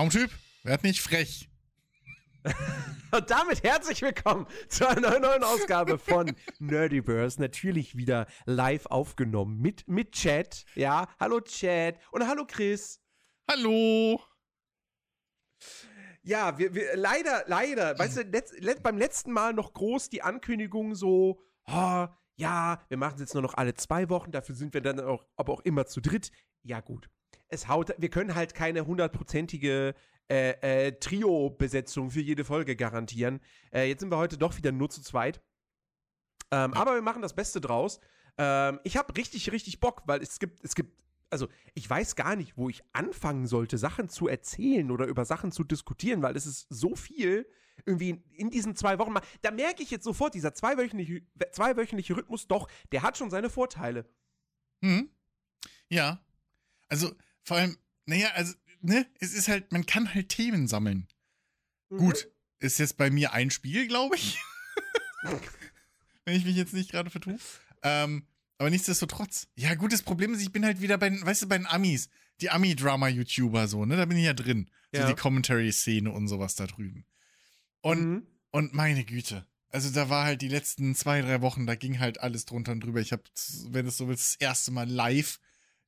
Traumtyp, werd nicht frech. Und damit herzlich willkommen zu einer neuen Ausgabe von Nerdiverse. Natürlich wieder live aufgenommen mit, mit Chat. Ja, hallo Chat und hallo Chris. Hallo. Ja, wir, wir leider, leider, weißt du, letzt, let, beim letzten Mal noch groß die Ankündigung so, oh, ja, wir machen es jetzt nur noch alle zwei Wochen, dafür sind wir dann auch, aber auch immer zu dritt. Ja, gut. Es haut, wir können halt keine hundertprozentige äh, äh, Trio-Besetzung für jede Folge garantieren. Äh, jetzt sind wir heute doch wieder nur zu zweit. Ähm, aber wir machen das Beste draus. Ähm, ich habe richtig, richtig Bock, weil es gibt, es gibt, also ich weiß gar nicht, wo ich anfangen sollte, Sachen zu erzählen oder über Sachen zu diskutieren, weil es ist so viel irgendwie in, in diesen zwei Wochen. Da merke ich jetzt sofort, dieser zweiwöchentliche, zweiwöchentliche Rhythmus, doch, der hat schon seine Vorteile. Hm. Ja. Also vor allem, naja, also ne, es ist halt, man kann halt Themen sammeln. Mhm. Gut, ist jetzt bei mir ein Spiel, glaube ich. Wenn ich mich jetzt nicht gerade vertue. Ähm, aber nichtsdestotrotz. Ja, gut, das Problem ist, ich bin halt wieder bei, weißt du, bei den Amis. Die Ami-Drama-YouTuber so, ne? Da bin ich ja drin. Ja. So die Commentary-Szene und sowas da drüben. Und, mhm. und meine Güte. Also da war halt die letzten zwei, drei Wochen, da ging halt alles drunter und drüber. Ich habe, wenn es so willst, das erste Mal live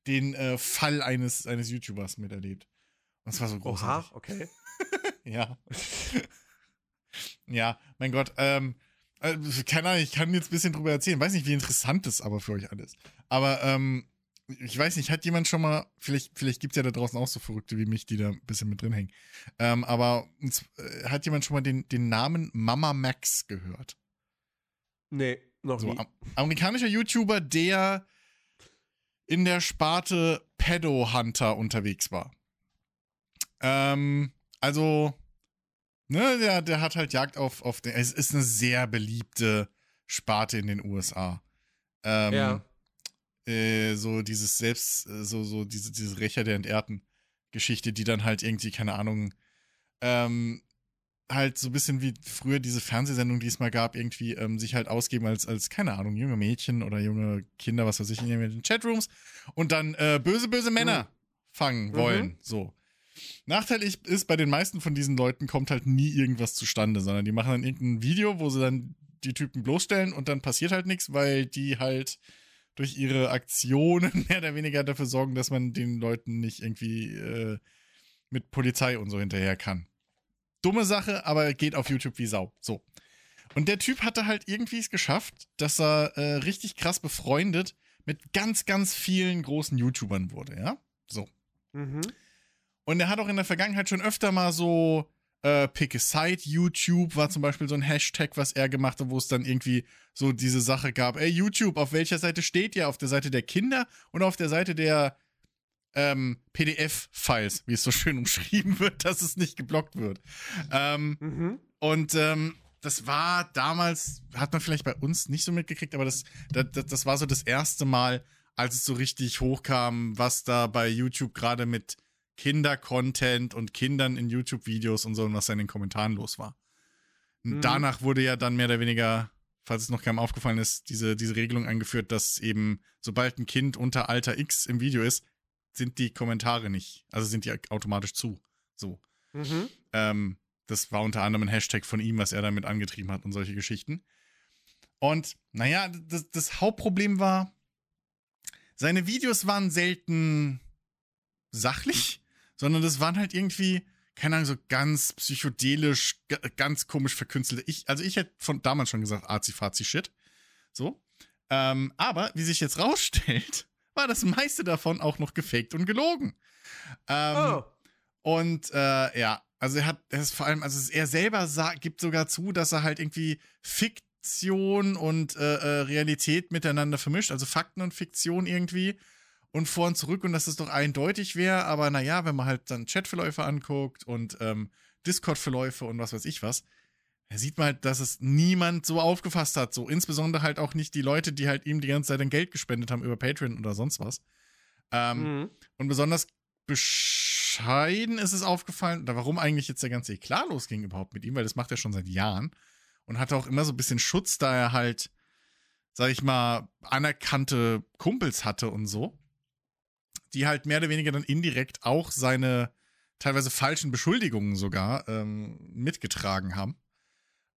den äh, Fall eines, eines YouTubers miterlebt. Und es war so großartig. Oha, okay. ja. ja, mein Gott, ähm, äh, keine Ahnung, ich kann jetzt ein bisschen drüber erzählen. Weiß nicht, wie interessant das aber für euch alles. Aber, ähm, ich weiß nicht, hat jemand schon mal, vielleicht, vielleicht gibt es ja da draußen auch so Verrückte wie mich, die da ein bisschen mit drin hängen. Ähm, aber äh, hat jemand schon mal den, den Namen Mama Max gehört? Nee, noch so, nie. Am, amerikanischer YouTuber, der in der Sparte Pedo Hunter unterwegs war. Ähm, also, ne, der, der hat halt Jagd auf, auf den. Es ist eine sehr beliebte Sparte in den USA. Ähm, ja. Äh, so dieses Selbst, äh, so, so diese, diese Rächer der Entehrten Geschichte, die dann halt irgendwie, keine Ahnung, ähm, halt so ein bisschen wie früher diese Fernsehsendung, die es mal gab, irgendwie ähm, sich halt ausgeben als, als, keine Ahnung, junge Mädchen oder junge Kinder, was weiß ich, in den Chatrooms und dann äh, böse, böse Männer mhm. fangen wollen. Mhm. So. Nachteilig ist, bei den meisten von diesen Leuten kommt halt nie irgendwas zustande, sondern die machen dann irgendein Video, wo sie dann die Typen bloßstellen und dann passiert halt nichts, weil die halt durch ihre Aktionen mehr oder weniger dafür sorgen, dass man den Leuten nicht irgendwie äh, mit Polizei und so hinterher kann. Dumme Sache, aber geht auf YouTube wie Sau. So. Und der Typ hatte halt irgendwie es geschafft, dass er äh, richtig krass befreundet mit ganz, ganz vielen großen YouTubern wurde, ja? So. Mhm. Und er hat auch in der Vergangenheit schon öfter mal so äh, Pick a Side YouTube war zum Beispiel so ein Hashtag, was er gemacht hat, wo es dann irgendwie so diese Sache gab. Ey, YouTube, auf welcher Seite steht ihr? Auf der Seite der Kinder und auf der Seite der ähm, PDF-Files, wie es so schön umschrieben wird, dass es nicht geblockt wird. Ähm, mhm. Und ähm, das war damals, hat man vielleicht bei uns nicht so mitgekriegt, aber das, das, das war so das erste Mal, als es so richtig hochkam, was da bei YouTube gerade mit Kinder-Content und Kindern in YouTube-Videos und so und was da in den Kommentaren los war. Mhm. Danach wurde ja dann mehr oder weniger, falls es noch keinem aufgefallen ist, diese, diese Regelung eingeführt, dass eben, sobald ein Kind unter Alter X im Video ist, sind die Kommentare nicht, also sind die automatisch zu. So. Mhm. Ähm, das war unter anderem ein Hashtag von ihm, was er damit angetrieben hat und solche Geschichten. Und naja, das, das Hauptproblem war, seine Videos waren selten sachlich sondern das waren halt irgendwie, keine Ahnung, so ganz psychedelisch, ganz komisch verkünstelte. Ich, also ich hätte von damals schon gesagt, Azi-Fazi-Shit. So. Ähm, aber, wie sich jetzt rausstellt, war das meiste davon auch noch gefaked und gelogen. Ähm, oh. Und äh, ja, also er hat, ist vor allem, also er selber sagt, gibt sogar zu, dass er halt irgendwie Fiktion und äh, äh, Realität miteinander vermischt, also Fakten und Fiktion irgendwie und vor und zurück und dass es doch eindeutig wäre, aber naja, wenn man halt dann Chatverläufe anguckt und ähm, Discord-Verläufe und was weiß ich was, da sieht man halt, dass es niemand so aufgefasst hat. So insbesondere halt auch nicht die Leute, die halt ihm die ganze Zeit ein Geld gespendet haben über Patreon oder sonst was. Ähm, mhm. Und besonders bescheiden ist es aufgefallen, da warum eigentlich jetzt der ganze Eklat losging überhaupt mit ihm, weil das macht er schon seit Jahren und hatte auch immer so ein bisschen Schutz, da er halt, sag ich mal, anerkannte Kumpels hatte und so die halt mehr oder weniger dann indirekt auch seine teilweise falschen Beschuldigungen sogar ähm, mitgetragen haben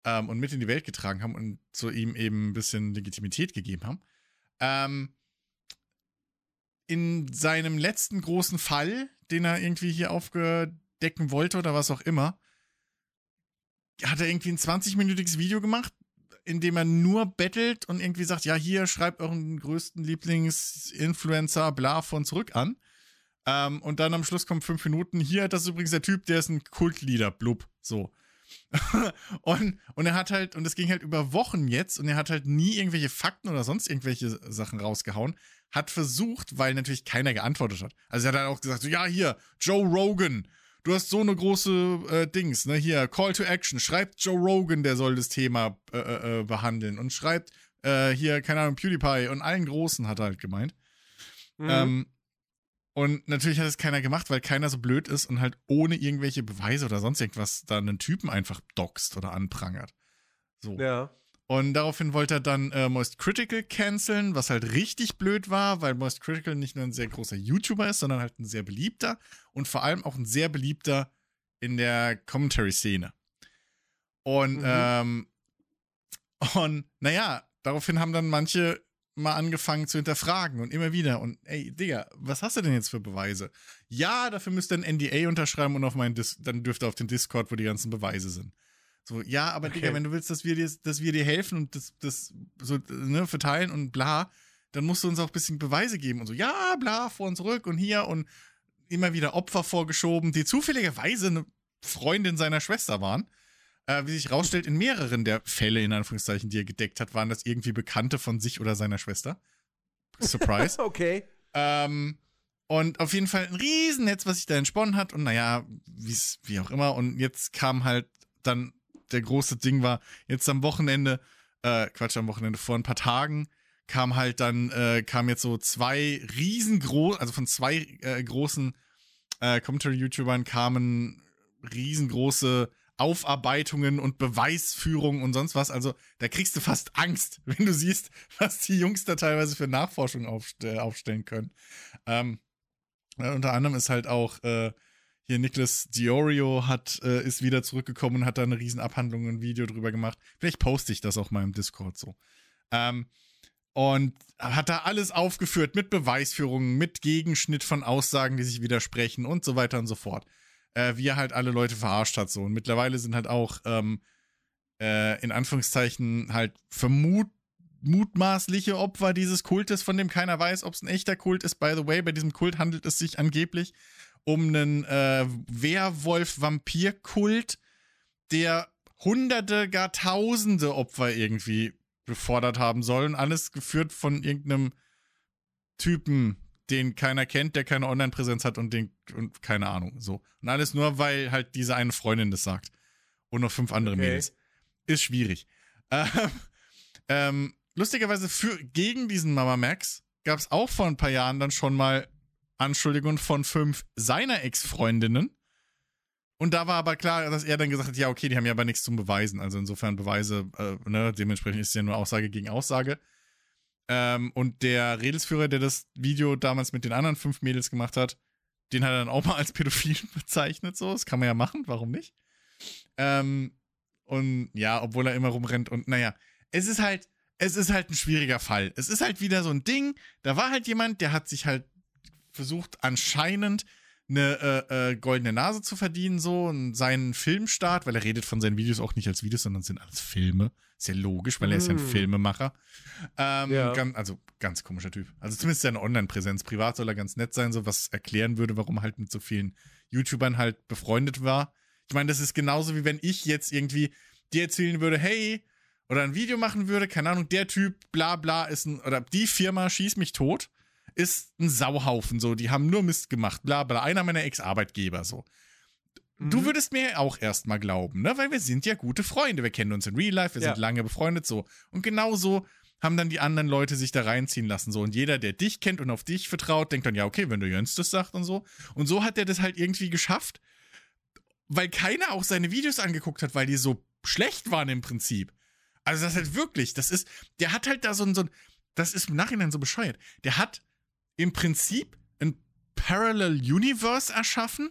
ähm, und mit in die Welt getragen haben und zu ihm eben ein bisschen Legitimität gegeben haben. Ähm, in seinem letzten großen Fall, den er irgendwie hier aufgedecken wollte oder was auch immer, hat er irgendwie ein 20-minütiges Video gemacht, in dem er nur bettelt und irgendwie sagt, ja, hier schreibt euren größten Lieblingsinfluencer bla von zurück an. Ähm, und dann am Schluss kommen fünf Minuten. Hier, das ist übrigens der Typ, der ist ein Kultleader, blub. So. und, und er hat halt, und es ging halt über Wochen jetzt, und er hat halt nie irgendwelche Fakten oder sonst irgendwelche Sachen rausgehauen. Hat versucht, weil natürlich keiner geantwortet hat. Also er hat halt auch gesagt, so, ja, hier, Joe Rogan, du hast so eine große äh, Dings, ne, hier, Call to Action, schreibt Joe Rogan, der soll das Thema äh, äh, äh behandeln. Und schreibt äh, hier, keine Ahnung, PewDiePie und allen Großen hat er halt gemeint. Mhm. Ähm, und natürlich hat es keiner gemacht, weil keiner so blöd ist und halt ohne irgendwelche Beweise oder sonst irgendwas da einen Typen einfach doxt oder anprangert. So. Ja. Und daraufhin wollte er dann äh, Moist Critical canceln, was halt richtig blöd war, weil Moist Critical nicht nur ein sehr großer YouTuber ist, sondern halt ein sehr beliebter und vor allem auch ein sehr beliebter in der Commentary-Szene. Und, mhm. ähm, und naja, daraufhin haben dann manche mal angefangen zu hinterfragen und immer wieder. Und ey, Digga, was hast du denn jetzt für Beweise? Ja, dafür müsst ihr ein NDA unterschreiben und auf meinen Dis dann dürft ihr auf den Discord, wo die ganzen Beweise sind. So, ja, aber okay. Digga, wenn du willst, dass wir dir, dass wir dir helfen und das, das so, ne, verteilen und bla, dann musst du uns auch ein bisschen Beweise geben und so, ja, bla, vor und zurück und hier und immer wieder Opfer vorgeschoben, die zufälligerweise eine Freundin seiner Schwester waren. Äh, wie sich rausstellt, in mehreren der Fälle, in Anführungszeichen, die er gedeckt hat, waren das irgendwie Bekannte von sich oder seiner Schwester. Surprise. okay. Ähm, und auf jeden Fall ein Riesennetz, was sich da entsponnen hat. Und naja, wie auch immer. Und jetzt kam halt dann der große Ding war, jetzt am Wochenende, äh, Quatsch, am Wochenende, vor ein paar Tagen, kam halt dann, äh, kam jetzt so zwei riesengroß, also von zwei äh, großen äh, Commentary-YouTubern kamen riesengroße Aufarbeitungen und Beweisführungen und sonst was. Also da kriegst du fast Angst, wenn du siehst, was die Jungs da teilweise für Nachforschung aufst aufstellen können. Ähm, äh, unter anderem ist halt auch äh, hier Nicholas Diorio hat, äh, ist wieder zurückgekommen und hat da eine riesen Abhandlung und ein Video drüber gemacht. Vielleicht poste ich das auch mal im Discord so. Ähm, und hat da alles aufgeführt mit Beweisführungen, mit Gegenschnitt von Aussagen, die sich widersprechen und so weiter und so fort äh, wie er halt alle Leute verarscht hat. So. Und mittlerweile sind halt auch ähm, äh, in Anführungszeichen halt vermut mutmaßliche Opfer dieses Kultes, von dem keiner weiß, ob es ein echter Kult ist. By the way, bei diesem Kult handelt es sich angeblich um einen äh, Werwolf-Vampir-Kult, der hunderte, gar tausende Opfer irgendwie befordert haben sollen. Alles geführt von irgendeinem Typen, den keiner kennt, der keine Online-Präsenz hat und den und keine Ahnung so. Und alles nur, weil halt diese eine Freundin das sagt. Und noch fünf andere okay. Mädels. Ist schwierig. Ähm, ähm, lustigerweise für, gegen diesen Mama Max gab es auch vor ein paar Jahren dann schon mal Anschuldigungen von fünf seiner Ex-Freundinnen. Und da war aber klar, dass er dann gesagt hat, ja, okay, die haben ja aber nichts zum Beweisen. Also insofern Beweise, äh, ne, dementsprechend ist ja nur Aussage gegen Aussage. Ähm, und der Redelsführer, der das Video damals mit den anderen fünf Mädels gemacht hat, den hat er dann auch mal als Pädophil bezeichnet. So, das kann man ja machen, warum nicht? Ähm, und ja, obwohl er immer rumrennt und naja, es ist halt, es ist halt ein schwieriger Fall. Es ist halt wieder so ein Ding. Da war halt jemand, der hat sich halt versucht, anscheinend eine äh, äh, goldene Nase zu verdienen, so, und seinen Filmstart, weil er redet von seinen Videos auch nicht als Videos, sondern sind alles Filme. Ist ja logisch, weil er ist ja ein mm. Filmemacher. Ähm, ja. Ganz, also ganz komischer Typ. Also zumindest seine Online-Präsenz. Privat soll er ganz nett sein, so was erklären würde, warum er halt mit so vielen YouTubern halt befreundet war. Ich meine, das ist genauso wie wenn ich jetzt irgendwie dir erzählen würde, hey, oder ein Video machen würde, keine Ahnung, der Typ, bla bla, ist ein, oder die Firma schießt mich tot ist ein Sauhaufen, so, die haben nur Mist gemacht, bla bla, einer meiner Ex-Arbeitgeber, so. Mhm. Du würdest mir auch erstmal glauben, ne? Weil wir sind ja gute Freunde. Wir kennen uns in Real Life, wir ja. sind lange befreundet, so. Und genauso haben dann die anderen Leute sich da reinziehen lassen, so. Und jeder, der dich kennt und auf dich vertraut, denkt dann, ja, okay, wenn du Jöns das sagt und so. Und so hat er das halt irgendwie geschafft, weil keiner auch seine Videos angeguckt hat, weil die so schlecht waren im Prinzip. Also das ist halt wirklich, das ist, der hat halt da so ein, so ein, das ist im Nachhinein so bescheuert. Der hat im Prinzip ein Parallel Universe erschaffen,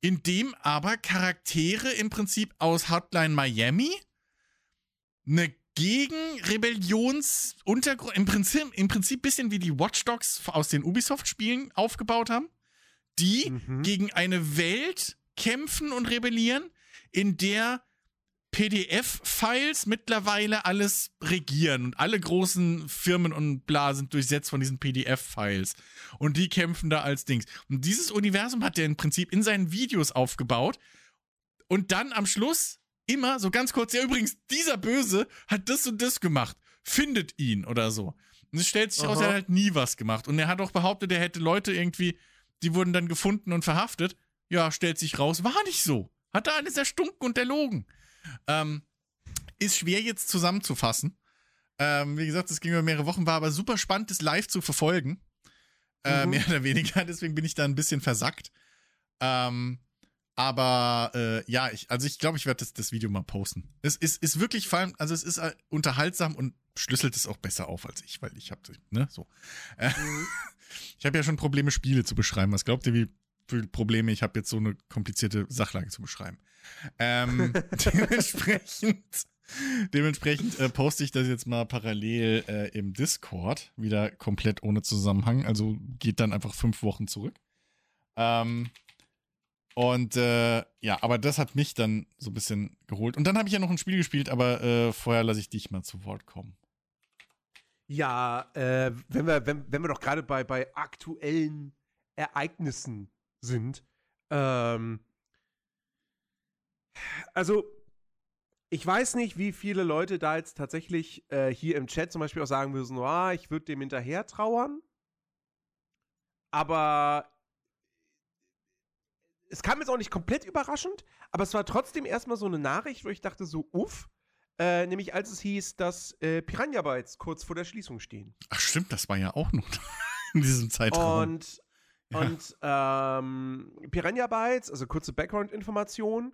in dem aber Charaktere im Prinzip aus Hotline Miami eine Gegen-Rebellions-Untergrund, im Prinzip, im Prinzip bisschen wie die Watch Dogs aus den Ubisoft-Spielen aufgebaut haben, die Mhm. gegen eine Welt kämpfen und rebellieren, in der PDF-Files mittlerweile alles regieren und alle großen Firmen und bla sind durchsetzt von diesen PDF-Files. Und die kämpfen da als Dings. Und dieses Universum hat er im Prinzip in seinen Videos aufgebaut. Und dann am Schluss immer so ganz kurz, ja übrigens, dieser Böse hat das und das gemacht. Findet ihn oder so. Und es stellt sich raus, Aha. er hat halt nie was gemacht. Und er hat auch behauptet, er hätte Leute irgendwie, die wurden dann gefunden und verhaftet. Ja, stellt sich raus, war nicht so. Hat da alles erstunken und erlogen. Ähm, ist schwer jetzt zusammenzufassen. Ähm, wie gesagt, es ging über mehrere Wochen, war aber super spannend, das live zu verfolgen. Äh, Mhm. Mehr oder weniger, deswegen bin ich da ein bisschen versackt. Ähm, aber äh, ja, ich, also ich glaube, ich werde das, das Video mal posten. Es ist, ist wirklich vor allem, also es ist äh, unterhaltsam und schlüsselt es auch besser auf als ich, weil ich habe, ne, so. Äh, Mhm. ich habe ja schon Probleme, Spiele zu beschreiben. Was glaubt ihr, wie Probleme ich habe, jetzt so eine komplizierte Sachlage zu beschreiben? Ähm, dementsprechend dementsprechend äh, poste ich das jetzt mal parallel äh, im Discord, wieder komplett ohne Zusammenhang. Also geht dann einfach fünf Wochen zurück. Ähm, und äh, ja, aber das hat mich dann so ein bisschen geholt. Und dann habe ich ja noch ein Spiel gespielt, aber äh, vorher lasse ich dich mal zu Wort kommen. Ja, äh, wenn, wir, wenn, wenn wir doch gerade bei, bei aktuellen Ereignissen sind. Ähm, also, ich weiß nicht, wie viele Leute da jetzt tatsächlich äh, hier im Chat zum Beispiel auch sagen würden, ah, ich würde dem hinterher trauern. Aber es kam jetzt auch nicht komplett überraschend, aber es war trotzdem erstmal so eine Nachricht, wo ich dachte so, uff, äh, nämlich als es hieß, dass äh, Piranha Bytes kurz vor der Schließung stehen. Ach stimmt, das war ja auch noch in diesem Zeitraum. Und. Und ähm, Piranha Bytes, also kurze Background-Information,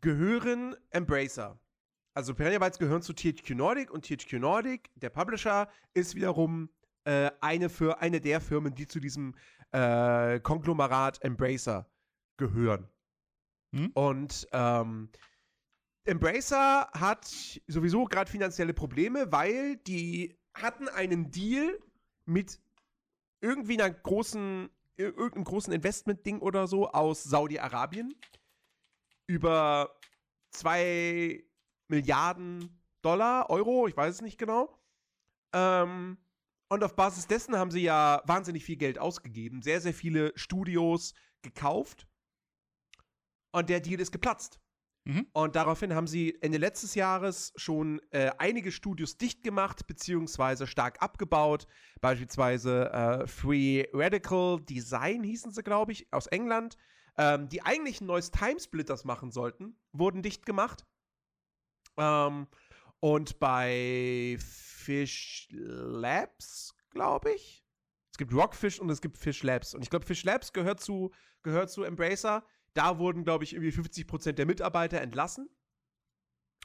gehören Embracer. Also Piranha Bytes gehören zu THQ Nordic und THQ Nordic, der Publisher, ist wiederum äh, eine, für, eine der Firmen, die zu diesem äh, Konglomerat Embracer gehören. Hm? Und ähm, Embracer hat sowieso gerade finanzielle Probleme, weil die hatten einen Deal mit irgendwie einer großen, irgendeinem großen Investment-Ding oder so aus Saudi-Arabien über zwei Milliarden Dollar, Euro, ich weiß es nicht genau. Ähm, und auf Basis dessen haben sie ja wahnsinnig viel Geld ausgegeben, sehr, sehr viele Studios gekauft. Und der Deal ist geplatzt. Mhm. Und daraufhin haben sie Ende letztes Jahres schon äh, einige Studios dicht gemacht, beziehungsweise stark abgebaut. Beispielsweise äh, Free Radical Design hießen sie, glaube ich, aus England. Ähm, die eigentlich ein neues Timesplitters machen sollten, wurden dicht gemacht. Ähm, und bei Fish Labs, glaube ich. Es gibt Rockfish und es gibt Fish Labs. Und ich glaube, Fish Labs gehört zu, gehört zu Embracer. Da wurden, glaube ich, irgendwie 50% der Mitarbeiter entlassen.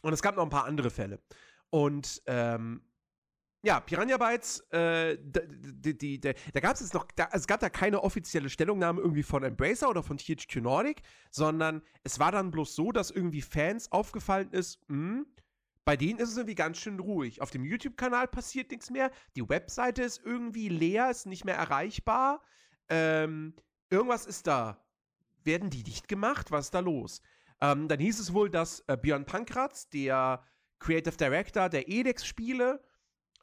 Und es gab noch ein paar andere Fälle. Und ähm, ja, Piranha Bytes, äh, die, die, die, da gab es jetzt noch, da, es gab da keine offizielle Stellungnahme irgendwie von Embracer oder von THQ Nordic, sondern es war dann bloß so, dass irgendwie Fans aufgefallen ist, hm, bei denen ist es irgendwie ganz schön ruhig. Auf dem YouTube-Kanal passiert nichts mehr, die Webseite ist irgendwie leer, ist nicht mehr erreichbar. Ähm, irgendwas ist da. Werden die dicht gemacht? Was ist da los? Ähm, dann hieß es wohl, dass äh, Björn Pankratz, der Creative Director der Elex-Spiele,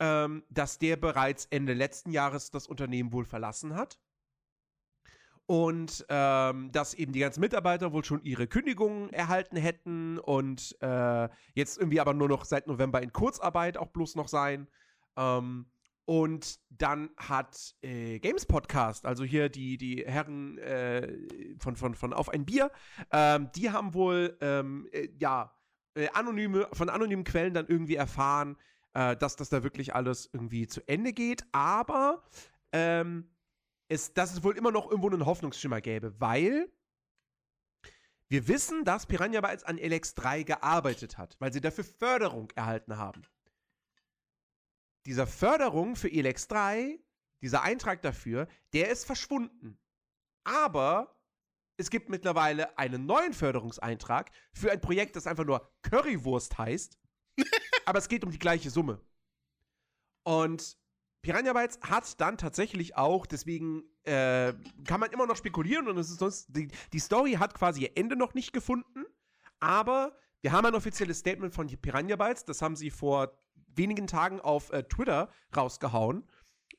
ähm, dass der bereits Ende letzten Jahres das Unternehmen wohl verlassen hat. Und ähm, dass eben die ganzen Mitarbeiter wohl schon ihre Kündigungen erhalten hätten und äh, jetzt irgendwie aber nur noch seit November in Kurzarbeit auch bloß noch sein. Ähm, und dann hat äh, Games Podcast, also hier die, die Herren äh, von, von, von Auf ein Bier, ähm, die haben wohl, ähm, äh, ja, äh, anonyme, von anonymen Quellen dann irgendwie erfahren, äh, dass das da wirklich alles irgendwie zu Ende geht. Aber ähm, es, dass es wohl immer noch irgendwo einen Hoffnungsschimmer gäbe, weil wir wissen, dass Piranha Bytes an LX3 gearbeitet hat, weil sie dafür Förderung erhalten haben dieser Förderung für Elex 3, dieser Eintrag dafür, der ist verschwunden. Aber es gibt mittlerweile einen neuen Förderungseintrag für ein Projekt, das einfach nur Currywurst heißt. aber es geht um die gleiche Summe. Und Piranha Bytes hat dann tatsächlich auch, deswegen äh, kann man immer noch spekulieren und es ist sonst, die, die Story hat quasi ihr Ende noch nicht gefunden, aber wir haben ein offizielles Statement von Piranha Bytes, das haben sie vor wenigen Tagen auf äh, Twitter rausgehauen.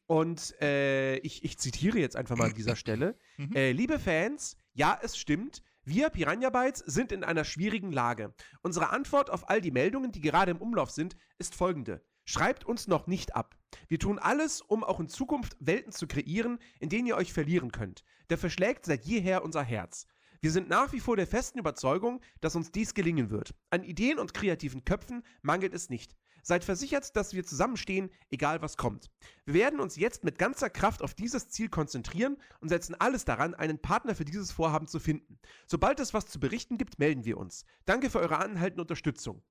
Und äh, ich, ich, zitiere jetzt einfach mal an dieser Stelle. Mhm. Äh, liebe Fans, ja, es stimmt. Wir Piranha Bytes sind in einer schwierigen Lage. Unsere Antwort auf all die Meldungen, die gerade im Umlauf sind, ist folgende. Schreibt uns noch nicht ab. Wir tun alles, um auch in Zukunft Welten zu kreieren, in denen ihr euch verlieren könnt. Der verschlägt seit jeher unser Herz. Wir sind nach wie vor der festen Überzeugung, dass uns dies gelingen wird. An Ideen und kreativen Köpfen mangelt es nicht. Seid versichert, dass wir zusammenstehen, egal was kommt. Wir werden uns jetzt mit ganzer Kraft auf dieses Ziel konzentrieren und setzen alles daran, einen Partner für dieses Vorhaben zu finden. Sobald es was zu berichten gibt, melden wir uns. Danke für eure anhaltende Unterstützung.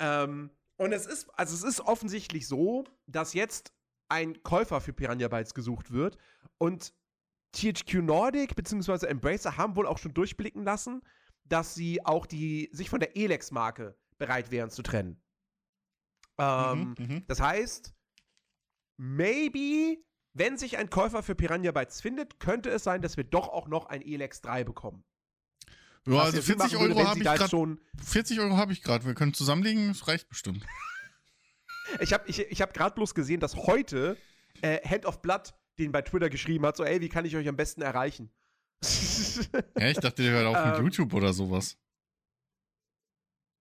Ähm, und es ist, also es ist offensichtlich so, dass jetzt ein Käufer für Piranha Bytes gesucht wird und THQ Nordic bzw. Embracer haben wohl auch schon durchblicken lassen, dass sie auch die sich von der Elex-Marke bereit wären zu trennen. Ähm, mhm, mhm, das heißt, maybe, wenn sich ein Käufer für Piranha Bytes findet, könnte es sein, dass wir doch auch noch ein Elex 3 bekommen. Ja, also 40 Euro habe ich gerade. 40 Euro habe ich gerade. Wir können zusammenlegen, das reicht bestimmt. ich habe ich, ich hab gerade bloß gesehen, dass heute äh, Hand of Blood den bei Twitter geschrieben hat, so, ey, wie kann ich euch am besten erreichen? ja, ich dachte, der wäre auch mit ähm, YouTube oder sowas.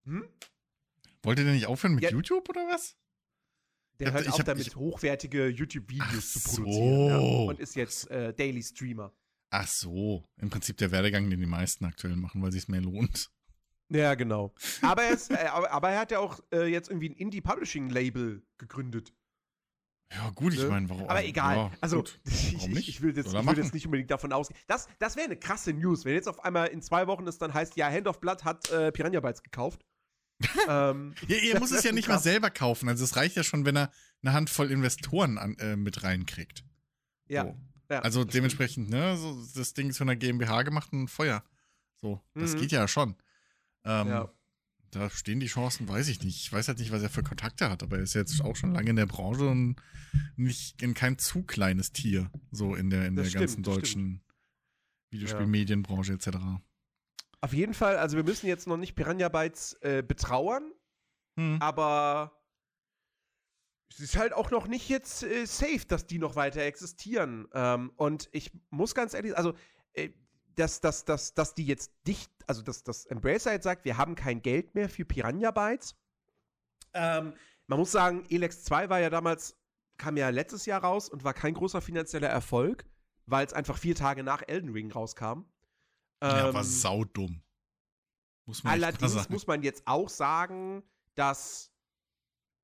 Hm? Wollt ihr denn nicht aufhören mit ja, YouTube oder was? Der hört auf damit, ich, hochwertige YouTube-Videos zu produzieren. So. Ja, und ist jetzt äh, Daily Streamer. Ach so. Im Prinzip der Werdegang, den die meisten aktuell machen, weil es mehr lohnt. Ja, genau. Aber er, ist, äh, aber, er hat ja auch äh, jetzt irgendwie ein Indie-Publishing-Label gegründet. Ja, gut, ich ne? meine, warum? Aber egal. Ja, also, ich, ich, ich, will jetzt, ich will jetzt nicht unbedingt davon ausgehen. Das, das wäre eine krasse News, wenn jetzt auf einmal in zwei Wochen es dann heißt, ja, Hand of Blood hat äh, Piranha Bytes gekauft ähm, ja, ihr muss es ja nicht mal selber kaufen. Also es reicht ja schon, wenn er eine Handvoll Investoren an, äh, mit reinkriegt. Ja. So. ja also dementsprechend, ne, so, das Ding ist von der GmbH gemacht und Feuer. So, das mhm. geht ja schon. Ähm, ja. Da stehen die Chancen, weiß ich nicht. Ich weiß halt nicht, was er für Kontakte hat, aber er ist jetzt auch schon lange in der Branche und nicht in kein zu kleines Tier, so in der, in der stimmt, ganzen deutschen Videospielmedienbranche etc. Auf jeden Fall, also wir müssen jetzt noch nicht Piranha Bytes äh, betrauern, hm. aber es ist halt auch noch nicht jetzt äh, safe, dass die noch weiter existieren. Ähm, und ich muss ganz ehrlich, also äh, dass, dass, dass, dass die jetzt dicht, also dass das Embracer jetzt sagt, wir haben kein Geld mehr für Piranha Bytes. Ähm, man muss sagen, Elex 2 war ja damals, kam ja letztes Jahr raus und war kein großer finanzieller Erfolg, weil es einfach vier Tage nach Elden Ring rauskam. Ja, war ähm, saudumm. Muss man allerdings muss man jetzt auch sagen, dass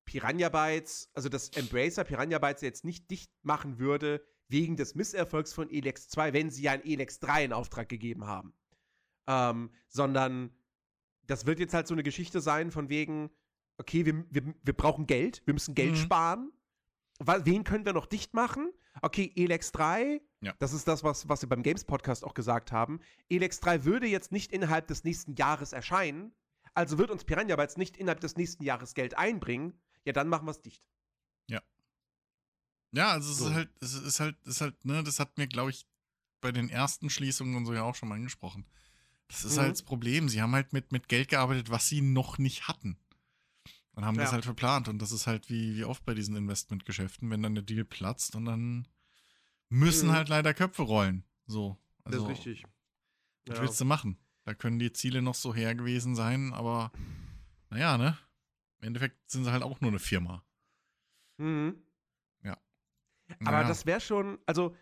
Piranha Bytes, also das Embracer Piranha Bytes jetzt nicht dicht machen würde wegen des Misserfolgs von Elex 2, wenn sie ja ein Elex 3 in Auftrag gegeben haben. Ähm, sondern das wird jetzt halt so eine Geschichte sein von wegen, okay, wir, wir, wir brauchen Geld, wir müssen Geld mhm. sparen. Wen können wir noch dicht machen? Okay, Elex 3, ja. das ist das, was, was wir beim Games Podcast auch gesagt haben. Elex 3 würde jetzt nicht innerhalb des nächsten Jahres erscheinen, also wird uns Piranha Bytes nicht innerhalb des nächsten Jahres Geld einbringen. Ja, dann machen wir es dicht. Ja. Ja, also es so. ist halt, es ist halt, es ist halt, ne, das hat mir, glaube ich, bei den ersten Schließungen und so ja auch schon mal angesprochen. Das ist mhm. halt das Problem. Sie haben halt mit, mit Geld gearbeitet, was sie noch nicht hatten. Und haben ja. das halt verplant. Und das ist halt wie, wie oft bei diesen Investmentgeschäften, wenn dann der Deal platzt und dann müssen mhm. halt leider Köpfe rollen. So. Also, das ist richtig. Was ja. willst du machen? Da können die Ziele noch so her gewesen sein, aber naja, ne? Im Endeffekt sind sie halt auch nur eine Firma. Mhm. Ja. Naja. Aber das wäre schon, also,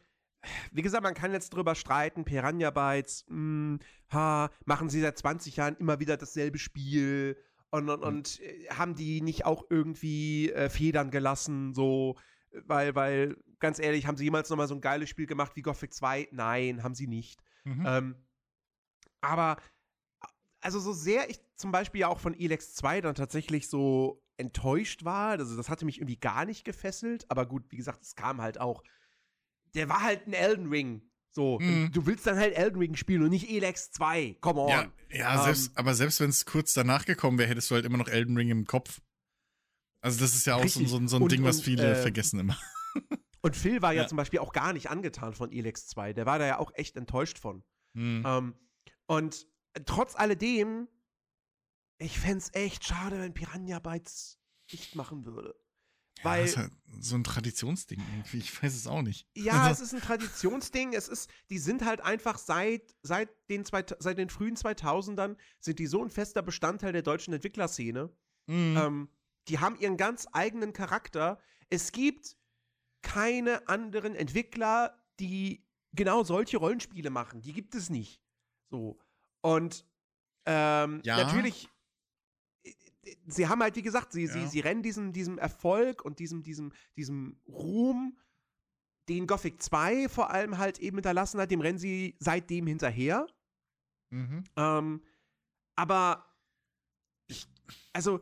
wie gesagt, man kann jetzt drüber streiten, Piranha Bytes, mh, hm, ha, machen sie seit 20 Jahren immer wieder dasselbe Spiel und, und, mhm. und äh, haben die nicht auch irgendwie äh, Federn gelassen, so, weil, weil, ganz ehrlich, haben sie jemals nochmal so ein geiles Spiel gemacht wie Gothic 2? Nein, haben sie nicht. Mhm. Ähm, aber, also so sehr ich zum Beispiel ja auch von Elex 2 dann tatsächlich so enttäuscht war, also das hatte mich irgendwie gar nicht gefesselt, aber gut, wie gesagt, es kam halt auch, der war halt ein Elden Ring. So, Mhm. du willst dann halt Elden Ring spielen und nicht Elex 2. Come on. Ja, ja Ähm, selbst, aber selbst wenn es kurz danach gekommen wäre, hättest du halt immer noch Elden Ring im Kopf. Also das ist ja auch so, so, so ein Und- Ding, was und, viele äh, vergessen immer. Und Phil war ja, Ja. zum Beispiel auch gar nicht angetan von Elex 2. Der war da ja auch echt enttäuscht von. Hm. Ähm, und trotz alledem, ich fände es echt schade, wenn Piranha Bytes nicht machen würde. ja, Weil, das ist halt so ein Traditionsding irgendwie. Ich weiß es auch nicht. ja, es ist ein Traditionsding. Es ist, die sind halt einfach seit, seit, den, zwei, seit den frühen 2000ern sind die so ein fester Bestandteil der deutschen Entwicklerszene. Hm. Ähm, die haben ihren ganz eigenen Charakter. Es gibt keine anderen Entwickler, die genau solche Rollenspiele machen. Die gibt es nicht. So. Und ähm, Ja. natürlich, äh, sie haben halt, wie gesagt, sie, sie, Ja. sie rennen diesem, diesem Erfolg und diesem, diesem, diesem Ruhm, den Gothic 2 vor allem halt eben hinterlassen hat, dem rennen sie seitdem hinterher. Mhm. Ähm, aber ich, also,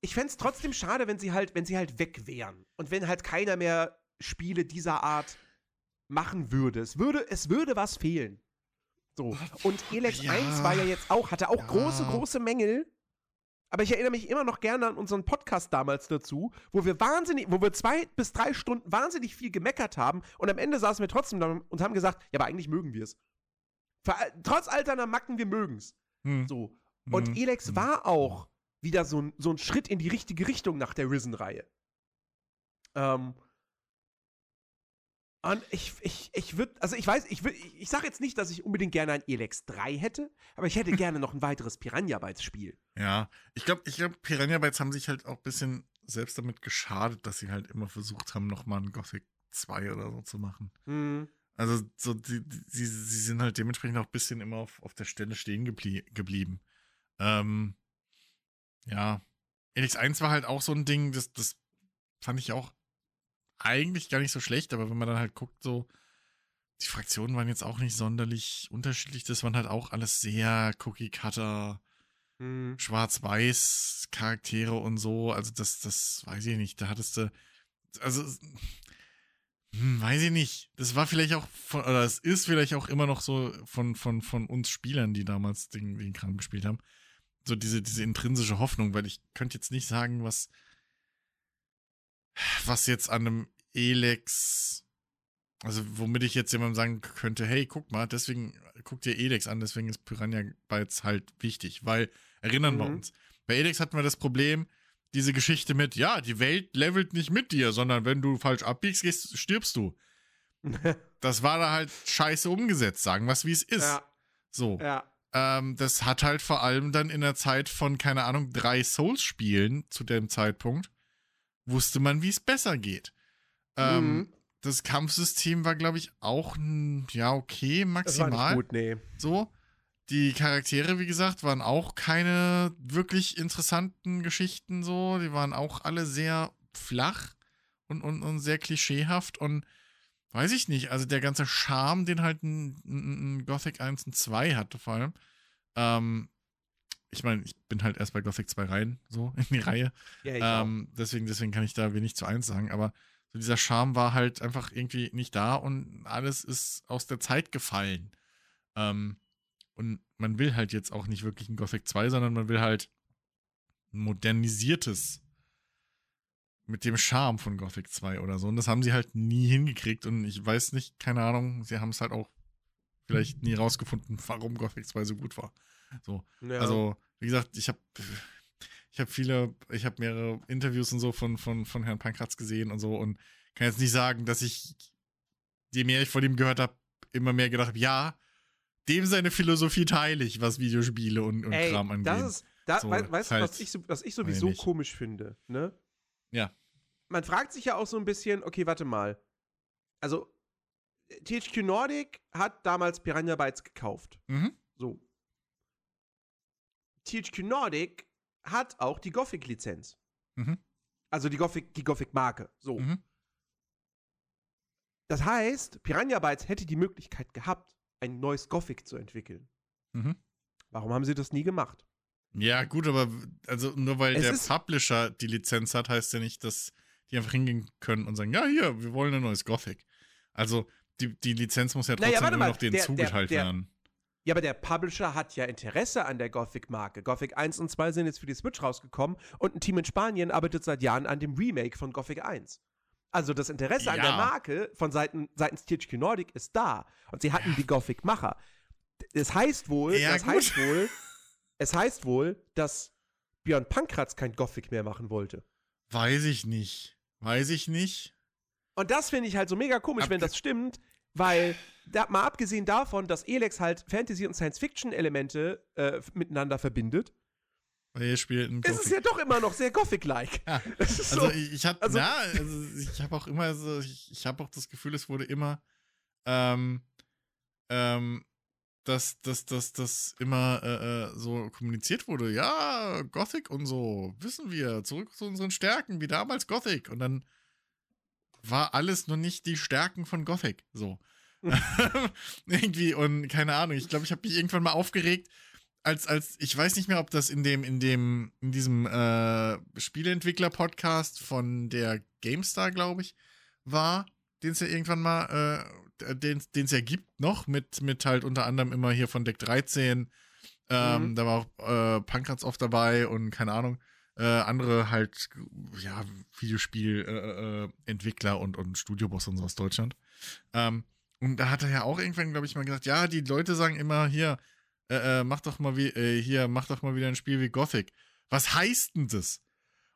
ich fände es trotzdem schade, wenn sie halt, wenn sie halt weg wären. Und wenn halt keiner mehr Spiele dieser Art machen würde. Es würde, es würde was fehlen. So. Und Elex Ja. 1 war ja jetzt auch, hatte auch Ja. große, große Mängel. Aber ich erinnere mich immer noch gerne an unseren Podcast damals dazu, wo wir wahnsinnig, wo wir zwei bis drei Stunden wahnsinnig viel gemeckert haben und am Ende saßen wir trotzdem da und haben gesagt, ja, aber eigentlich mögen wir es. Trotz all deiner Macken, wir mögen's. Hm. So. Und Mhm. Elex Mhm. war auch wieder so ein, so ein Schritt in die richtige Richtung nach der Risen-Reihe. Ähm. Und ich, ich, ich würde, also ich weiß, ich, würd- ich, ich sage jetzt nicht, dass ich unbedingt gerne ein Elex 3 hätte, aber ich hätte gerne noch ein weiteres Piranha Bytes Spiel. Ja, ich glaube, ich glaub, Piranha Bytes haben sich halt auch ein bisschen selbst damit geschadet, dass sie halt immer versucht haben, nochmal ein Gothic 2 oder so zu machen. Hm. Also, so, die, die, sie, sie sind halt dementsprechend auch ein bisschen immer auf, auf der Stelle stehen geblie geblieben. Ähm, ja. Elix 1 war halt auch so ein Ding, das, das fand ich auch eigentlich gar nicht so schlecht, aber wenn man dann halt guckt, so, die Fraktionen waren jetzt auch nicht sonderlich unterschiedlich. Das waren halt auch alles sehr Cookie-Cutter, Hm. schwarz-weiß Charaktere und so. Also das, das weiß ich nicht. Da hattest du, also, hm, weiß ich nicht. Das war vielleicht auch von, oder es ist vielleicht auch immer noch so von, von, von uns Spielern, die damals den, den Kram gespielt haben. So diese, diese intrinsische Hoffnung, weil ich könnte jetzt nicht sagen, was, was jetzt an einem Elex, also womit ich jetzt jemandem sagen könnte, hey, guck mal, deswegen, guck dir Elex an, deswegen ist Piranha Bytes halt wichtig, weil, erinnern wir Mhm. uns, bei Elex hatten wir das Problem, diese Geschichte mit, ja, die Welt levelt nicht mit dir, sondern wenn du falsch abbiegst, gehst, stirbst du. Das war da halt scheiße umgesetzt, sagen wir es, wie es ist. ja, So. ja. Ähm, das hat halt vor allem dann in der Zeit von, keine Ahnung, drei Souls-Spielen zu dem Zeitpunkt, wusste man, wie es besser geht. Ähm, Mhm. Das Kampfsystem war, glaube ich, auch, ja, okay, Das war maximal. nicht gut, nee. So. Die Charaktere, wie gesagt, waren auch keine wirklich interessanten Geschichten so. Die waren auch alle sehr flach und, und, und sehr klischeehaft und weiß ich nicht. Also der ganze Charme, den halt ein, ein, ein Gothic 1 und 2 hatte, vor allem. Ähm, ich meine, ich bin halt erst bei Gothic 2 rein, so in die Reihe. Ja. Ähm, deswegen, deswegen kann ich da wenig zu eins sagen, aber so dieser Charme war halt einfach irgendwie nicht da und alles ist aus der Zeit gefallen. Ähm, und man will halt jetzt auch nicht wirklich ein Gothic 2, sondern man will halt ein modernisiertes mit dem Charme von Gothic 2 oder so. Und das haben sie halt nie hingekriegt und ich weiß nicht, keine Ahnung, sie haben es halt auch vielleicht nie rausgefunden, warum Gothic 2 so gut war. So. Ja. Also, wie gesagt, ich habe ich habe viele, ich habe mehrere Interviews und so von, von, von Herrn Pankratz gesehen und so und kann jetzt nicht sagen, dass ich, je mehr ich von ihm gehört habe, immer mehr gedacht habe, ja, dem seine Philosophie teile ich, was Videospiele und, und Ey, Kram angeht. das ist, da, So, wei- weißt du, halt, was ich, was ich sowieso ich. komisch finde, ne? Ja. Man fragt sich ja auch so ein bisschen, okay, warte mal. Also, THQ Nordic hat damals Piranha Bytes gekauft. mhm. So. THQ Nordic hat auch die Gothic-Lizenz. Mhm. Also die Gothic, die Gothic-Marke. So. Mhm. Das heißt, Piranha Bytes hätte die Möglichkeit gehabt, ein neues Gothic zu entwickeln. Mhm. Warum haben sie das nie gemacht? Ja, gut, aber also nur weil Es der Publisher die Lizenz hat, heißt ja nicht, dass die einfach hingehen können und sagen, ja, hier, wir wollen ein neues Gothic. Also, die, die Lizenz muss ja Naja, trotzdem warte immer noch denen der- der- zugeteilt der- werden. Ja, aber der Publisher hat ja Interesse an der Gothic-Marke. Gothic 1 und 2 sind jetzt für die Switch rausgekommen und ein Team in Spanien arbeitet seit Jahren an dem Remake von Gothic 1. Also das Interesse an Ja. der Marke von Seiten, seitens THQ Nordic ist da. Und sie hatten die Gothic-Macher. Es heißt wohl, Ja, das gut. heißt wohl, es heißt wohl, dass Björn Pankratz kein Gothic mehr machen wollte. Weiß ich nicht. Weiß ich nicht. Und das finde ich halt so mega komisch, Abge- wenn das stimmt, weil, da, mal abgesehen davon, dass Elex halt Fantasy- und Science-Fiction-Elemente äh, miteinander verbindet, ihr spielt ein ist es ja doch immer noch sehr Gothic-like. Ja, Es ist Also so, ich, ich hatte, also- also ich habe auch immer so, ich, ich habe auch das Gefühl, es wurde immer, ähm, ähm, dass, dass, dass, dass immer äh, äh, so kommuniziert wurde, ja, Gothic und so, wissen wir, zurück zu unseren Stärken, wie damals Gothic. Und dann war alles nur nicht die Stärken von Gothic. So. Irgendwie, und keine Ahnung, ich glaube, ich habe mich irgendwann mal aufgeregt, als, als, ich weiß nicht mehr, ob das in dem, in dem, in diesem äh, Spieleentwickler-Podcast von der GameStar, glaube ich, war, den es ja irgendwann mal, äh, den es ja gibt noch, mit, mit halt unter anderem immer hier von Deck 13. Ähm, Mhm. Da war auch äh, Pankratz oft dabei und keine Ahnung, äh, andere halt, ja, Videospiel-Entwickler äh, äh, Entwickler und, und Studioboss und so aus Deutschland. Ähm, und da hat er ja auch irgendwann, glaube ich, mal gesagt, ja, die Leute sagen immer hier, äh, äh, mach doch mal wie, äh, hier, mach doch mal wieder ein Spiel wie Gothic. Was heißt denn das?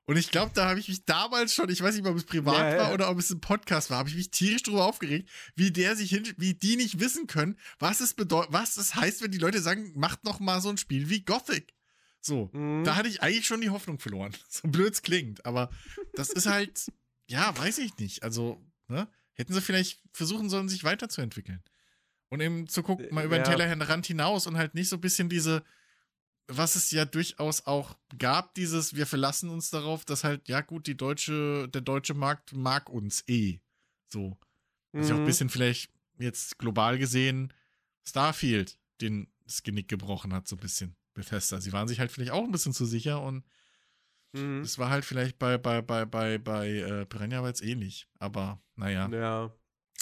Und ich glaube, da habe ich mich damals schon, ich weiß nicht, ob es privat Ja, war oder ob es ein Podcast war, habe ich mich tierisch drüber aufgeregt, wie der sich hin, wie die nicht wissen können, was es bedeutet, was es heißt, wenn die Leute sagen, macht noch mal so ein Spiel wie Gothic. So, Mhm. da hatte ich eigentlich schon die Hoffnung verloren. So blöd es klingt, aber das ist halt, ja, weiß ich nicht. Also, ne? Hätten sie vielleicht versuchen sollen, sich weiterzuentwickeln. Und eben zu gucken, mal über den Ja. Tellerrand hinaus und halt nicht so ein bisschen diese, was es ja durchaus auch gab, dieses, wir verlassen uns darauf, dass halt, ja gut, die deutsche, der deutsche Markt mag uns eh. So. Was ja auch ein Mhm. bisschen vielleicht jetzt global gesehen Starfield den das Genick gebrochen hat, so ein bisschen. Bethesda. Sie waren sich halt vielleicht auch ein bisschen zu sicher und Mhm. es war halt vielleicht bei, bei, bei, bei, bei äh, Piranha jetzt ähnlich. Aber naja. Ja.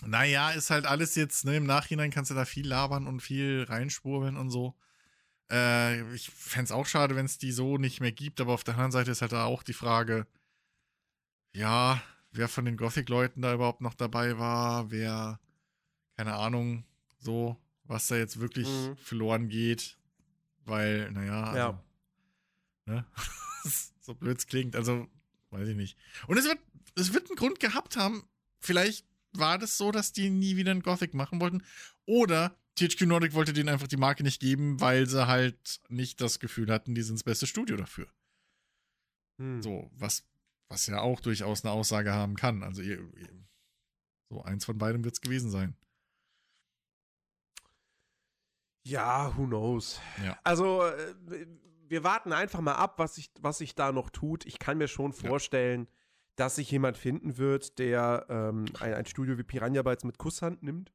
Naja, ist halt alles jetzt, ne, im Nachhinein kannst du da viel labern und viel reinschwurbeln und so. Äh, ich fände es auch schade, wenn es die so nicht mehr gibt, aber auf der anderen Seite ist halt da auch die Frage, ja, wer von den Gothic-Leuten da überhaupt noch dabei war, wer, keine Ahnung, so, was da jetzt wirklich Mhm. verloren geht, weil, naja, also, Ja. ne? so blöd es klingt, also, weiß ich nicht. Und es wird, es wird einen Grund gehabt haben, vielleicht war das so, dass die nie wieder ein Gothic machen wollten. Oder THQ Nordic wollte denen einfach die Marke nicht geben, weil sie halt nicht das Gefühl hatten, die sind das beste Studio dafür. Hm. So, was, was ja auch durchaus eine Aussage haben kann. Also, ihr, ihr, so eins von beidem wird es gewesen sein. Ja, who knows. Ja. Also, äh, wir warten einfach mal ab, was sich, was sich da noch tut. Ich kann mir schon Ja. vorstellen, dass sich jemand finden wird, der ähm, ein, ein Studio wie Piranha Bytes mit Kusshand nimmt.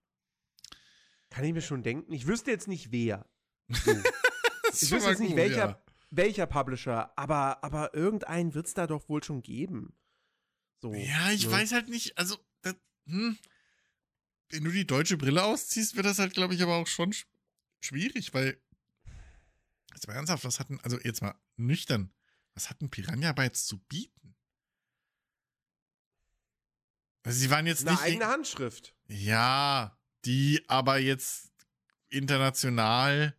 Kann ich mir schon denken. Ich wüsste jetzt nicht wer. So. Ich wüsste jetzt nicht, gut, welcher, ja. welcher Publisher, aber, aber irgendeinen wird es da doch wohl schon geben. So, Ja, ich ne? weiß halt nicht, also, das, hm, wenn du die deutsche Brille ausziehst, wird das halt, glaube ich, aber auch schon sch schwierig, weil, jetzt mal ernsthaft, was hatten, also jetzt mal nüchtern, was hatten Piranha Bytes zu bieten? Also, sie waren jetzt Eine nicht. eigene Handschrift. Ja, die aber jetzt international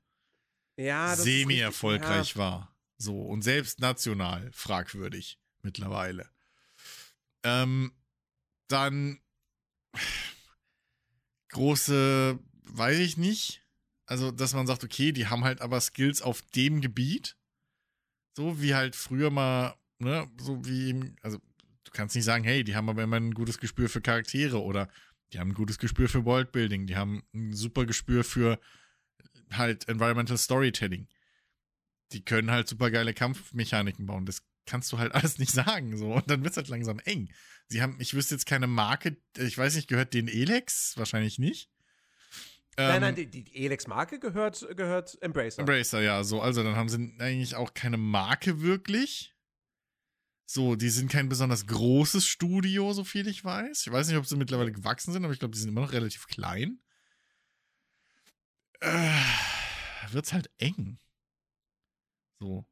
Ja, semi-erfolgreich richtig, war. So, und selbst national fragwürdig mittlerweile. Ähm, dann große, weiß ich nicht. Also, dass man sagt, okay, die haben halt aber Skills auf dem Gebiet. So wie halt früher mal, ne, so wie, im- also du kannst nicht sagen, hey, die haben aber immer ein gutes Gespür für Charaktere oder die haben ein gutes Gespür für Worldbuilding, die haben ein super Gespür für halt Environmental Storytelling. Die können halt super geile Kampfmechaniken bauen. Das kannst du halt alles nicht sagen. So. Und dann wird es halt langsam eng. Sie haben, ich wüsste jetzt keine Marke, ich weiß nicht, gehört den Elex? Wahrscheinlich nicht. Nein, Ähm, nein, die, die Elex-Marke gehört, gehört Embracer. Embracer, ja, so. Also dann haben sie eigentlich auch keine Marke wirklich. So, die sind kein besonders großes Studio, so viel ich weiß. Ich weiß nicht, ob sie mittlerweile gewachsen sind, aber ich glaube, die sind immer noch relativ klein. Äh, wird's halt eng. So.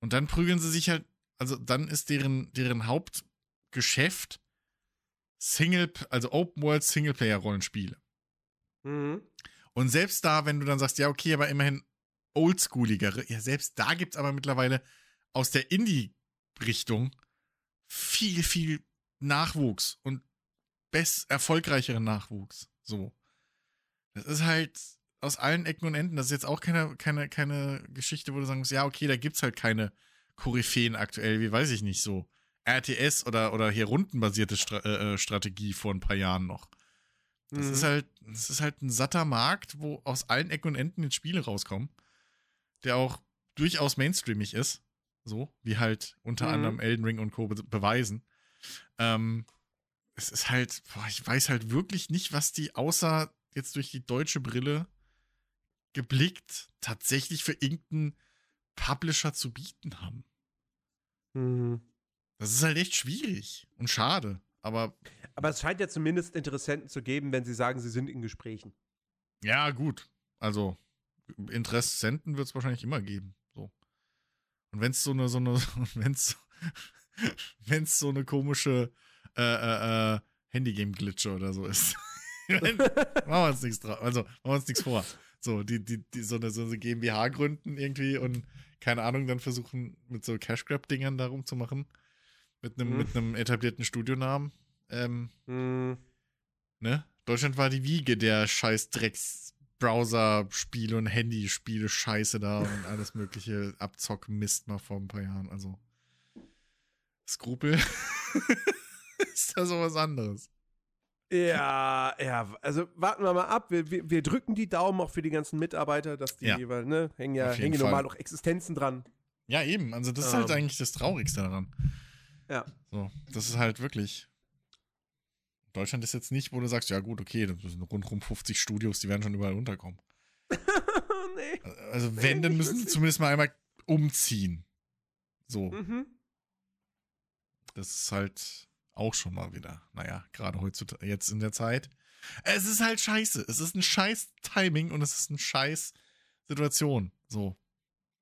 Und dann prügeln sie sich halt, also dann ist deren, deren Hauptgeschäft Single, also Open World Singleplayer Rollenspiele. Mhm. Und selbst da, wenn du dann sagst, ja, okay, aber immerhin oldschooligere, ja, selbst da gibt es aber mittlerweile aus der Indie-Richtung viel, viel Nachwuchs und best erfolgreicheren Nachwuchs. So. Das ist halt aus allen Ecken und Enden. Das ist jetzt auch keine, keine, keine Geschichte, wo du sagen musst, ja, okay, da gibt es halt keine Koryphäen aktuell, wie weiß ich nicht, so RTS oder, oder hier rundenbasierte Stra äh, Strategie vor ein paar Jahren noch. Das Mhm. ist halt, das ist halt ein satter Markt, wo aus allen Ecken und Enden jetzt Spiele rauskommen, der auch durchaus mainstreamig ist. So, wie halt unter Mhm. anderem Elden Ring und Co. be beweisen. Ähm, es ist halt, boah, ich weiß halt wirklich nicht, was die außer jetzt durch die deutsche Brille geblickt tatsächlich für irgendeinen Publisher zu bieten haben. Mhm. Das ist halt echt schwierig und schade. Aber Aber es scheint ja zumindest Interessenten zu geben, wenn sie sagen, sie sind in Gesprächen. ja, gut. Also, Interessenten wird es wahrscheinlich immer geben. So. Und wenn es so eine, so eine, wenn es wenn's so eine komische äh, äh, äh, Handygame-Glitche oder so ist. Machen wir uns nichts drauf. Also, machen wir uns nichts vor. So, die, die, die, so eine, so eine GmbH gründen irgendwie und keine Ahnung, dann versuchen mit so Cash-Grab-Dingern da rumzumachen. Mit einem, Mhm. mit einem etablierten Studionamen. Ähm, Mhm. ne? Deutschland war die Wiege der scheiß Drecks-Browser-Spiele und Handyspiele Scheiße da und alles mögliche Abzock-Mist mal vor ein paar Jahren. Also Skrupel ist da sowas anderes. Ja, ja, also warten wir mal ab. Wir, wir, wir drücken die Daumen auch für die ganzen Mitarbeiter, dass die, Ja. weil, ne, hängen ja, hängen normal auch Existenzen dran. Ja, eben. Also das ist halt Ähm. eigentlich das Traurigste daran. Ja. So, das ist halt wirklich. Deutschland ist jetzt nicht, wo du sagst, ja gut, okay, das sind rundherum 50 Studios, die werden schon überall unterkommen. nee. Also wenn, dann müssen sie zumindest mal einmal umziehen. So. Mhm. Das ist halt auch schon mal wieder, naja, gerade heutzutage, jetzt in der Zeit. Es ist halt scheiße. Es ist ein scheiß Timing und es ist eine scheiß Situation. So,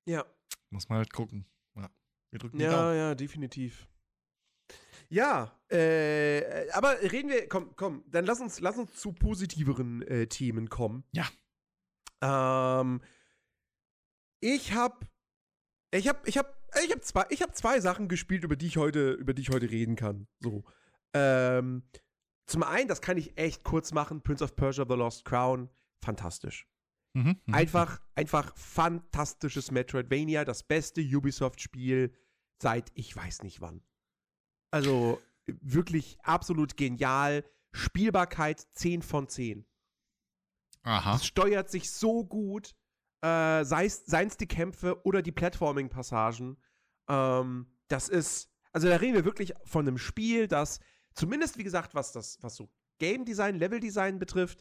Ja. muss man halt gucken. Ja, wir drücken die Ja, ja, definitiv. Ja, äh, aber reden wir, komm, komm, dann lass uns, lass uns zu positiveren äh, Themen kommen. Ja. Ähm, ich hab, ich hab, ich hab, ich hab zwei, ich hab zwei Sachen gespielt, über die ich heute, über die ich heute reden kann. So. Ähm, zum einen, das kann ich echt kurz machen, Prince of Persia: The Lost Crown, fantastisch. Mhm, mhm. Einfach, einfach fantastisches Metroidvania, das beste Ubisoft-Spiel seit ich weiß nicht wann. Also wirklich absolut genial. Spielbarkeit 10 von 10. Aha. Es steuert sich so gut, äh, sei es die Kämpfe oder die Platforming-Passagen. Ähm, das ist, also da reden wir wirklich von einem Spiel, das zumindest, wie gesagt, was das, was so Game Design, Level Design betrifft,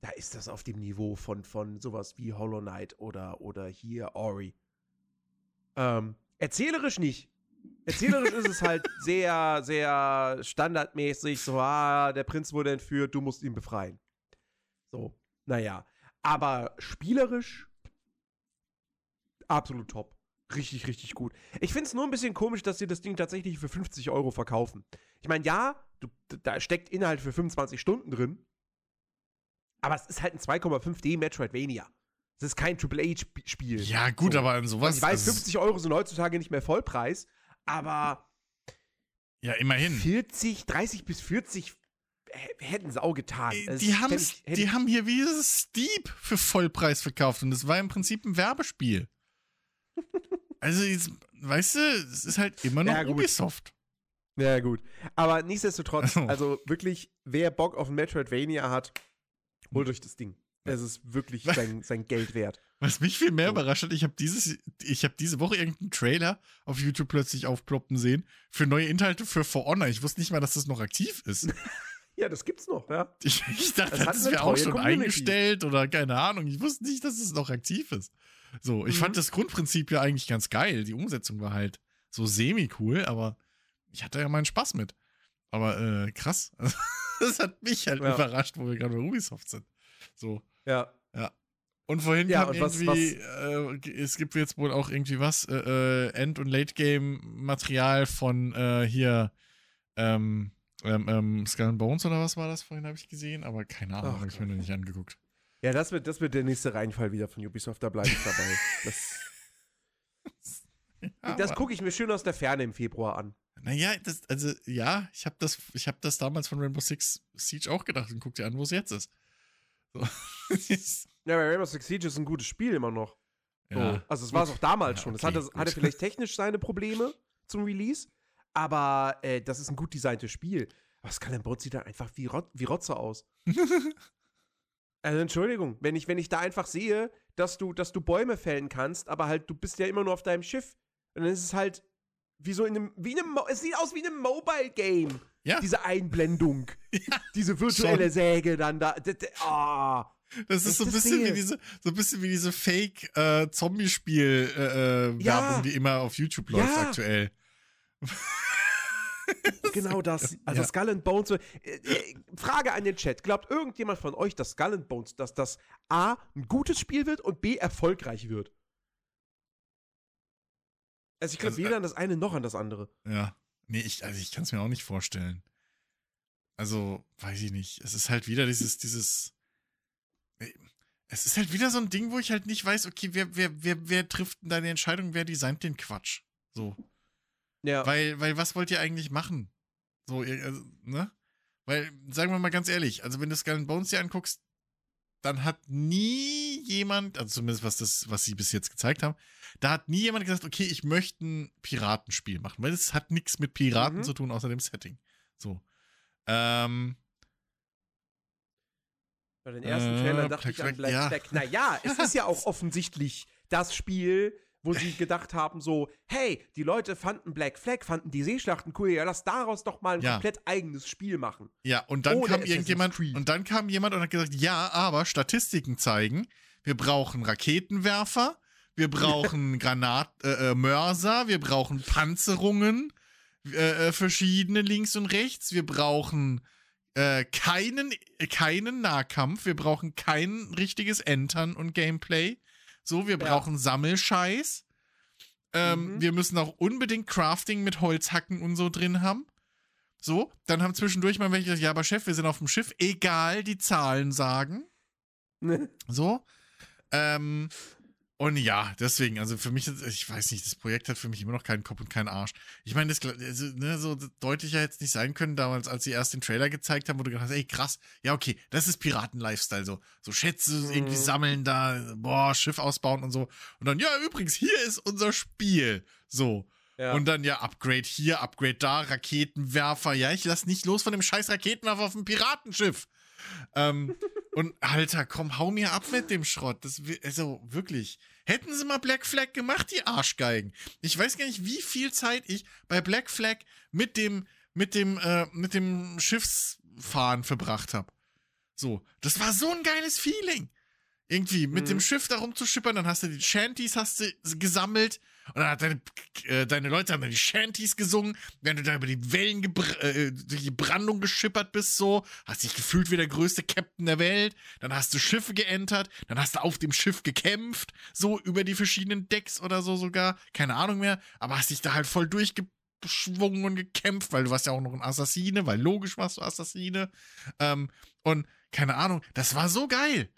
da ist das auf dem Niveau von, von sowas wie Hollow Knight oder, oder hier Ori. Ähm, erzählerisch nicht. Erzählerisch ist es halt sehr, sehr standardmäßig, so, ah, der Prinz wurde entführt, du musst ihn befreien. So, naja. Aber spielerisch absolut top. Richtig, richtig gut. Ich finde es nur ein bisschen komisch, dass sie das Ding tatsächlich für 50 Euro verkaufen. Ich meine, ja, du, da steckt Inhalt für 25 Stunden drin. Aber es ist halt ein 2,5D Metroidvania. Es ist kein AAA-Spiel. Ja, gut, So. aber an sowas. Und ich weiß, also, 50 Euro sind heutzutage nicht mehr Vollpreis, aber Ja, immerhin. 40, 30 bis 40 h- hätten sie auch getan. Äh, Das Die, hätte hätte die haben hier wie dieses Steep für Vollpreis verkauft und das war im Prinzip ein Werbespiel. Also, jetzt, weißt du, es ist halt immer noch Ja. Ubisoft. Ja, gut. Aber nichtsdestotrotz, Also. also wirklich, wer Bock auf Metroidvania hat, holt euch das Ding. Es ist wirklich sein, sein Geld wert. Was mich viel mehr überrascht hat, ich habe dieses, ich habe diese Woche irgendeinen Trailer auf YouTube plötzlich aufploppen sehen für neue Inhalte für For Honor. Ich wusste nicht mal, dass das noch aktiv ist. Ja, das gibt's noch, ja. Ich, ich dachte, Das das wäre auch schon Community. eingestellt oder keine Ahnung. Ich wusste nicht, dass es noch aktiv ist. So, ich Mhm. fand das Grundprinzip ja eigentlich ganz geil. Die Umsetzung war halt so semi-cool, aber ich hatte ja meinen Spaß mit. Aber äh, krass. das hat mich halt Ja. überrascht, wo wir gerade bei Ubisoft sind. So. Ja. Und vorhin Ja, kam und was- irgendwie, äh, es gibt jetzt wohl auch irgendwie was, äh, äh, End- und Late-Game-Material von äh, hier, ähm, ähm, ähm, Skull Bones oder was war das vorhin, habe ich gesehen, aber keine Ahnung, habe ich mir noch nicht angeguckt. Ja, das wird, das wird der nächste Reinfall wieder von Ubisoft, da bleibe ich dabei. Das, das Aber- gucke ich mir schön aus der Ferne im Februar an. Naja, das, also ja, ich habe das, ich hab das damals von Rainbow Six Siege auch gedacht und guck dir an, wo es jetzt ist. So. Ja, aber Rainbow Six Siege ist ein gutes Spiel immer noch. So. ja. Also es war es auch damals Ja, schon. Es okay, hatte, hatte vielleicht technisch seine Probleme zum Release, aber äh, das ist ein gut designtes Spiel. Aber Skull sieht dann einfach wie, Rot wie Rotze aus. Also Entschuldigung, wenn ich, wenn ich da einfach sehe, dass du, dass du Bäume fällen kannst, aber halt, du bist ja immer nur auf deinem Schiff. Und dann ist es halt wie so in einem, wie in einem, Mo- es sieht aus wie in einem Mobile-Game. Ja. Diese Einblendung. diese virtuelle schon. Säge dann da. Ah. Das ist so ein bisschen wie diese, so ein bisschen wie diese Fake äh, Zombie-Spiel äh, äh, Ja. Werbung, die immer auf YouTube läuft Ja. aktuell. Genau das. Also Ja. Skull and Bones. Äh, äh, Frage an den Chat. Glaubt irgendjemand von euch, dass Skull and Bones, dass das A, ein gutes Spiel wird und B, erfolgreich wird? Also ich glaube Also, äh, weder an das eine noch an das andere. Ja. Nee, ich, also ich kann es mir auch nicht vorstellen. Also, weiß ich nicht. Es ist halt wieder dieses, dieses. Es ist halt wieder so ein Ding, wo ich halt nicht weiß, okay, wer, wer, wer, wer trifft denn deine Entscheidung, wer designt den Quatsch? So. Ja. Weil, weil was wollt ihr eigentlich machen? So, ihr, also, ne? Weil, sagen wir mal ganz ehrlich, also wenn du Skull and Bones dir anguckst, dann hat nie jemand, also zumindest was das, was sie bis jetzt gezeigt haben, da hat nie jemand gesagt, okay, ich möchte ein Piratenspiel machen, weil es hat nichts mit Piraten Mhm. zu tun, außer dem Setting. So. Ähm, Bei den ersten Äh, Trailern dachte Black ich an Flag, Black ja. Flag. Naja, es ist ja auch offensichtlich das Spiel, wo sie gedacht haben, so, hey, die Leute fanden Black Flag, fanden die Seeschlachten cool, ja, lass daraus doch mal ein Ja. komplett eigenes Spiel machen. ja, und dann Ohne kam irgendjemand, und dann kam jemand und hat gesagt, ja, aber Statistiken zeigen, wir brauchen Raketenwerfer, wir brauchen Granat, äh, äh, Mörser, wir brauchen Panzerungen, äh, äh, verschiedene links und rechts, wir brauchen äh, keinen, keinen Nahkampf, wir brauchen kein richtiges Entern und Gameplay. So, wir Ja. brauchen Sammelscheiß. Ähm, Mhm. Wir müssen auch unbedingt Crafting mit Holzhacken und so drin haben. So, dann haben zwischendurch mal welche gesagt, ja, aber Chef, wir sind auf dem Schiff, egal die Zahlen sagen. So. Ähm, und ja, deswegen, also für mich, ich weiß nicht, das Projekt hat für mich immer noch keinen Kopf und keinen Arsch. Ich meine, das also, ne, so deutlicher hätte es nicht sein können, damals, als sie erst den Trailer gezeigt haben, wo du gedacht hast, ey, krass, ja, okay, das ist Piraten-Lifestyle, so, so Schätze irgendwie Mhm. sammeln da, boah, Schiff ausbauen und so. Und dann, ja, übrigens, hier ist unser Spiel. So. Ja. Und dann ja, Upgrade hier, Upgrade da, Raketenwerfer. Ja, ich lass nicht los von dem scheiß Raketenwerfer auf dem Piratenschiff. Ähm, und Alter, komm, hau mir ab mit dem Schrott. Das, also wirklich. Hätten sie mal Black Flag gemacht, die Arschgeigen. Ich weiß gar nicht, wie viel Zeit ich bei Black Flag mit dem, mit dem, äh, mit dem Schiffsfahren verbracht habe. So, das war so ein geiles Feeling. Irgendwie mit Mhm. dem Schiff da rumzuschippern, dann hast du die Shanties hast du gesammelt und dann hat deine, äh, deine Leute haben dann die Shanties gesungen, während du da über die Wellen gebr äh, durch die Brandung geschippert bist, so, hast dich gefühlt wie der größte Captain der Welt, dann hast du Schiffe geentert, dann hast du auf dem Schiff gekämpft, so über die verschiedenen Decks oder so sogar, keine Ahnung mehr, aber hast dich da halt voll durchgeschwungen und gekämpft, weil du warst ja auch noch ein Assassine, weil logisch warst du Assassine, ähm, und keine Ahnung, das war so geil.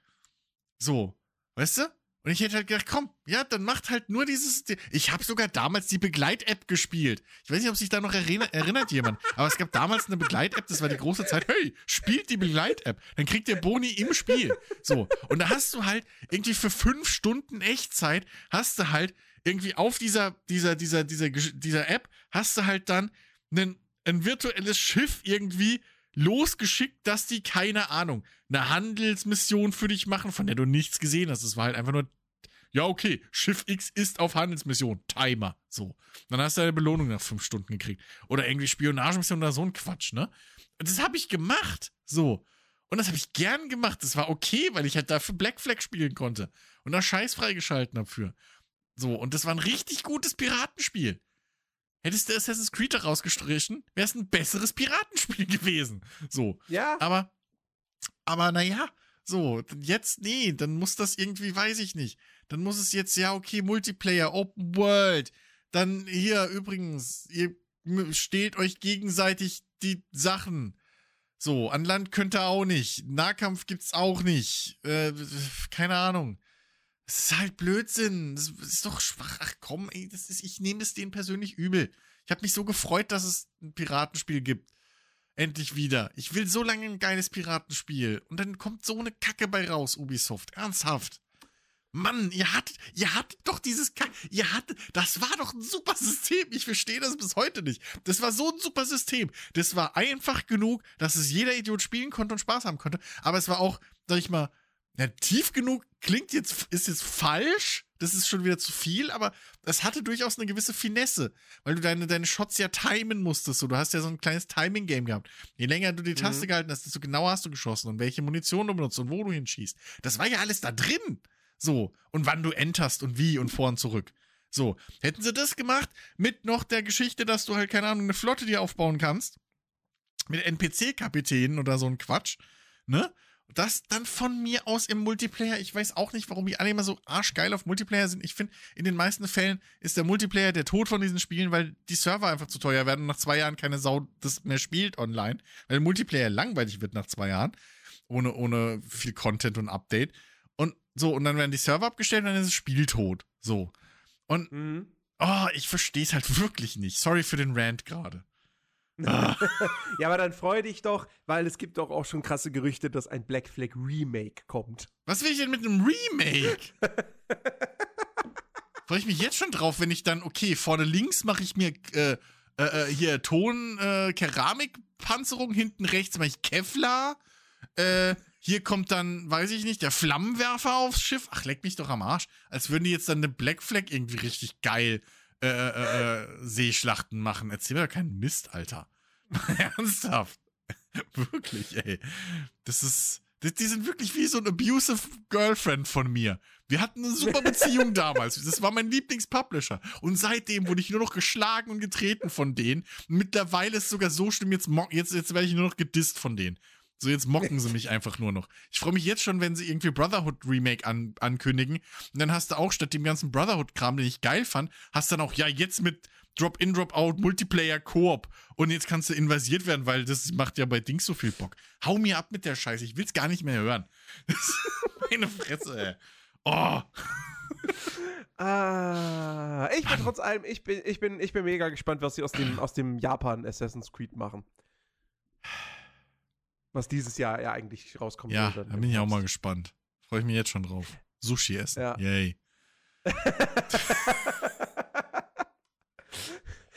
So, weißt du? Und ich hätte halt gedacht, komm, ja, dann macht halt nur dieses. Ich habe sogar damals die Begleit-App gespielt. Ich weiß nicht, ob sich da noch erinner, erinnert jemand. Aber es gab damals eine Begleit-App, das war die große Zeit. Hey, spielt die Begleit-App. Dann kriegt ihr Boni im Spiel. So. Und da hast du halt irgendwie für fünf Stunden Echtzeit, hast du halt irgendwie auf dieser, dieser, dieser, dieser, dieser App, hast du halt dann einen, ein virtuelles Schiff irgendwie losgeschickt, dass die, keine Ahnung, eine Handelsmission für dich machen, von der du nichts gesehen hast. Es war halt einfach nur, ja, okay, Schiff X ist auf Handelsmission, Timer, so. Dann hast du eine Belohnung nach fünf Stunden gekriegt. Oder irgendwie Spionagemission oder so ein Quatsch, ne? Das habe ich gemacht, so. Und das habe ich gern gemacht. Das war okay, weil ich halt dafür Black Flag spielen konnte. Und da Scheiß freigeschalten habe für. So, und das war ein richtig gutes Piratenspiel. Hättest du Assassin's Creed da rausgestrichen, wäre es ein besseres Piratenspiel gewesen. So. Ja. Aber, aber naja, so, jetzt, nee, dann muss das irgendwie, weiß ich nicht. Dann muss es jetzt, ja, okay, Multiplayer, Open World. Dann hier übrigens, ihr steht euch gegenseitig die Sachen. So, an Land könnt ihr auch nicht. Nahkampf gibt's auch nicht. Äh, keine Ahnung. Das ist halt Blödsinn. Das ist doch schwach. Ach komm, ey, das ist, ich nehme es denen persönlich übel. Ich habe mich so gefreut, dass es ein Piratenspiel gibt. Endlich wieder. Ich will so lange ein geiles Piratenspiel. Und dann kommt so eine Kacke bei raus, Ubisoft. Ernsthaft. Mann, ihr hattet, ihr hattet doch dieses Kack, ihr hattet, das war doch ein super System. Ich verstehe das bis heute nicht. Das war so ein super System. Das war einfach genug, dass es jeder Idiot spielen konnte und Spaß haben konnte. Aber es war auch, sag ich mal, ja, tief genug klingt jetzt, ist jetzt falsch. Das ist schon wieder zu viel, aber es hatte durchaus eine gewisse Finesse, weil du deine, deine Shots ja timen musstest. So, du hast ja so ein kleines Timing-Game gehabt. Je länger du die Taste mhm. gehalten hast, desto genauer hast du geschossen und welche Munition du benutzt und wo du hinschießt. Das war ja alles da drin. So. Und wann du enterst und wie und vor und zurück. So. Hätten sie das gemacht mit noch der Geschichte, dass du halt, keine Ahnung, eine Flotte dir aufbauen kannst. Mit NPC-Kapitänen oder so ein Quatsch. Ne? Das dann von mir aus im Multiplayer. Ich weiß auch nicht, warum die alle immer so arschgeil auf Multiplayer sind. Ich finde, in den meisten Fällen ist der Multiplayer der Tod von diesen Spielen, weil die Server einfach zu teuer werden und nach zwei Jahren keine Sau das mehr spielt online. Weil Multiplayer langweilig wird nach zwei Jahren. Ohne, ohne viel Content und Update. Und so, und dann werden die Server abgestellt und dann ist das Spiel tot. So. Und, mhm. oh, ich verstehe es halt wirklich nicht. Sorry für den Rant gerade. Ah. ja, aber dann freu dich doch, weil es gibt doch auch schon krasse Gerüchte, dass ein Black Flag Remake kommt. Was will ich denn mit einem Remake? Freue ich mich jetzt schon drauf, wenn ich dann, okay, vorne links mache ich mir äh, äh, äh hier Ton, äh, Keramikpanzerung, hinten rechts mache ich Kevlar. Äh, hier kommt dann, weiß ich nicht, der Flammenwerfer aufs Schiff. Ach, leck mich doch am Arsch. Als würden die jetzt dann eine Black Flag irgendwie richtig geil äh, äh, äh, Seeschlachten machen. Erzähl mir doch keinen Mist, Alter. Ernsthaft. wirklich, ey. Das ist. Die, die sind wirklich wie so ein abusive Girlfriend von mir. Wir hatten eine super Beziehung damals. Das war mein Lieblingspublisher. Und seitdem wurde ich nur noch geschlagen und getreten von denen. mittlerweile ist es sogar so schlimm, jetzt, jetzt, jetzt werde ich nur noch gedisst von denen. So, jetzt mocken sie mich einfach nur noch. Ich freue mich jetzt schon, wenn sie irgendwie Brotherhood Remake an, ankündigen. Und dann hast du auch statt dem ganzen Brotherhood-Kram, den ich geil fand, hast dann auch, ja, jetzt mit Drop-in, Drop-out, Multiplayer, Koop. Und jetzt kannst du invasiert werden, weil das macht ja bei Dings so viel Bock. Hau mir ab mit der Scheiße. Ich will's gar nicht mehr hören. meine Fresse, ey. Oh. ah, ich bin trotz allem, ich bin, ich bin, ich bin mega gespannt, was sie aus dem, aus dem Japan Assassin's Creed machen was dieses Jahr ja eigentlich rauskommen ja, Da bin ich auch mal gespannt. Freue ich mich jetzt schon drauf. Sushi essen. Ja. Yay.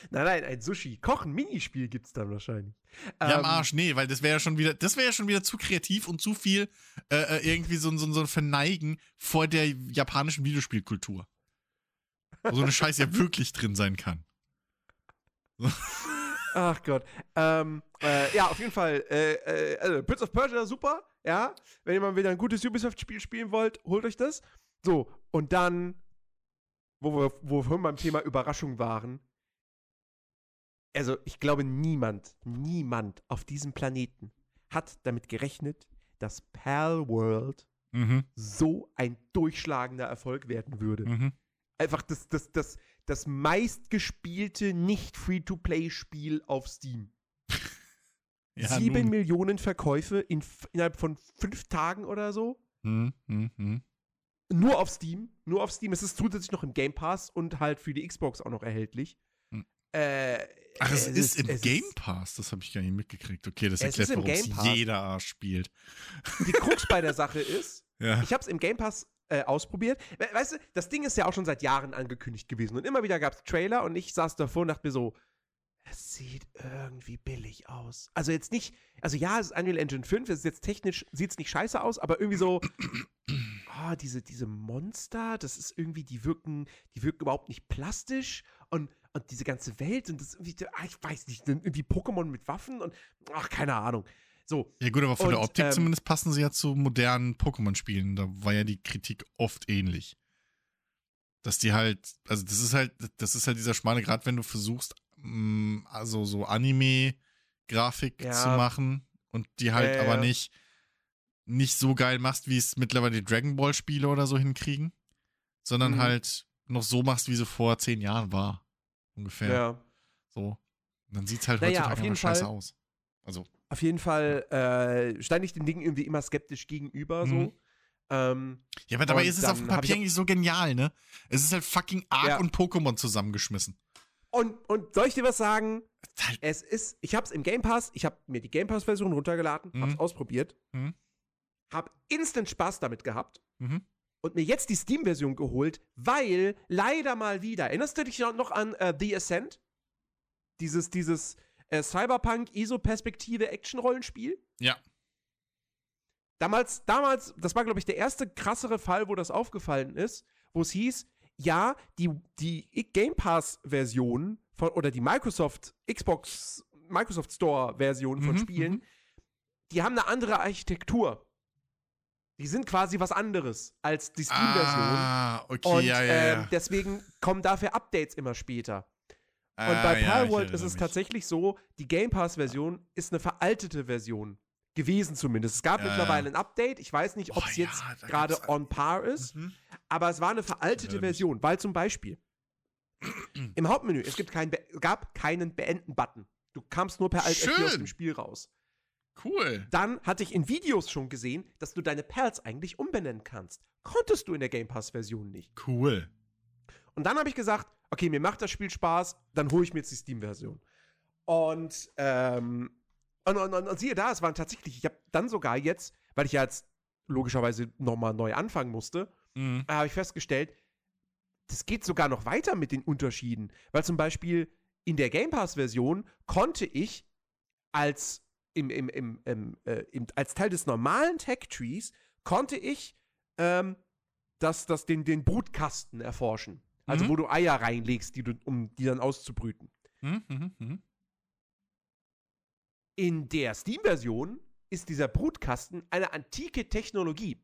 nein, nein, ein Sushi-Kochen-Minispiel gibt es dann wahrscheinlich. Ja, am ähm, Arsch, nee, weil das wäre ja schon wieder, das wäre ja schon wieder zu kreativ und zu viel äh, äh, irgendwie so, so, so ein Verneigen vor der japanischen Videospielkultur. Wo so eine Scheiße ja wirklich drin sein kann. Ach Gott. Ähm, äh, ja, auf jeden Fall. Äh, äh, also, Prince of Persia, super. Ja. Wenn ihr mal wieder ein gutes Ubisoft-Spiel spielen wollt, holt euch das. So, und dann, wo wir, wo wir beim Thema Überraschung waren. Also, ich glaube, niemand, niemand auf diesem Planeten hat damit gerechnet, dass Pal World mhm. so ein durchschlagender Erfolg werden würde. Mhm. Einfach das, das, das, das meistgespielte Nicht-Free-to-Play-Spiel auf Steam. ja, Sieben nun. Millionen Verkäufe in, innerhalb von fünf Tagen oder so. Hm, hm, hm. Nur auf Steam. Nur auf Steam. Es ist zusätzlich noch im Game Pass und halt für die Xbox auch noch erhältlich. Hm. Äh, Ach, es, es ist, im Game Pass, das habe ich gar nicht mitgekriegt. Okay, das erklärt, warum es jeder Arsch spielt. Die Krux bei der Sache ist, ja. ich habe es im Game Pass äh, ausprobiert. Weißt du, das Ding ist ja auch schon seit Jahren angekündigt gewesen und immer wieder gab es Trailer und ich saß davor und dachte mir so, es sieht irgendwie billig aus. Also jetzt nicht, also ja, es ist Unreal Engine 5, es ist jetzt technisch, sieht es nicht scheiße aus, aber irgendwie so, oh, diese, diese Monster, das ist irgendwie, die wirken, die wirken überhaupt nicht plastisch und, und diese ganze Welt und das irgendwie, ah, ich weiß nicht, irgendwie Pokémon mit Waffen und, ach, keine Ahnung. So. Ja, gut, aber von und, der Optik ähm, zumindest passen sie ja zu modernen Pokémon-Spielen. Da war ja die Kritik oft ähnlich. Dass die halt, also das ist halt, das ist halt dieser schmale Grad, wenn du versuchst, mh, also so Anime-Grafik Ja. zu machen und die halt ja, aber nicht, nicht so geil machst, wie es mittlerweile die Dragon Ball-Spiele oder so hinkriegen, sondern Mhm. halt noch so machst, wie sie vor zehn Jahren war. Ungefähr. ja. So. Und dann sieht es halt Naja, heutzutage jeden scheiße aus. Also, Auf jeden Fall äh, stand ich den Dingen irgendwie immer skeptisch gegenüber, Mhm. so. Ähm, ja, aber dabei ist es auf dem hab Papier ich- eigentlich so genial, ne? Es ist halt fucking Ark Ja. und Pokémon zusammengeschmissen. und, und soll ich dir was sagen? Halt, Es ist, ich hab's im Game Pass, ich habe mir die Game Pass-Version runtergeladen, Mhm. hab's ausprobiert, Mhm. hab instant Spaß damit gehabt mhm. und mir jetzt die Steam-Version geholt, weil leider mal wieder, erinnerst du dich noch an äh, The Ascent? Dieses, dieses äh, Cyberpunk-ISO-Perspektive-Action-Rollenspiel? Ja. Damals, damals, das war, glaube ich, der erste krassere Fall, wo das aufgefallen ist, wo es hieß, ja, die, die Game Pass-Version von oder die Microsoft Xbox Microsoft Store-Version von Mhm, Spielen, die haben eine andere Architektur. Die sind quasi was anderes als die Steam-Version. Ah, okay, Und ja, ja, ja. ähm, deswegen kommen dafür Updates immer später. Und Ah, bei ja, Palworld ist es mich. tatsächlich so, die Game Pass-Version ist eine veraltete Version. Gewesen zumindest. Es gab Ja, mittlerweile ja. ein Update. Ich weiß nicht, ob es ja, jetzt da gerade on par ist, Mhm. aber es war eine veraltete. Version, weil zum Beispiel im Hauptmenü, es gibt kein gab keinen Beenden-Button. Du kamst nur per Alt F4 aus Schön. dem Spiel raus. Cool. Dann hatte ich in Videos schon gesehen, dass du deine Perls eigentlich umbenennen kannst. Konntest du in der Game Pass-Version nicht. Cool. Und dann habe ich gesagt, okay, mir macht das Spiel Spaß, dann hole ich mir jetzt die Steam-Version. Und, ähm, und, und, und, und siehe da, es waren tatsächlich, ich habe dann sogar jetzt, weil ich ja jetzt logischerweise nochmal neu anfangen musste, Mhm. habe ich festgestellt, das geht sogar noch weiter mit den Unterschieden. Weil zum Beispiel in der Game Pass-Version konnte ich als, im, im, im, im, äh, im, als Teil des normalen Tech-Trees, konnte ich ähm, das, das, den, den Brutkasten erforschen. Also Mhm. wo du Eier reinlegst, die du, um die dann auszubrüten. Mhm, mhm, mhm. In der Steam-Version ist dieser Brutkasten eine antike Technologie,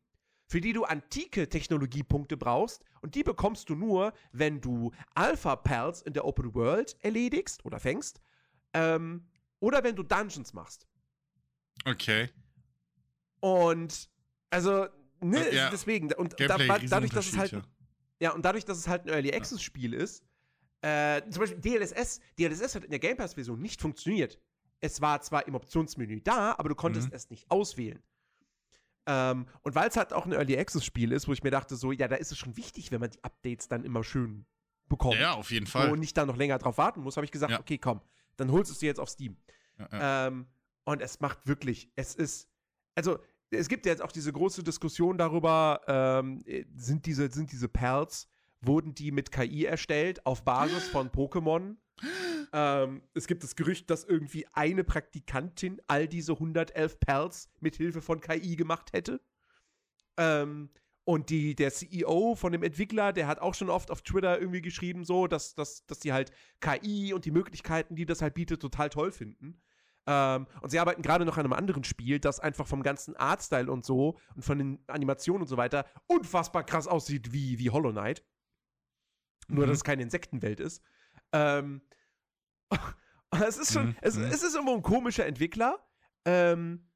für die du antike Technologiepunkte brauchst und die bekommst du nur, wenn du Alpha-Pals in der Open World erledigst oder fängst ähm, oder wenn du Dungeons machst. Okay. Und also, ne, Äh, ja. deswegen, und da, dadurch, dass es halt, ja, und dadurch, dass es halt ein Early Access Spiel ist, äh, zum Beispiel DLSS, DLSS hat in der Game Pass-Version nicht funktioniert. Es war zwar im Optionsmenü da, aber du konntest Mhm. es nicht auswählen. Ähm, und weil es halt auch ein Early Access Spiel ist, wo ich mir dachte, so, ja, da ist es schon wichtig, wenn man die Updates dann immer schön bekommt. Ja, auf jeden Fall. und nicht da noch länger drauf warten muss, habe ich gesagt, Ja. okay, komm, dann holst du es dir jetzt auf Steam. Ja, ja. Ähm, und es macht wirklich, es ist, also es gibt ja jetzt auch diese große Diskussion darüber, ähm, äh, sind diese, sind diese Perls, wurden die mit KI erstellt auf Basis von Pokémon? ähm, es gibt das Gerücht, dass irgendwie eine Praktikantin all diese 111 Perls mit Hilfe von KI gemacht hätte. Ähm, und die, der CEO von dem Entwickler, der hat auch schon oft auf Twitter irgendwie geschrieben, so, dass, dass, dass die halt KI und die Möglichkeiten, die das halt bietet, total toll finden. Ähm, und sie arbeiten gerade noch an einem anderen Spiel, das einfach vom ganzen Artstyle und so und von den Animationen und so weiter unfassbar krass aussieht wie, wie Hollow Knight. Nur, Mhm. dass es keine Insektenwelt ist. Ähm, es ist schon, Mhm, es, mhm. es ist immer ein komischer Entwickler. Ähm,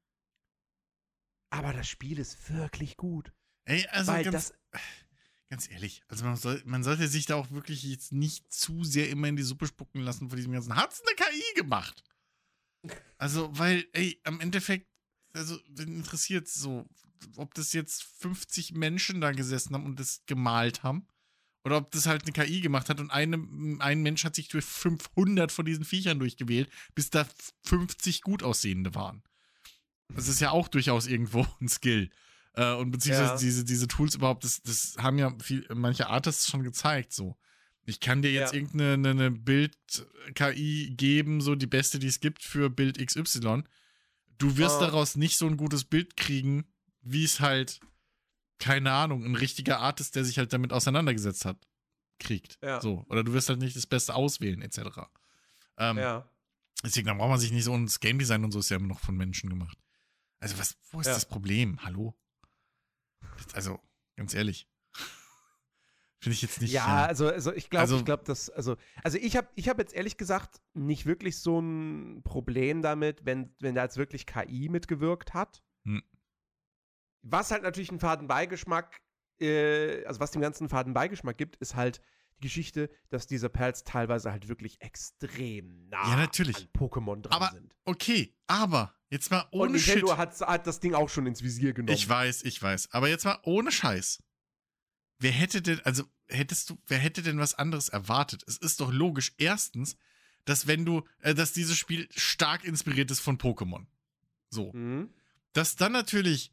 aber das Spiel ist wirklich gut. Ey, also weil ganz, das, ganz ehrlich, also man, soll, man sollte sich da auch wirklich jetzt nicht zu sehr immer in die Suppe spucken lassen von diesem ganzen. Hat's eine KI gemacht? Also, weil, ey, am Endeffekt, also, wen interessiert so, ob das jetzt 50 Menschen da gesessen haben und das gemalt haben. Oder ob das halt eine KI gemacht hat und eine, ein Mensch hat sich durch 500 von diesen Viechern durchgewählt, bis da 50 gut aussehende waren. Das ist ja auch durchaus irgendwo ein Skill. Äh, und beziehungsweise Ja. diese, diese Tools überhaupt, das, das haben ja viel, manche Artists schon gezeigt, so. Ich kann dir jetzt Ja. irgendeine eine, eine Bild-KI geben, so die beste, die es gibt für Bild XY. Du wirst Oh. daraus nicht so ein gutes Bild kriegen, wie es halt, keine Ahnung, ein richtiger Artist, der sich halt damit auseinandergesetzt hat, kriegt. Ja. So. Oder du wirst halt nicht das Beste auswählen, etc. Ähm, ja. Deswegen, da braucht man sich nicht so, und das Game Design und so ist ja immer noch von Menschen gemacht. Also, was, wo ist Ja. das Problem? Hallo? Also, ganz ehrlich. Finde ich jetzt nicht. Ja, also, also ich glaube, Also- ich glaube, dass, also, also ich habe ich hab jetzt ehrlich gesagt nicht wirklich so ein Problem damit, wenn, wenn da jetzt wirklich KI mitgewirkt hat. Hm. Was halt natürlich einen Fadenbeigeschmack, äh, also was dem ganzen Fadenbeigeschmack gibt, ist halt die Geschichte, dass diese Perls teilweise halt wirklich extrem nah Ja, natürlich. an Pokémon dran Aber sind. Okay, aber jetzt mal Und ohne Shit. Nintendo hat, hat das Ding auch schon ins Visier genommen. Ich weiß, ich weiß. Aber jetzt mal ohne Scheiß. Wer hätte denn, also hättest du, wer hätte denn was anderes erwartet? Es ist doch logisch, erstens, dass wenn du, äh, dass dieses Spiel stark inspiriert ist von Pokémon. So. Mhm. Dass dann natürlich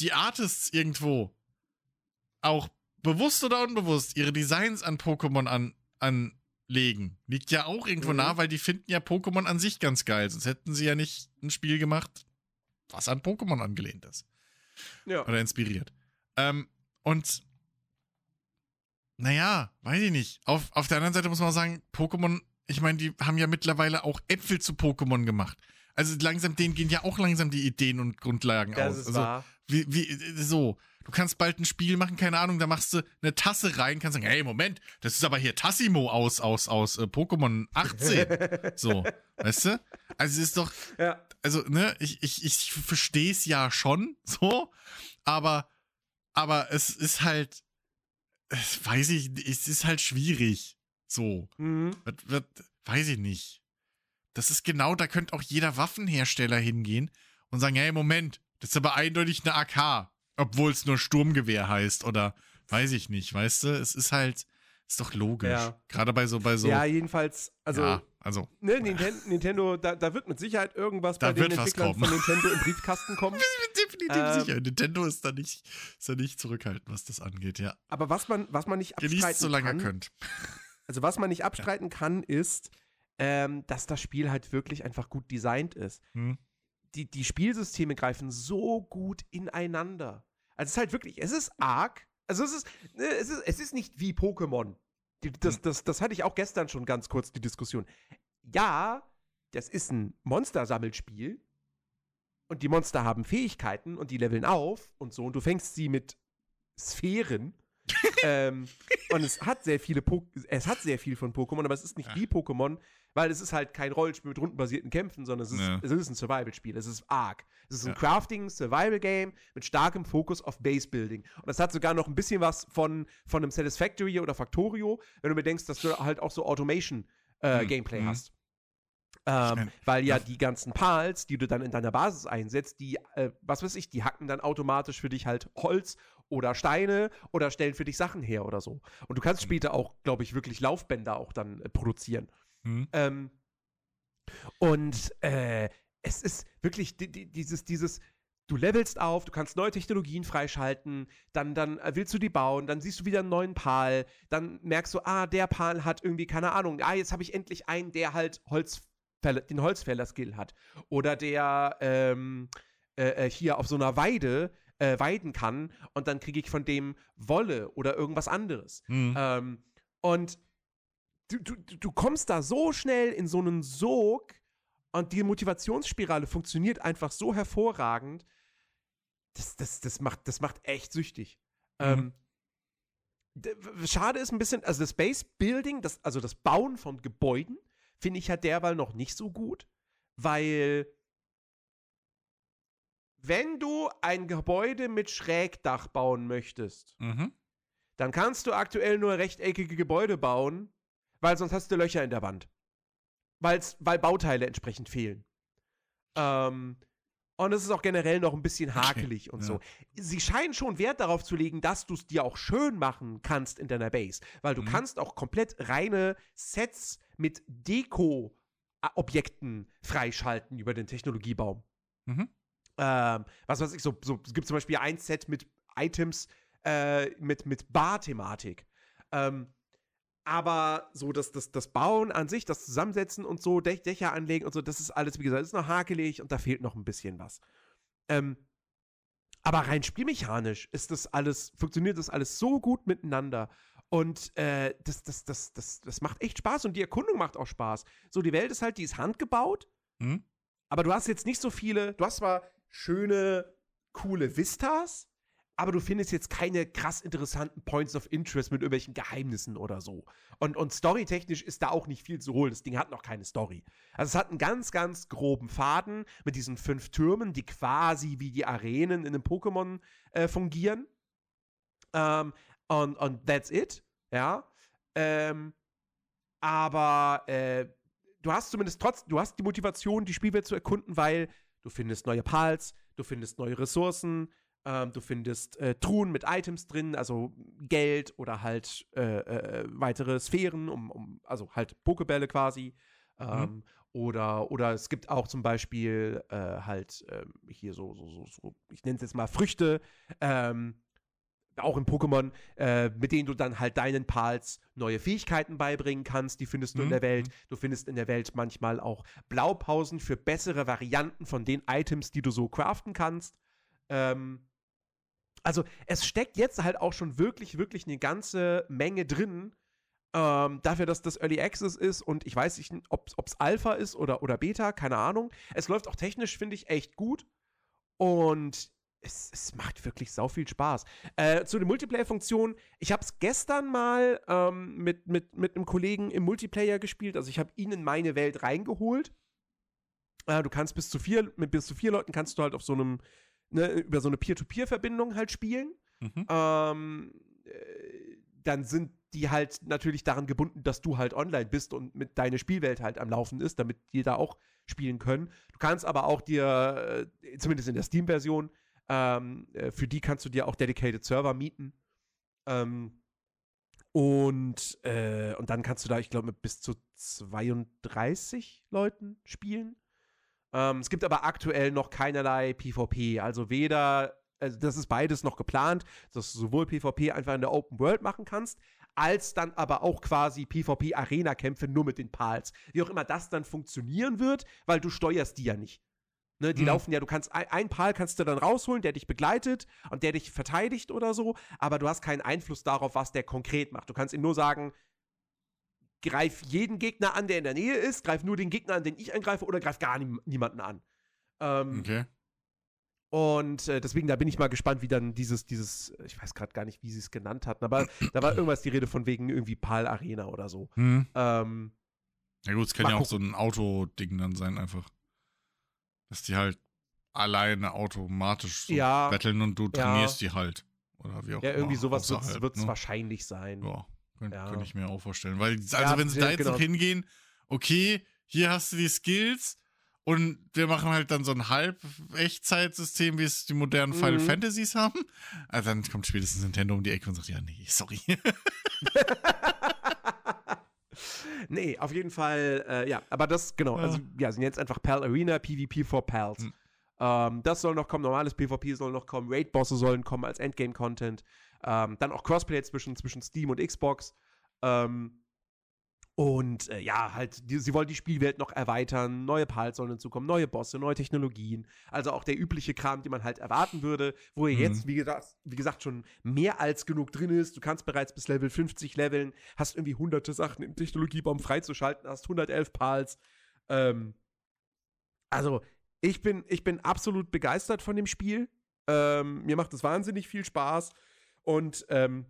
die Artists irgendwo auch bewusst oder unbewusst ihre Designs an Pokémon an, anlegen. Liegt ja auch irgendwo Mhm. nah, weil die finden ja Pokémon an sich ganz geil. Sonst hätten sie ja nicht ein Spiel gemacht, was an Pokémon angelehnt ist Ja. oder inspiriert. Ähm, und naja, weiß ich nicht. Auf, auf der anderen Seite muss man auch sagen, Pokémon, ich meine, die haben ja mittlerweile auch Äpfel zu Pokémon gemacht. Also langsam, denen gehen ja auch langsam die Ideen und Grundlagen Das aus. ist also, wahr. wie, wie, so. Du kannst bald ein Spiel machen, keine Ahnung, da machst du eine Tasse rein, kannst sagen, hey, Moment, das ist aber hier Tassimo aus, aus, aus äh, Pokémon 18. so, weißt du? Also es ist doch, ja. also, ne, ich, ich, ich verstehe es ja schon, so, aber, aber es ist halt, weiß ich, es ist halt schwierig, so. Mhm. Wird, wird, weiß ich nicht. Das ist genau, da könnte auch jeder Waffenhersteller hingehen und sagen, hey, Moment, das ist aber eindeutig eine AK, obwohl es nur Sturmgewehr heißt oder weiß ich nicht, weißt du? Es ist halt, ist doch logisch. Ja. Gerade bei so, bei so, ja, jedenfalls, also, ja, also, ne, Ninten Nintendo, da, da wird mit Sicherheit irgendwas Da bei den Entwicklern von Nintendo im Briefkasten kommen. Ich bin definitiv Ähm, sicher. Nintendo ist da nicht, ist da nicht zurückhaltend, was das angeht, ja. Aber was man, was man nicht abstreiten Genießt, solange kann, ihr könnt. also was man nicht abstreiten kann, ist, ähm, dass das Spiel halt wirklich einfach gut designt ist. Hm. Die, die Spielsysteme greifen so gut ineinander. Also es ist halt wirklich, es ist arg. Also es ist, ne, es ist, es ist nicht wie Pokémon. Das, das, das hatte ich auch gestern schon ganz kurz, die Diskussion. Ja, das ist ein Monstersammelspiel. Und die Monster haben Fähigkeiten und die leveln auf und so. Und du fängst sie mit Sphären. ähm, und es hat sehr viele po es hat sehr viel von Pokémon, aber es ist nicht Ja. wie Pokémon, weil es ist halt kein Rollenspiel mit rundenbasierten Kämpfen, sondern es ist, Ja. es ist ein Survival-Spiel. Es ist arg. Es ist ein Ja. Crafting-Survival-Game mit starkem Fokus auf Base-Building. Und das hat sogar noch ein bisschen was von, von einem Satisfactory oder Factorio, wenn du bedenkst, dass du halt auch so Automation-Gameplay Hm. hast. Ähm, weil ja die ganzen Pals, die du dann in deiner Basis einsetzt, die, äh, was weiß ich, die hacken dann automatisch für dich halt Holz oder Steine oder stellen für dich Sachen her oder so. Und du kannst später auch, glaube ich, wirklich Laufbänder auch dann äh, produzieren. Hm. Ähm, und äh, es ist wirklich di- di- dieses, dieses, du levelst auf, du kannst neue Technologien freischalten, dann, dann äh, willst du die bauen, dann siehst du wieder einen neuen Pal, dann merkst du, ah, der Pal hat irgendwie, keine Ahnung, ah, jetzt habe ich endlich einen, der halt Holzfäller, den Holzfäller-Skill hat. Oder der ähm, äh, äh, hier auf so einer Weide äh, weiden kann und dann kriege ich von dem Wolle oder irgendwas anderes. Hm. Ähm, und du, du, du kommst da so schnell in so einen Sog und die Motivationsspirale funktioniert einfach so hervorragend. Das, das, das, macht, das macht echt süchtig. Mhm. Ähm, schade ist ein bisschen, also das Base Building, das, also das Bauen von Gebäuden, finde ich ja derweil noch nicht so gut, weil wenn du ein Gebäude mit Schrägdach bauen möchtest, Mhm. dann kannst du aktuell nur rechteckige Gebäude bauen, weil sonst hast du Löcher in der Wand. Weil's, weil Bauteile entsprechend fehlen. Ähm, und es ist auch generell noch ein bisschen hakelig und ja. so. Sie scheinen schon Wert darauf zu legen, dass du es dir auch schön machen kannst in deiner Base. Weil du Mhm. kannst auch komplett reine Sets mit Deko-Objekten freischalten über den Technologiebaum Mhm. ähm, was weiß ich, so, so es gibt zum Beispiel ein Set mit Items äh, mit, mit Bar-Thematik. Ähm, aber so das, das, das Bauen an sich, das Zusammensetzen und so, Dä Dächer anlegen und so, das ist alles, wie gesagt, ist noch hakelig und da fehlt noch ein bisschen was. Ähm, aber rein spielmechanisch ist das alles, funktioniert das alles so gut miteinander. Und äh, das, das, das, das, das macht echt Spaß und die Erkundung macht auch Spaß. So, die Welt ist halt, die ist handgebaut, Mhm. aber du hast jetzt nicht so viele, du hast zwar schöne, coole Vistas, aber du findest jetzt keine krass interessanten Points of Interest mit irgendwelchen Geheimnissen oder so. Und, und storytechnisch ist da auch nicht viel zu holen. Das Ding hat noch keine Story. Also es hat einen ganz, ganz groben Faden mit diesen fünf Türmen, die quasi wie die Arenen in einem Pokémon äh, fungieren. Ähm, und, und that's it. Ja. Ähm, aber äh, du hast zumindest trotzdem, du hast die Motivation, die Spielwelt zu erkunden, weil du findest neue Pals, du findest neue Ressourcen, ähm, du findest äh, Truhen mit Items drin, also Geld oder halt äh, äh, weitere Sphären, um, um, also halt Pokebälle quasi. Mhm. Ähm, mhm. Oder, oder es gibt auch zum Beispiel äh, halt ähm, hier so, so, so, so ich nenne es jetzt mal Früchte, ähm, auch im Pokémon, äh, mit denen du dann halt deinen Pals neue Fähigkeiten beibringen kannst. Die findest du mhm. in der Welt. Du findest in der Welt manchmal auch Blaupausen für bessere Varianten von den Items, die du so craften kannst. Ähm, also es steckt jetzt halt auch schon wirklich, wirklich eine ganze Menge drin. Ähm, dafür, dass das Early Access ist und ich weiß nicht, ob es Alpha ist oder, oder Beta, keine Ahnung. Es läuft auch technisch, finde ich, echt gut. Und es, es, macht wirklich sau viel Spaß. Äh, zu den Multiplayer-Funktionen, ich habe es gestern mal ähm, mit, mit, mit einem Kollegen im Multiplayer gespielt. Also ich habe ihn in meine Welt reingeholt. Äh, du kannst bis zu vier, mit bis zu vier Leuten kannst du halt auf so einem ne, über so eine Peer-to-Peer-Verbindung halt spielen. Mhm. Ähm, äh, dann sind die halt natürlich daran gebunden, dass du halt online bist und mit deiner Spielwelt halt am Laufen ist, damit die da auch spielen können. Du kannst aber auch dir, äh, zumindest in der Steam-Version, ähm, äh, für die kannst du dir auch Dedicated Server mieten. Ähm, und, äh, und dann kannst du da, ich glaube, mit bis zu 32 Leuten spielen. Ähm, es gibt aber aktuell noch keinerlei PvP. Also weder, also das ist beides noch geplant, dass du sowohl PvP einfach in der Open World machen kannst, als dann aber auch quasi PvP-Arena-Kämpfe nur mit den Pals. Wie auch immer das dann funktionieren wird, weil du steuerst die ja nicht. Ne, die mhm. laufen ja, du kannst ein, ein Pal kannst du dann rausholen, der dich begleitet und der dich verteidigt oder so, aber du hast keinen Einfluss darauf, was der konkret macht. Du kannst ihm nur sagen, greif jeden Gegner an, der in der Nähe ist, greif nur den Gegner an, den ich angreife, oder greif gar nie, niemanden an. Ähm, okay. Und äh, deswegen, da bin ich mal gespannt, wie dann dieses, dieses, ich weiß gerade gar nicht, wie sie es genannt hatten, aber da war irgendwas die Rede von wegen irgendwie PAL Arena oder so. Mhm. Ähm, ja gut, es kann ja auch so ein Auto-Ding dann sein, einfach. Dass die halt alleine automatisch so ja, betteln und du trainierst ja. die halt. Oder wie auch immer. Ja, irgendwie sowas wird es ne? wahrscheinlich sein. Ja. Könnte ja. könnt ich mir auch vorstellen. Weil, also ja, wenn sie da jetzt genau. noch hingehen, okay, hier hast du die Skills und wir machen halt dann so ein Halb-Echtzeitsystem, wie es die modernen mhm. Final Fantasies haben. Also dann kommt spätestens Nintendo um die Ecke und sagt, ja, nee, sorry. nee, auf jeden Fall, äh, ja, aber das, genau, ja. also ja, sind jetzt einfach Pal Arena, PvP for Pals. Mhm. Ähm, das soll noch kommen, normales PvP soll noch kommen, Raid-Bosse sollen kommen als Endgame-Content. Ähm, dann auch Crossplay zwischen, zwischen Steam und Xbox. Ähm, und äh, ja, halt, die, sie wollen die Spielwelt noch erweitern, neue Pals sollen hinzukommen, neue Bosse, neue Technologien. Also auch der übliche Kram, den man halt erwarten würde, wo ihr mhm. jetzt, wie gesagt, wie gesagt, schon mehr als genug drin ist. Du kannst bereits bis Level 50 leveln, hast irgendwie hunderte Sachen im Technologiebaum freizuschalten, hast 111 Pals. Ähm, also, ich bin, ich bin absolut begeistert von dem Spiel. Ähm, mir macht es wahnsinnig viel Spaß. Und ähm,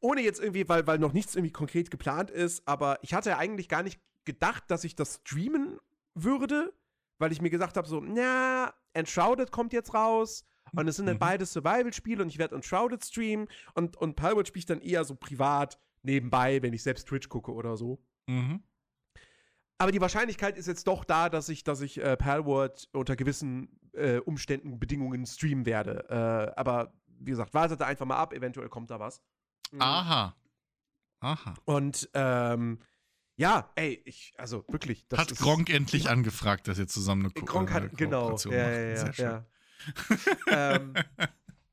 ohne jetzt irgendwie, weil, weil noch nichts irgendwie konkret geplant ist, aber ich hatte eigentlich gar nicht gedacht, dass ich das streamen würde, weil ich mir gesagt habe, so, na, Enshrouded kommt jetzt raus und es sind dann mhm. beide Survival-Spiele und ich werde Enshrouded streamen und, und Palworld spiele ich dann eher so privat nebenbei, wenn ich selbst Twitch gucke oder so. Mhm. Aber die Wahrscheinlichkeit ist jetzt doch da, dass ich, dass ich äh, Palworld unter gewissen äh, Umständen, Bedingungen streamen werde. Äh, aber wie gesagt, wartet da einfach mal ab, eventuell kommt da was. Mhm. Aha. Aha. Und ähm, ja, ey, ich, also wirklich. hat Gronk ist, endlich ja. angefragt, dass ihr zusammen eine Ko Gronk hat, äh, genau. Ja, ja, ja, ja. ähm,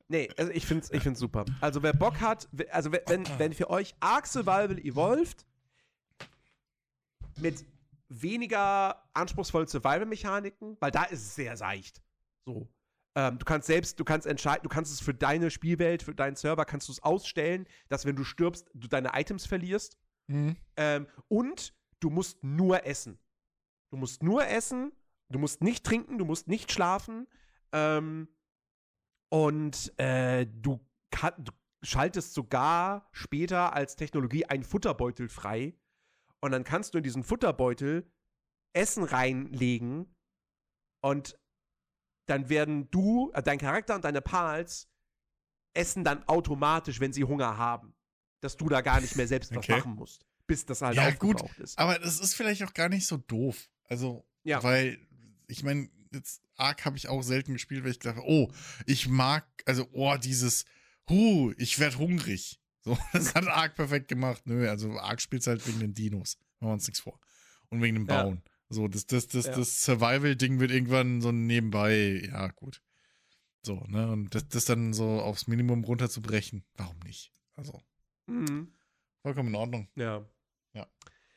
nee, also ich finde es ich find's super. Also wer Bock hat, also wenn, wenn für euch Ark Survival Evolved mit weniger anspruchsvollen Survival-Mechaniken, weil da ist es sehr seicht. So. Ähm, du kannst selbst, du kannst entscheiden, du kannst es für deine Spielwelt, für deinen Server, kannst du es ausstellen, dass wenn du stirbst, du deine Items verlierst. Mhm. Ähm, und du musst nur essen. Du musst nur essen, du musst nicht trinken, du musst nicht schlafen. Ähm, Und äh, du, kann, du schaltest sogar später als Technologie einen Futterbeutel frei. Und dann kannst du in diesen Futterbeutel Essen reinlegen und dann werden du, äh, dein Charakter und deine Pals essen dann automatisch, wenn sie Hunger haben. Dass du da gar nicht mehr selbst was Okay. machen musst, bis das halt Ja, gut, ist. Aber das ist vielleicht auch gar nicht so doof. Also, Ja. weil, ich meine, jetzt Ark habe ich auch selten gespielt, weil ich dachte, oh, ich mag, also, oh, dieses, hu, ich werd hungrig. So, das hat Ark perfekt gemacht. Nö, also Ark spielt halt wegen den Dinos. Machen wir uns nichts vor. Und wegen dem Ja. So, das, das, das, Ja. das Survival-Ding wird irgendwann so nebenbei, ja, gut. So, ne, und das, das dann so aufs Minimum runterzubrechen, warum nicht? Also, Mhm. vollkommen in Ordnung. Ja. Ja.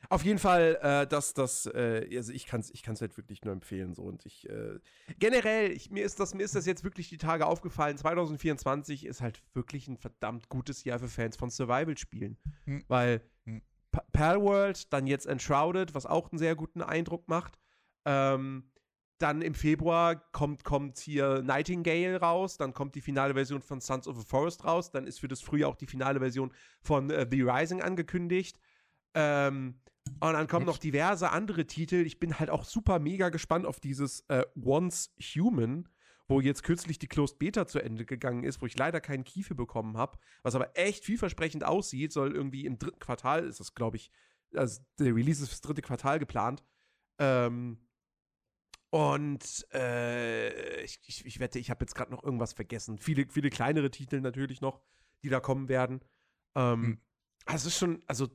Auf jeden Fall, äh, das, das, äh, also ich kann es ich kann's halt wirklich nur empfehlen. So. Und ich, äh, generell, ich, mir, ist das, mir ist das jetzt wirklich die Tage aufgefallen. 2024 ist halt wirklich ein verdammt gutes Jahr für Fans von Survival-Spielen. Hm. Weil Hm. Pa- Palworld, dann jetzt Enshrouded, was auch einen sehr guten Eindruck macht. Ähm, dann im Februar kommt, kommt hier Nightingale raus, dann kommt die finale Version von Sons of the Forest raus, dann ist für das Frühjahr auch die finale Version von äh, The Rising angekündigt. Ähm, und dann kommen Ups. noch diverse andere Titel. Ich bin halt auch super mega gespannt auf dieses äh, Once Human, wo jetzt kürzlich die Closed Beta zu Ende gegangen ist, wo ich leider keinen Kiefer bekommen habe, was aber echt vielversprechend aussieht, soll irgendwie im dritten Quartal, ist das glaube ich, also der Release ist fürs dritte Quartal geplant. Ähm, und äh, ich, ich, ich wette, ich habe jetzt gerade noch irgendwas vergessen. Viele, viele kleinere Titel natürlich noch, die da kommen werden. Ähm, Hm. Also es ist schon, also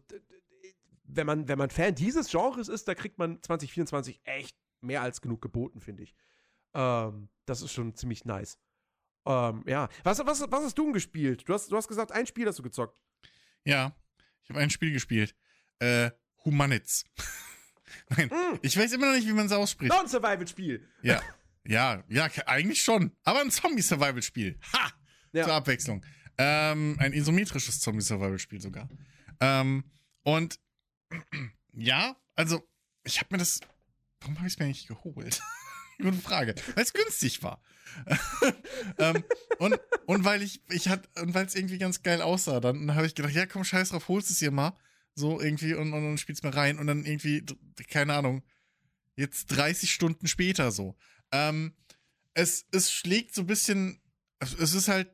wenn man, wenn man Fan dieses Genres ist, da kriegt man 2024 echt mehr als genug geboten, finde ich. Ähm, das ist schon ziemlich nice. Ähm, ja. Was, was, was hast du denn gespielt? Du hast, du hast gesagt, ein Spiel hast du gezockt. Ja, ich habe ein Spiel gespielt. Äh, Humanits. Nein, Mm. ich weiß immer noch nicht, wie man es ausspricht. Noch ein Survival-Spiel. Ja, ja, ja, eigentlich schon. Aber ein Zombie-Survival-Spiel. Ha! Ja. Zur Abwechslung. Ähm, ein isometrisches Zombie-Survival-Spiel sogar. Ähm, und ja, also, ich habe mir das. Warum habe ich es mir eigentlich geholt? Gute Frage. Weil es günstig war. ähm, und, und weil ich, ich hatte, und weil es irgendwie ganz geil aussah, dann habe ich gedacht, ja komm, scheiß drauf, holst es dir mal. So irgendwie und, und, und spielst mal rein und dann irgendwie, keine Ahnung, jetzt 30 Stunden später so. Ähm, es, es schlägt so ein bisschen, es ist halt,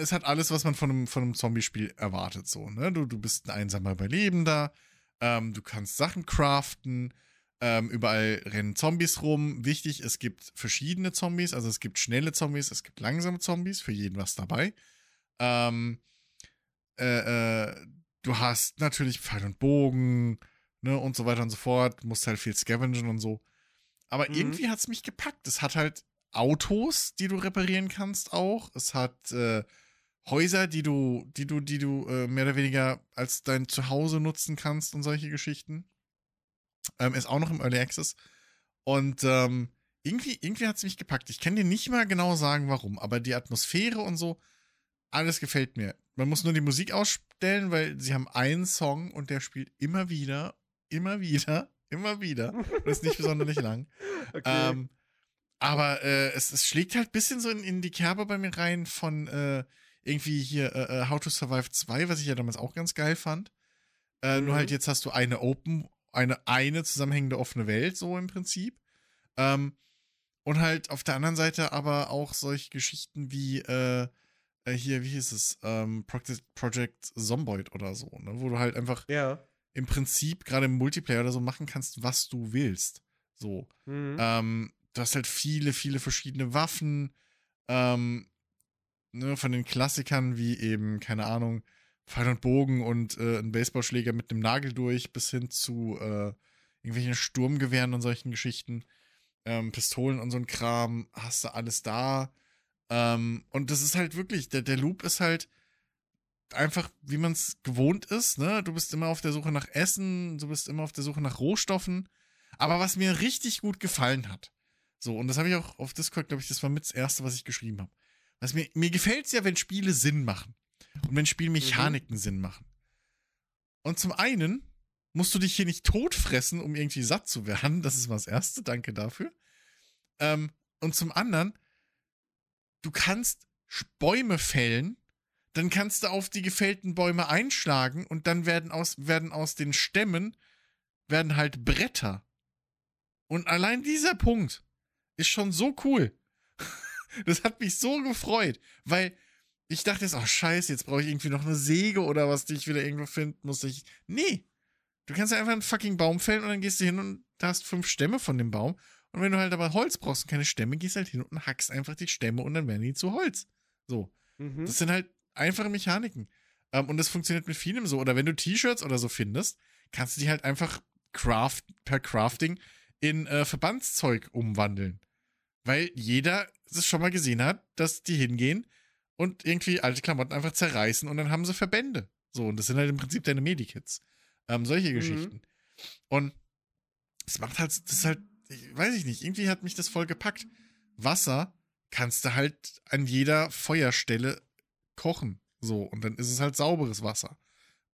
es hat alles, was man von einem, von einem Zombie-Spiel erwartet, so, ne? Du, du bist ein einsamer Überlebender, ähm, du kannst Sachen craften, ähm, überall rennen Zombies rum. Wichtig, es gibt verschiedene Zombies, also es gibt schnelle Zombies, es gibt langsame Zombies, für jeden was dabei. Ähm, äh, äh, du hast natürlich Pfeil und Bogen, ne, und so weiter und so fort. Du musst halt viel scavengen und so. Aber Mhm. irgendwie hat es mich gepackt. Es hat halt Autos, die du reparieren kannst auch. Es hat äh, Häuser, die du, die du, die du äh, mehr oder weniger als dein Zuhause nutzen kannst und solche Geschichten. Ähm, ist auch noch im Early Access. Und ähm, irgendwie, irgendwie hat es mich gepackt. Ich kann dir nicht mal genau sagen, warum, aber die Atmosphäre und so, alles gefällt mir. Man muss nur die Musik ausstellen, weil sie haben einen Song und der spielt immer wieder, immer wieder, immer wieder. Und ist nicht besonders lang. Okay. Ähm, aber äh, es, es schlägt halt ein bisschen so in, in die Kerbe bei mir rein von äh, irgendwie hier äh, äh, How to Survive 2, was ich ja damals auch ganz geil fand. Äh, Nur Mhm. halt jetzt hast du eine Open, eine, eine zusammenhängende offene Welt, so im Prinzip. Ähm, und halt auf der anderen Seite aber auch solche Geschichten wie äh, äh, hier, wie hieß es, ähm, Project, Project Zomboid oder so, ne? wo du halt einfach ja. im Prinzip gerade im Multiplayer oder so machen kannst, was du willst. So. Mhm. Ähm, du hast halt viele, viele verschiedene Waffen. Ähm, ne, von den Klassikern wie eben, keine Ahnung, Pfeil und Bogen und äh, ein Baseballschläger mit einem Nagel durch, bis hin zu äh, irgendwelchen Sturmgewehren und solchen Geschichten. Ähm, Pistolen und so ein Kram, hast du alles da. Ähm, und das ist halt wirklich, der, der Loop ist halt einfach, wie man es gewohnt ist, ne? Du bist immer auf der Suche nach Essen, du bist immer auf der Suche nach Rohstoffen. Aber was mir richtig gut gefallen hat, so, und das habe ich auch auf Discord, glaube ich, das war mit das Erste, was ich geschrieben habe. Mir, mir gefällt es ja, wenn Spiele Sinn machen. Und wenn Spielmechaniken Sinn machen. Und zum einen musst du dich hier nicht totfressen, um irgendwie satt zu werden. Das ist mal das Erste, danke dafür. Ähm, und zum anderen, du kannst Bäume fällen, dann kannst du auf die gefällten Bäume einschlagen und dann werden aus, werden aus den Stämmen werden halt Bretter. Und allein dieser Punkt ist schon so cool. Das hat mich so gefreut, weil ich dachte jetzt, ach scheiße, jetzt brauche ich irgendwie noch eine Säge oder was, die ich wieder irgendwo finden muss. Ich, nee, du kannst einfach einen fucking Baum fällen und dann gehst du hin und da hast fünf Stämme von dem Baum. Und wenn du halt aber Holz brauchst und keine Stämme, gehst halt hin und hackst einfach die Stämme und dann werden die zu Holz. So. Mhm. Das sind halt einfache Mechaniken. Ähm, und das funktioniert mit vielem so. Oder wenn du T-Shirts oder so findest, kannst du die halt einfach craft, per Crafting in äh, Verbandszeug umwandeln. Weil jeder es schon mal gesehen hat, dass die hingehen und irgendwie alte Klamotten einfach zerreißen und dann haben sie Verbände. So, und das sind halt im Prinzip deine Medikits. Ähm, solche Mhm. Geschichten. Und es macht halt, das ist halt, ich, weiß ich nicht, irgendwie hat mich das voll gepackt. Wasser kannst du halt an jeder Feuerstelle kochen. So, und dann ist es halt sauberes Wasser.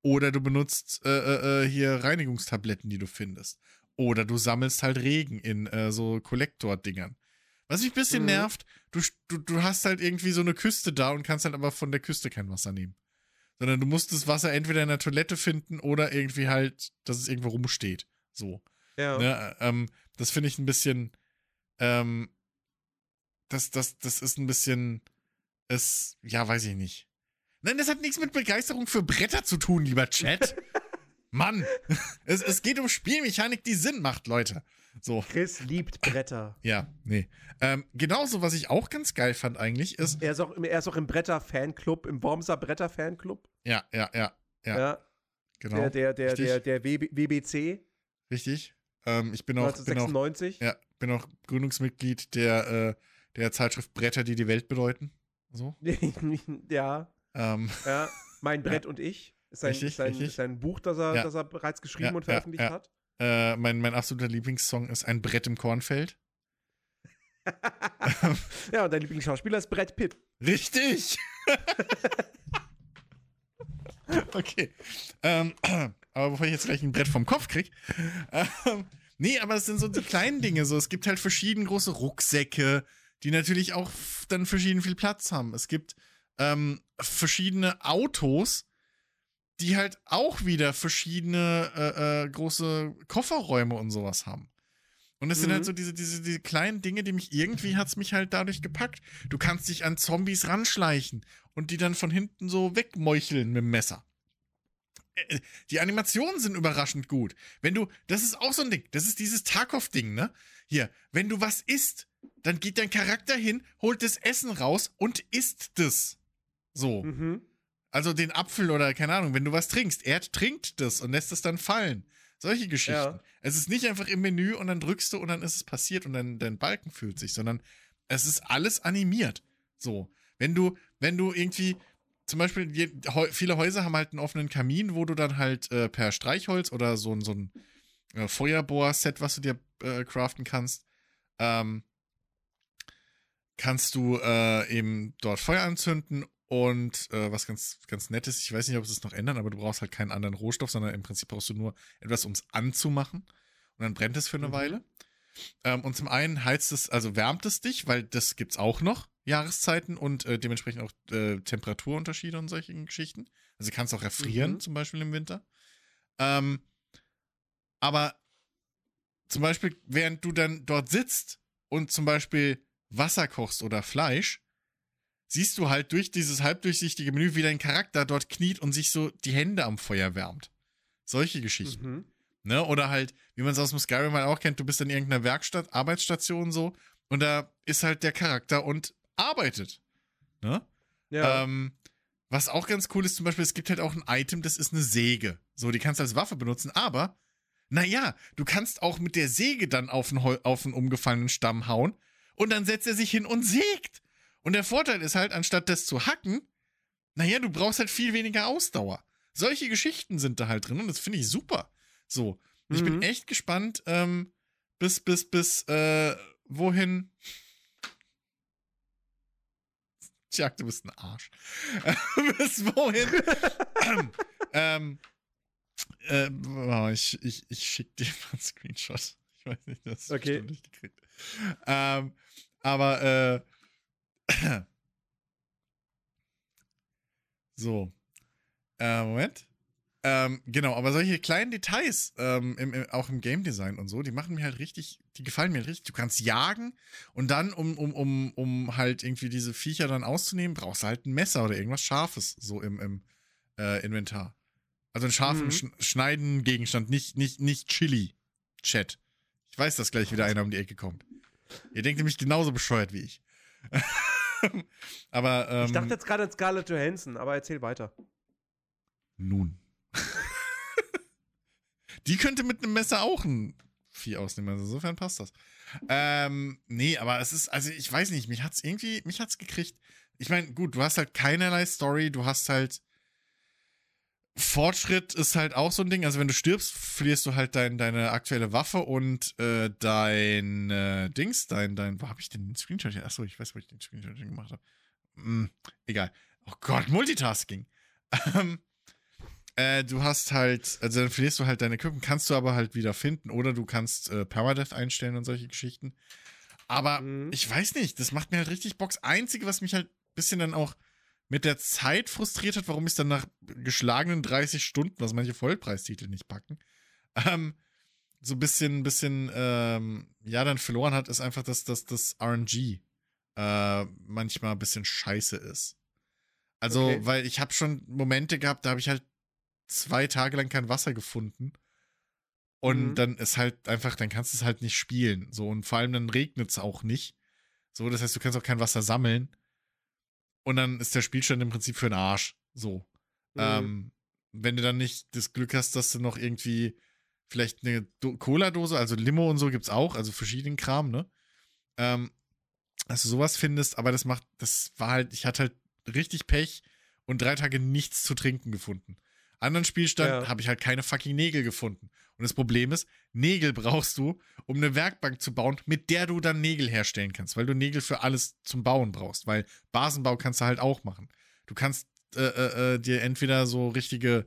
Oder du benutzt äh, äh, äh, hier Reinigungstabletten, die du findest. Oder du sammelst halt Regen in äh, so Kollektordingern. Was mich ein bisschen Mhm. nervt, du, du, du hast halt irgendwie so eine Küste da und kannst halt aber von der Küste kein Wasser nehmen. Sondern du musst das Wasser entweder in der Toilette finden oder irgendwie halt, dass es irgendwo rumsteht. So. Ja. Ne, ähm, das finde ich ein bisschen, ähm, das, das, das ist ein bisschen, es, ja, weiß ich nicht. Nein, das hat nichts mit Begeisterung für Bretter zu tun, lieber Chat. Mann, es, es geht um Spielmechanik, die Sinn macht, Leute. So, Chris liebt Bretter. ja, nee. Ähm, genauso, was ich auch ganz geil fand eigentlich, ist, Er ist auch, im- er ist auch im Bretter-Fanclub, im Wormser Bretter-Fanclub. ja, ja, ja, ja, Ja. genau, Der, der, der, Richtig. der, der WB, WBC richtig. Ähm, ich bin auch, bin auch, 1996. ja, bin auch Gründungsmitglied der, äh, der Zeitschrift Bretter, die die Welt bedeuten. So. ja, Ähm, ja. Mein Brett und ich. Ist sein, Richtig, sein, richtig. sein Buch, das er, Ja. das er bereits geschrieben Ja, und veröffentlicht ja. hat. äh, mein, mein absoluter Lieblingssong ist Ein Brett im Kornfeld. ja, und dein Lieblingsschauspieler ist Brett Pitt. Richtig! okay. Ähm, aber bevor ich jetzt gleich ein Brett vom Kopf krieg. Ähm, nee, aber es sind so die kleinen Dinge. So, es gibt halt verschieden große Rucksäcke, die natürlich auch dann verschieden viel Platz haben. Es gibt ähm, verschiedene Autos, die halt auch wieder verschiedene äh, äh, große Kofferräume und sowas haben. Und es sind Mhm. halt so diese, diese, diese kleinen Dinge, die mich irgendwie hat's mich halt dadurch gepackt. Du kannst dich an Zombies ranschleichen und die dann von hinten so wegmeucheln mit dem Messer. Äh, Die Animationen sind überraschend gut. Wenn du, das ist auch so ein Ding, das ist dieses Tarkov-Ding, ne? Hier, wenn du was isst, dann geht dein Charakter hin, holt das Essen raus und isst das. So. Mhm. Also den Apfel oder keine Ahnung, wenn du was trinkst, er trinkt das und lässt es dann fallen. Solche Geschichten. Ja. Es ist nicht einfach im Menü und dann drückst du und dann ist es passiert und dann dein Balken fühlt sich, sondern es ist alles animiert. So. Wenn du, wenn du irgendwie, zum Beispiel, viele Häuser haben halt einen offenen Kamin, wo du dann halt äh, per Streichholz oder so, ein- so ein äh, Feuerbohr-Set, was du dir äh, craften kannst, ähm, kannst du äh, eben dort Feuer anzünden und äh, was ganz, ganz nett ist, ich weiß nicht, ob sie es noch ändern, aber du brauchst halt keinen anderen Rohstoff, sondern im Prinzip brauchst du nur etwas, um es anzumachen. Und dann brennt es für eine Mhm. Weile. Ähm, und zum einen heizt es, also wärmt es dich, weil das gibt's auch noch, Jahreszeiten und äh, dementsprechend auch äh, Temperaturunterschiede und solche Geschichten. Also du kannst auch erfrieren, Mhm. zum Beispiel im Winter. Ähm, aber zum Beispiel, während du dann dort sitzt und zum Beispiel Wasser kochst oder Fleisch, siehst du halt durch dieses halbdurchsichtige Menü, wie dein Charakter dort kniet und sich so die Hände am Feuer wärmt. Solche Geschichten. Mhm. Ne? Oder halt, wie man es aus dem Skyrim halt auch kennt, du bist in irgendeiner Werkstatt, Arbeitsstation so und da ist halt der Charakter und arbeitet. Ne? Ja. Ähm, was auch ganz cool ist, zum Beispiel, es gibt halt auch ein Item, das ist eine Säge. So, die kannst du als Waffe benutzen, aber, naja, du kannst auch mit der Säge dann auf einen, auf einen umgefallenen Stamm hauen und dann setzt er sich hin und sägt. Und der Vorteil ist halt, anstatt das zu hacken, naja, du brauchst halt viel weniger Ausdauer. Solche Geschichten sind da halt drin und das finde ich super. So. Und ich bin Mhm. echt gespannt, ähm, bis, bis, bis, äh, wohin. Tja, du bist ein Arsch. bis wohin. ähm, äh, oh, ich, ich, ich schick dir mal einen Screenshot. Ich weiß nicht, das ist Okay. nicht gekriegt. Ähm, aber, äh, So. Äh, Moment. Ähm, genau, aber solche kleinen Details, ähm, im, im, auch im Game Design und so, die machen mir halt richtig, die gefallen mir halt richtig. Du kannst jagen und dann, um, um, um, um halt irgendwie diese Viecher dann auszunehmen, brauchst du halt ein Messer oder irgendwas Scharfes so im, im äh, Inventar. Also einen scharfen, Mhm. sch schneiden Gegenstand, nicht, nicht, nicht Chili. Chat. Ich weiß, dass gleich wieder einer um die Ecke kommt. Ihr denkt nämlich genauso bescheuert wie ich. aber, ähm, Ich dachte jetzt gerade an Scarlett Johansson, aber erzähl weiter. Nun. Die könnte mit einem Messer auch ein Vieh ausnehmen. Also insofern passt das. Ähm, nee, aber es ist, also ich weiß nicht, mich hat's irgendwie, mich hat's gekriegt. Ich meine, gut, du hast halt keinerlei Story, du hast halt Fortschritt ist halt auch so ein Ding. Also wenn du stirbst, verlierst du halt dein, deine aktuelle Waffe und äh, dein äh, Dings, dein, dein, wo habe ich denn den Screenshot? hier? Achso, ich weiß, wo ich den Screenshot hin gemacht habe. Hm, egal. Oh Gott, Multitasking. Ähm, äh, du hast halt, also dann verlierst du halt deine Equipment, kannst du aber halt wieder finden oder du kannst äh, Permadeath einstellen und solche Geschichten. Aber Mhm. ich weiß nicht, das macht mir halt richtig Box. Einzige, was mich halt ein bisschen dann auch mit der Zeit frustriert hat, warum ich es dann nach geschlagenen 30 Stunden, was manche Vollpreistitel nicht packen, ähm, so ein bisschen, bisschen, ähm, ja, dann verloren hat, ist einfach, dass, dass das RNG äh, manchmal ein bisschen scheiße ist. Also, Okay. weil ich habe schon Momente gehabt, da habe ich halt zwei Tage lang kein Wasser gefunden. Und Mhm. dann ist halt einfach, dann kannst du es halt nicht spielen. So, und vor allem dann regnet es auch nicht. So, das heißt, du kannst auch kein Wasser sammeln. Und dann ist der Spielstand im Prinzip für den Arsch. So. Mhm. Ähm, wenn du dann nicht das Glück hast, dass du noch irgendwie vielleicht eine Do Cola-Dose, also Limo und so gibt's auch, also verschiedenen Kram, ne? Ähm, dass du sowas findest, aber das macht, das war halt, ich hatte halt richtig Pech und drei Tage nichts zu trinken gefunden. Anderen Spielstand Ja. habe ich halt keine fucking Nägel gefunden. Und das Problem ist, Nägel brauchst du, um eine Werkbank zu bauen, mit der du dann Nägel herstellen kannst, weil du Nägel für alles zum Bauen brauchst, weil Basenbau kannst du halt auch machen. Du kannst äh, äh, äh, dir entweder so richtige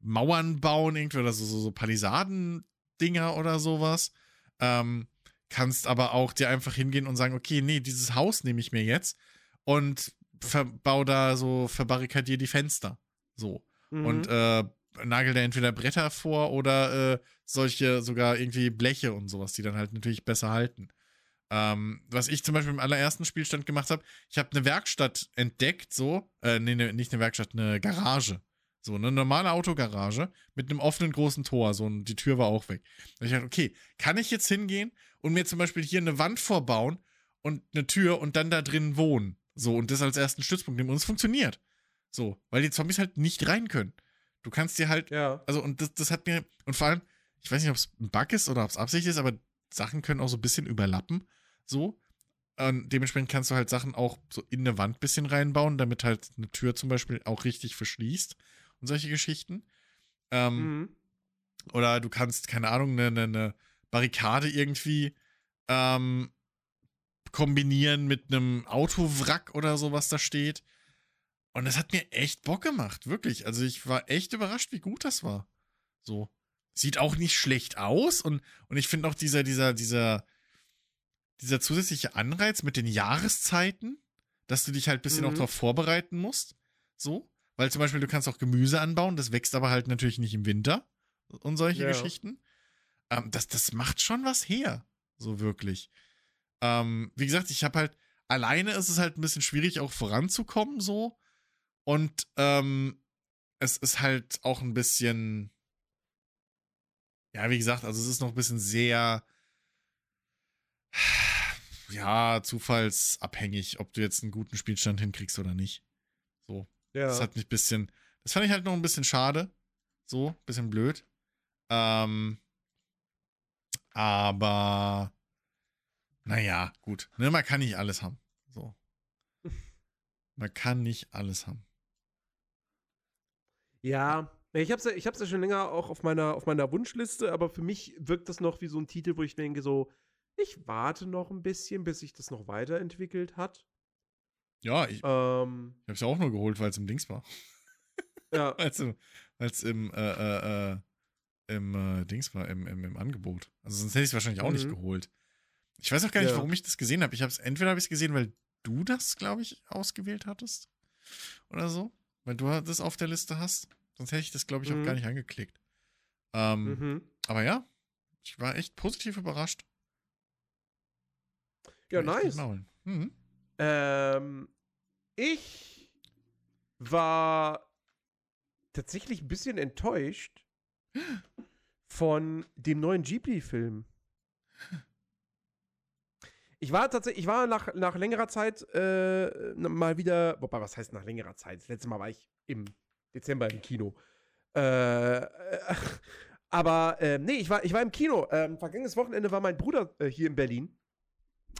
Mauern bauen, irgendwie oder so, so, so Palisaden-Dinger oder sowas. Ähm, kannst aber auch dir einfach hingehen und sagen, okay, nee, dieses Haus nehme ich mir jetzt und verbau da so, verbarrikadier die Fenster. So. Mhm. Und äh, nagel da entweder Bretter vor oder äh, solche sogar irgendwie Bleche und sowas, die dann halt natürlich besser halten. Ähm, was ich zum Beispiel im allerersten Spielstand gemacht habe, ich habe eine Werkstatt entdeckt, so, äh, nee, ne, nicht eine Werkstatt, eine Garage. So, eine normale Autogarage mit einem offenen großen Tor, so, und die Tür war auch weg. Und ich dachte, okay, kann ich jetzt hingehen und mir zum Beispiel hier eine Wand vorbauen und eine Tür und dann da drin wohnen? So, und das als ersten Stützpunkt nehmen. Und es funktioniert. So, weil die Zombies halt nicht rein können. Du kannst dir halt, ja. also, und das, das hat mir, und vor allem, ich weiß nicht, ob es ein Bug ist oder ob es Absicht ist, aber Sachen können auch so ein bisschen überlappen. So. Und dementsprechend kannst du halt Sachen auch so in eine Wand ein bisschen reinbauen, damit halt eine Tür zum Beispiel auch richtig verschließt und solche Geschichten. Ähm, Mhm. oder du kannst, keine Ahnung, eine, eine, eine Barrikade irgendwie ähm, kombinieren mit einem Autowrack oder so, was da steht. Und das hat mir echt Bock gemacht, wirklich. Also ich war echt überrascht, wie gut das war. So. Sieht auch nicht schlecht aus und, und ich finde auch dieser, dieser, dieser, dieser zusätzliche Anreiz mit den Jahreszeiten, dass du dich halt ein bisschen Mhm. auch darauf vorbereiten musst. So. Weil zum Beispiel du kannst auch Gemüse anbauen, das wächst aber halt natürlich nicht im Winter und solche Ja. Geschichten. Ähm, das, das macht schon was her. So wirklich. Ähm, wie gesagt, ich habe halt, alleine ist es halt ein bisschen schwierig, auch voranzukommen, so. Und ähm, es ist halt auch ein bisschen, ja, wie gesagt, also es ist noch ein bisschen sehr, ja, zufallsabhängig, ob du jetzt einen guten Spielstand hinkriegst oder nicht. So. Ja. Das hat mich ein bisschen, das fand ich halt noch ein bisschen schade. So, bisschen blöd. Ähm, aber, naja, gut. Ne, man kann nicht alles haben. So. Man kann nicht alles haben. Ja, ich hab's ja, ich hab's ja schon länger auch auf meiner, auf meiner Wunschliste, aber für mich wirkt das noch wie so ein Titel, wo ich denke so, ich warte noch ein bisschen, bis sich das noch weiterentwickelt hat. Ja, ich, Ähm, ich hab's ja auch nur geholt, weil es im Dings war. ja, Weil es im, äh, äh, äh, im äh, Dings war, im, im, im Angebot. Also sonst hätte ich es wahrscheinlich auch nicht Mhm. geholt. Ich weiß auch gar nicht, Ja. warum ich das gesehen habe. Ich habe es entweder habe ich es gesehen, weil du das, glaube ich, ausgewählt hattest oder so, weil du das auf der Liste hast. Sonst hätte ich das, glaube ich, auch Mhm. gar nicht angeklickt. Ähm, Mhm. Aber ja, ich war echt positiv überrascht. Ja, nice. Mhm. Ähm, ich war tatsächlich ein bisschen enttäuscht von dem neuen Ghibli-Film. Ich war tatsächlich, ich war nach, nach längerer Zeit äh, mal wieder, wobei, was heißt nach längerer Zeit? Das letzte Mal war ich im Dezember im Kino. Äh, äh, aber äh, nee, ich war, ich war im Kino. Ähm, vergangenes Wochenende war mein Bruder äh, hier in Berlin,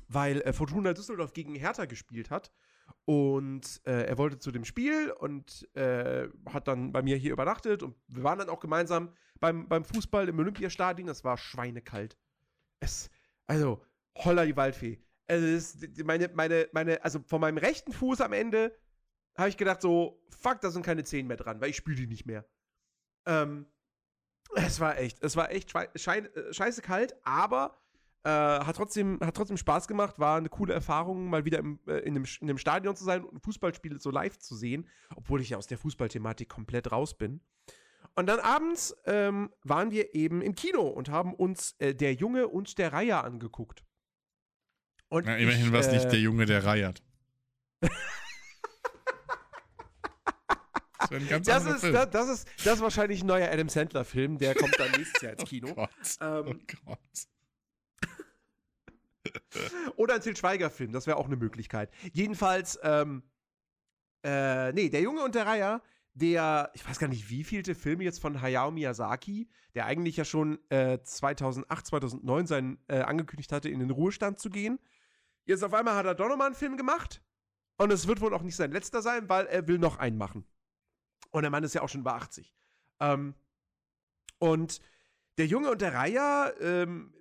weil äh, Fortuna Düsseldorf gegen Hertha gespielt hat. Und äh, er wollte zu dem Spiel und äh, hat dann bei mir hier übernachtet. Und wir waren dann auch gemeinsam beim, beim Fußball im Olympiastadion. Das war schweinekalt. Es, also, holla die Waldfee. Also, ist- meine, meine, meine, also von meinem rechten Fuß am Ende habe ich gedacht, so, fuck, da sind keine Zehen mehr dran, weil ich spüle die nicht mehr. Ähm, es war echt, es war echt äh, scheiße kalt, aber äh, hat, trotzdem, hat trotzdem Spaß gemacht, war eine coole Erfahrung, mal wieder im, äh, in, einem, in einem Stadion zu sein und ein Fußballspiel so live zu sehen, obwohl ich ja aus der Fußballthematik komplett raus bin. Und dann abends ähm, waren wir eben im Kino und haben uns äh, Der Junge und der Reiher angeguckt. Und Ja, immerhin war es äh, nicht der Junge, der reiert. das das ist, Film. das, das, ist, das ist wahrscheinlich ein neuer Adam Sandler-Film, der kommt dann nächstes Jahr ins Kino. Oh Gott. Ähm, oh Gott. Oder ein Til Schweiger-Film, das wäre auch eine Möglichkeit. Jedenfalls, ähm, äh, nee, der Junge und der Reiher, der, ich weiß gar nicht, wie vielte Film jetzt von Hayao Miyazaki, der eigentlich ja schon äh, 2008, 2009 seinen, äh, angekündigt hatte, in den Ruhestand zu gehen. Jetzt auf einmal hat er doch nochmal einen Film gemacht. Und es wird wohl auch nicht sein letzter sein, weil er will noch einen machen. Und der Mann ist ja auch schon über 80. Ähm, und der Junge und der Reiher ähm,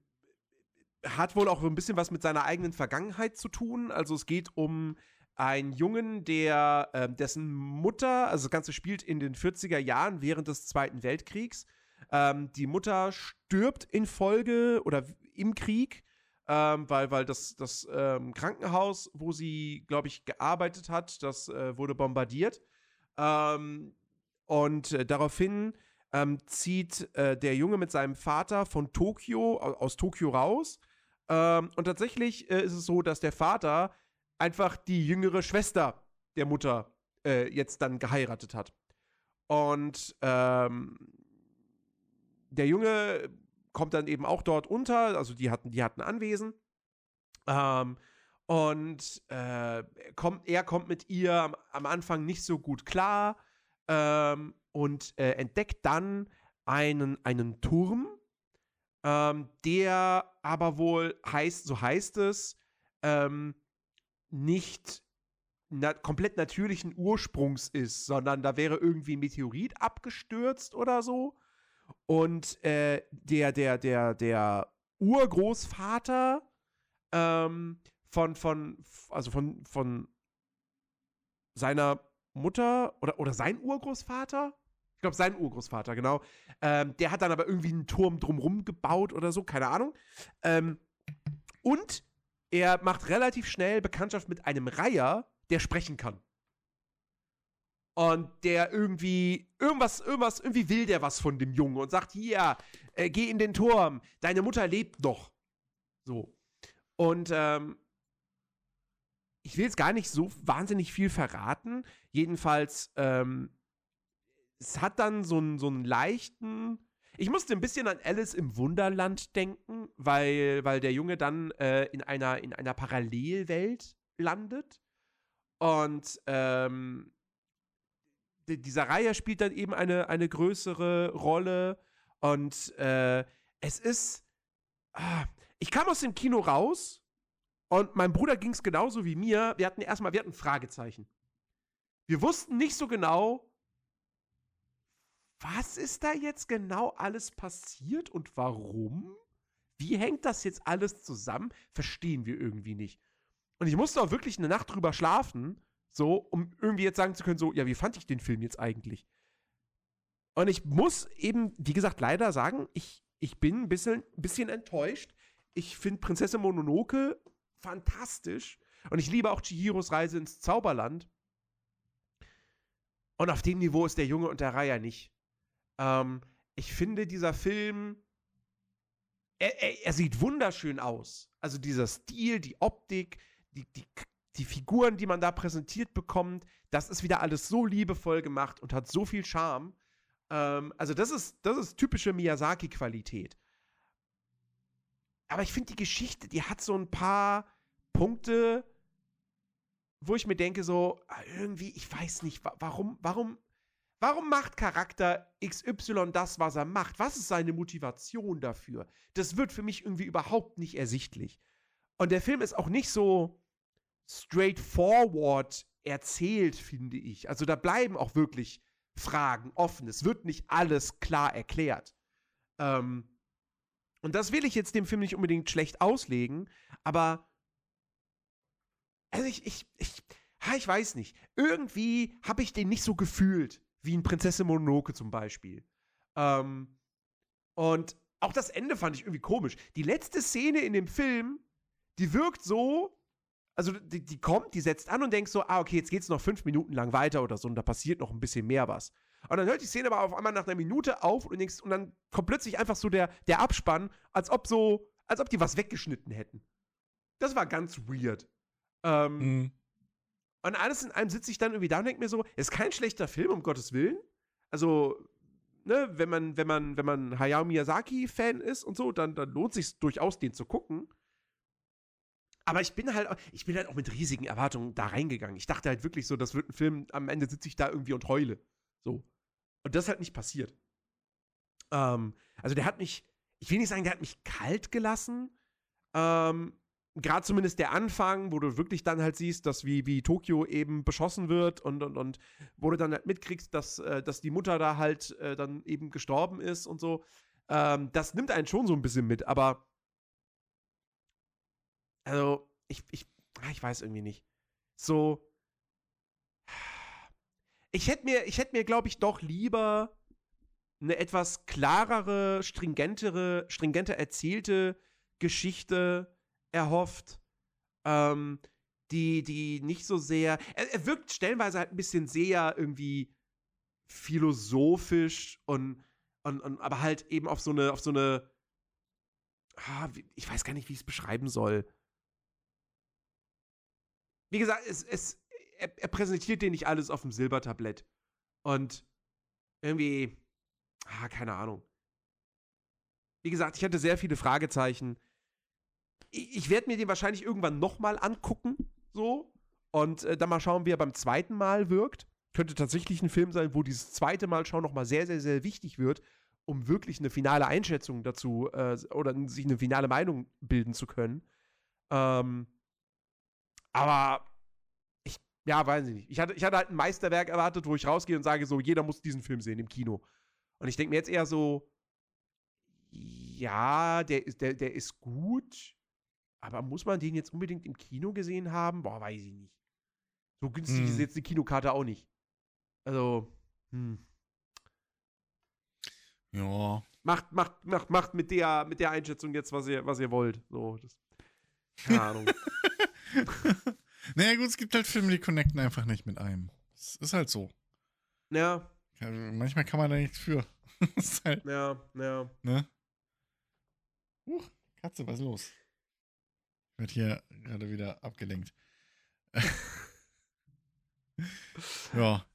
hat wohl auch ein bisschen was mit seiner eigenen Vergangenheit zu tun. Also es geht um einen Jungen, der ähm, dessen Mutter, also das Ganze spielt in den 40er Jahren während des Zweiten Weltkriegs. Ähm, die Mutter stirbt in Folge oder im Krieg, ähm, weil, weil das, das ähm, Krankenhaus, wo sie, glaube ich, gearbeitet hat, das äh, wurde bombardiert. Ähm, und äh, daraufhin ähm, zieht äh, der Junge mit seinem Vater von Tokio, au- aus Tokio raus. Ähm, und tatsächlich äh, ist es so, dass der Vater einfach die jüngere Schwester der Mutter äh, jetzt dann geheiratet hat. Und ähm, der Junge kommt dann eben auch dort unter, also die hatten, die hatten Anwesen. Ähm, und äh, kommt, er kommt mit ihr am, am Anfang nicht so gut klar ähm, und äh, entdeckt dann einen, einen Turm, ähm, der aber wohl heißt, so heißt es, ähm, nicht na komplett natürlichen Ursprungs ist, sondern da wäre irgendwie ein Meteorit abgestürzt oder so. Und äh, der, der, der, der Urgroßvater ähm, von, von, also von, von seiner Mutter oder, oder sein Urgroßvater, ich glaube, sein Urgroßvater, genau. Ähm, der hat dann aber irgendwie einen Turm drumrum gebaut oder so, keine Ahnung. Ähm, und er macht relativ schnell Bekanntschaft mit einem Reiher, der sprechen kann. Und der irgendwie, irgendwas, irgendwas, irgendwie will der was von dem Jungen und sagt, hier, äh, geh in den Turm, deine Mutter lebt noch. So. Und ähm, ich will jetzt gar nicht so wahnsinnig viel verraten. Jedenfalls, ähm, es hat dann so einen, so einen leichten. Ich musste ein bisschen an Alice im Wunderland denken, weil, weil der Junge dann äh, in, einer, in einer Parallelwelt landet. Und ähm, dieser Reihe spielt dann eben eine, eine größere Rolle. Und äh, es ist. Ah, ich kam aus dem Kino raus und meinem Bruder ging es genauso wie mir. Wir hatten erstmal, wir hatten Fragezeichen. Wir wussten nicht so genau, was ist da jetzt genau alles passiert und warum? Wie hängt das jetzt alles zusammen? Verstehen wir irgendwie nicht. Und ich musste auch wirklich eine Nacht drüber schlafen, so, um irgendwie jetzt sagen zu können, so, ja, wie fand ich den Film jetzt eigentlich? Und ich muss eben, wie gesagt, leider sagen, ich, ich bin ein bisschen, bisschen enttäuscht. Ich finde Prinzessin Mononoke fantastisch. Und ich liebe auch Chihiros Reise ins Zauberland. Und auf dem Niveau ist der Junge und der Raya nicht. Ähm, ich finde, dieser Film, er, er, er, sieht wunderschön aus. Also dieser Stil, die Optik, die, die, die Figuren, die man da präsentiert bekommt, das ist wieder alles so liebevoll gemacht und hat so viel Charme. Ähm, also das ist, das ist typische Miyazaki-Qualität. Aber ich finde, die Geschichte, die hat so ein paar Punkte, wo ich mir denke, so, ah, irgendwie, ich weiß nicht, warum, warum, warum macht Charakter XY das, was er macht? Was ist seine Motivation dafür? Das wird für mich irgendwie überhaupt nicht ersichtlich. Und der Film ist auch nicht so straightforward erzählt, finde ich. Also da bleiben auch wirklich Fragen offen. Es wird nicht alles klar erklärt. Ähm, und das will ich jetzt dem Film nicht unbedingt schlecht auslegen, aber also ich, ich, ich, ich weiß nicht. Irgendwie habe ich den nicht so gefühlt, wie in Prinzessin Mononoke zum Beispiel. Ähm, und auch das Ende fand ich irgendwie komisch. Die letzte Szene in dem Film, die wirkt so, also die, die kommt, die setzt an und denkt so, ah, okay, jetzt geht's noch fünf Minuten lang weiter oder so und da passiert noch ein bisschen mehr was. Und dann hört die Szene aber auf einmal nach einer Minute auf und, denkst, und dann kommt plötzlich einfach so der, der Abspann, als ob so, als ob die was weggeschnitten hätten. Das war ganz weird. Ähm, mhm. Und alles in allem sitze ich dann irgendwie da und denke mir so, ist kein schlechter Film, um Gottes Willen. Also, ne, wenn man, wenn man, wenn man Hayao Miyazaki-Fan ist und so, dann, dann lohnt sich durchaus, den zu gucken. Aber ich bin halt, ich bin halt auch mit riesigen Erwartungen da reingegangen. Ich dachte halt wirklich so, das wird ein Film, am Ende sitze ich da irgendwie und heule. So. Und das ist halt nicht passiert. Ähm, also der hat mich, ich will nicht sagen, der hat mich kalt gelassen. Ähm, Gerade zumindest der Anfang, wo du wirklich dann halt siehst, dass wie, wie Tokio eben beschossen wird und, und, und wo du dann halt mitkriegst, dass, äh, dass die Mutter da halt äh, dann eben gestorben ist und so. Ähm, das nimmt einen schon so ein bisschen mit, aber also, ich, ich, ah, ich weiß irgendwie nicht. So, ich hätte mir, ich mir, glaube ich, doch lieber eine etwas klarere, stringentere, stringenter erzählte Geschichte erhofft, ähm, die, die nicht so sehr. Er, er, wirkt stellenweise halt ein bisschen sehr irgendwie philosophisch und, und, und aber halt eben auf so eine, auf so eine. Ah, ich weiß gar nicht, wie ich es beschreiben soll. Wie gesagt, es, es, er, er präsentiert dir nicht alles auf dem Silbertablett. Und irgendwie, ah, keine Ahnung. Wie gesagt, ich hatte sehr viele Fragezeichen. Ich, ich werde mir den wahrscheinlich irgendwann nochmal angucken, so. Und äh, dann mal schauen, wie er beim zweiten Mal wirkt. Könnte tatsächlich ein Film sein, wo dieses zweite Mal schauen nochmal sehr, sehr, sehr wichtig wird, um wirklich eine finale Einschätzung dazu äh, oder sich eine finale Meinung bilden zu können. Ähm, aber ja, weiß ich nicht. Ich hatte, ich hatte halt ein Meisterwerk erwartet, wo ich rausgehe und sage so, jeder muss diesen Film sehen im Kino. Und ich denke mir jetzt eher so, ja, der ist, der, der ist gut, aber muss man den jetzt unbedingt im Kino gesehen haben? Boah, weiß ich nicht. So günstig hm. ist jetzt die Kinokarte auch nicht. Also, hm. Ja. Macht, macht, macht, macht mit der, mit der Einschätzung jetzt, was ihr, was ihr wollt. So, das, keine Ahnung. Naja, gut, es gibt halt Filme, die connecten einfach nicht mit einem. Das ist halt so. Ja. ja manchmal kann man da nichts für. halt, ja, ja. Ne? Uh, Katze, was ist los? Ich werde hier gerade wieder abgelenkt. ja.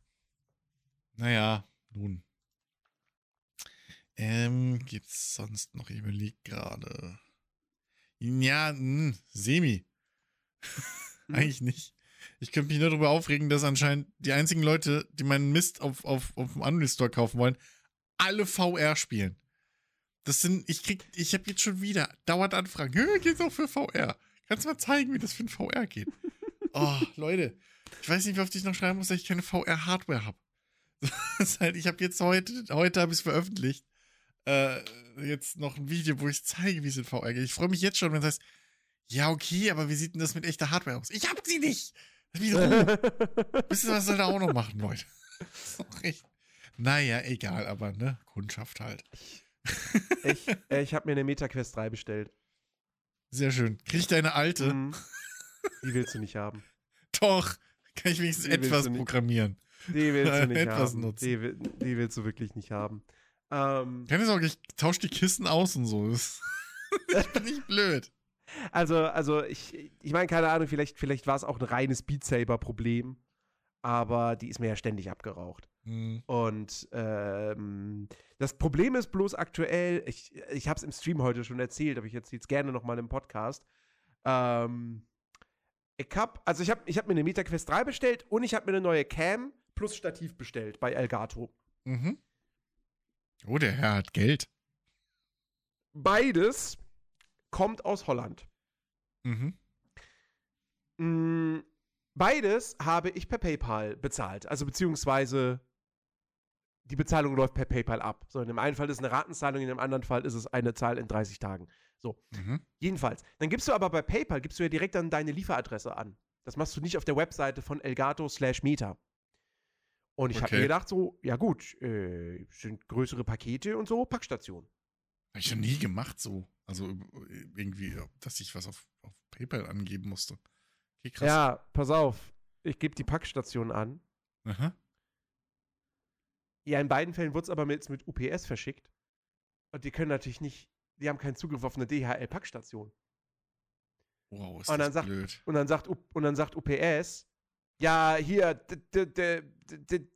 Naja, nun. Ähm, gibt's sonst noch? Ich überlege gerade. Ja, mh, hm, semi. Eigentlich nicht. Ich könnte mich nur darüber aufregen, dass anscheinend die einzigen Leute, die meinen Mist auf, auf, auf dem Unreal Store kaufen wollen, alle VR spielen. Das sind, ich krieg, ich habe jetzt schon wieder dauernd Anfragen. Hä, geht's auch für VR? Kannst du mal zeigen, wie das für ein VR geht? oh, Leute, ich weiß nicht, wie oft ich noch schreiben muss, dass ich keine VR-Hardware habe. halt, ich habe jetzt heute, heute habe ich es veröffentlicht, äh, jetzt noch ein Video, wo ich zeige, wie es in VR geht. Ich freue mich jetzt schon, wenn es heißt, ja, okay, aber wie sieht denn das mit echter Hardware aus? Ich hab sie nicht! Wisst ihr, was soll da auch noch machen, Leute? Naja, egal, aber ne, Kundschaft halt. ich äh, ich habe mir eine MetaQuest 3 bestellt. Sehr schön. Krieg deine alte? Mhm. Die willst du nicht haben. Doch, kann ich wenigstens Die etwas programmieren. Die willst du nicht Etwas haben. nutzen. Die, will- die willst du wirklich nicht haben. Ähm, ich auch, ich tausche die Kissen aus und so. Ich bin nicht blöd. Also, also ich, ich meine, keine Ahnung, vielleicht, vielleicht war es auch ein reines Beat Saber-Problem, aber die ist mir ja ständig abgeraucht. Hm. Und ähm, das Problem ist bloß aktuell, ich, ich habe es im Stream heute schon erzählt, aber ich erzähle es gerne nochmal im Podcast. Ähm, ich habe, also ich habe ich hab mir eine MetaQuest 3 bestellt und ich habe mir eine neue Cam plus Stativ bestellt bei Elgato. Mhm. Oh, der Herr hat Geld. Beides kommt aus Holland. Mhm. Mm, Beides habe ich per PayPal bezahlt. Also beziehungsweise die Bezahlung läuft per PayPal ab. So, in dem einen Fall ist es eine Ratenzahlung, in dem anderen Fall ist es eine Zahl in 30 Tagen. Mhm. Jedenfalls. Dann gibst du aber bei PayPal, gibst du ja direkt dann deine Lieferadresse an. Das machst du nicht auf der Webseite von Elgato slash Meta. Und ich habe Okay. mir gedacht so, ja gut, äh, sind größere Pakete und so, Packstation. Hab ich schon nie gemacht so. Also irgendwie, dass ich was auf, auf PayPal angeben musste. Okay. Ja, pass auf. Ich gebe die Packstation an. Aha. Ja, in beiden Fällen wurde es aber mit, mit UPS verschickt. Und die können natürlich nicht, die haben keinen Zugriff auf eine DHL-Packstation. Wow, ist Und das sagt- blöd. Und dann sagt, und dann sagt UPS, ja, hier,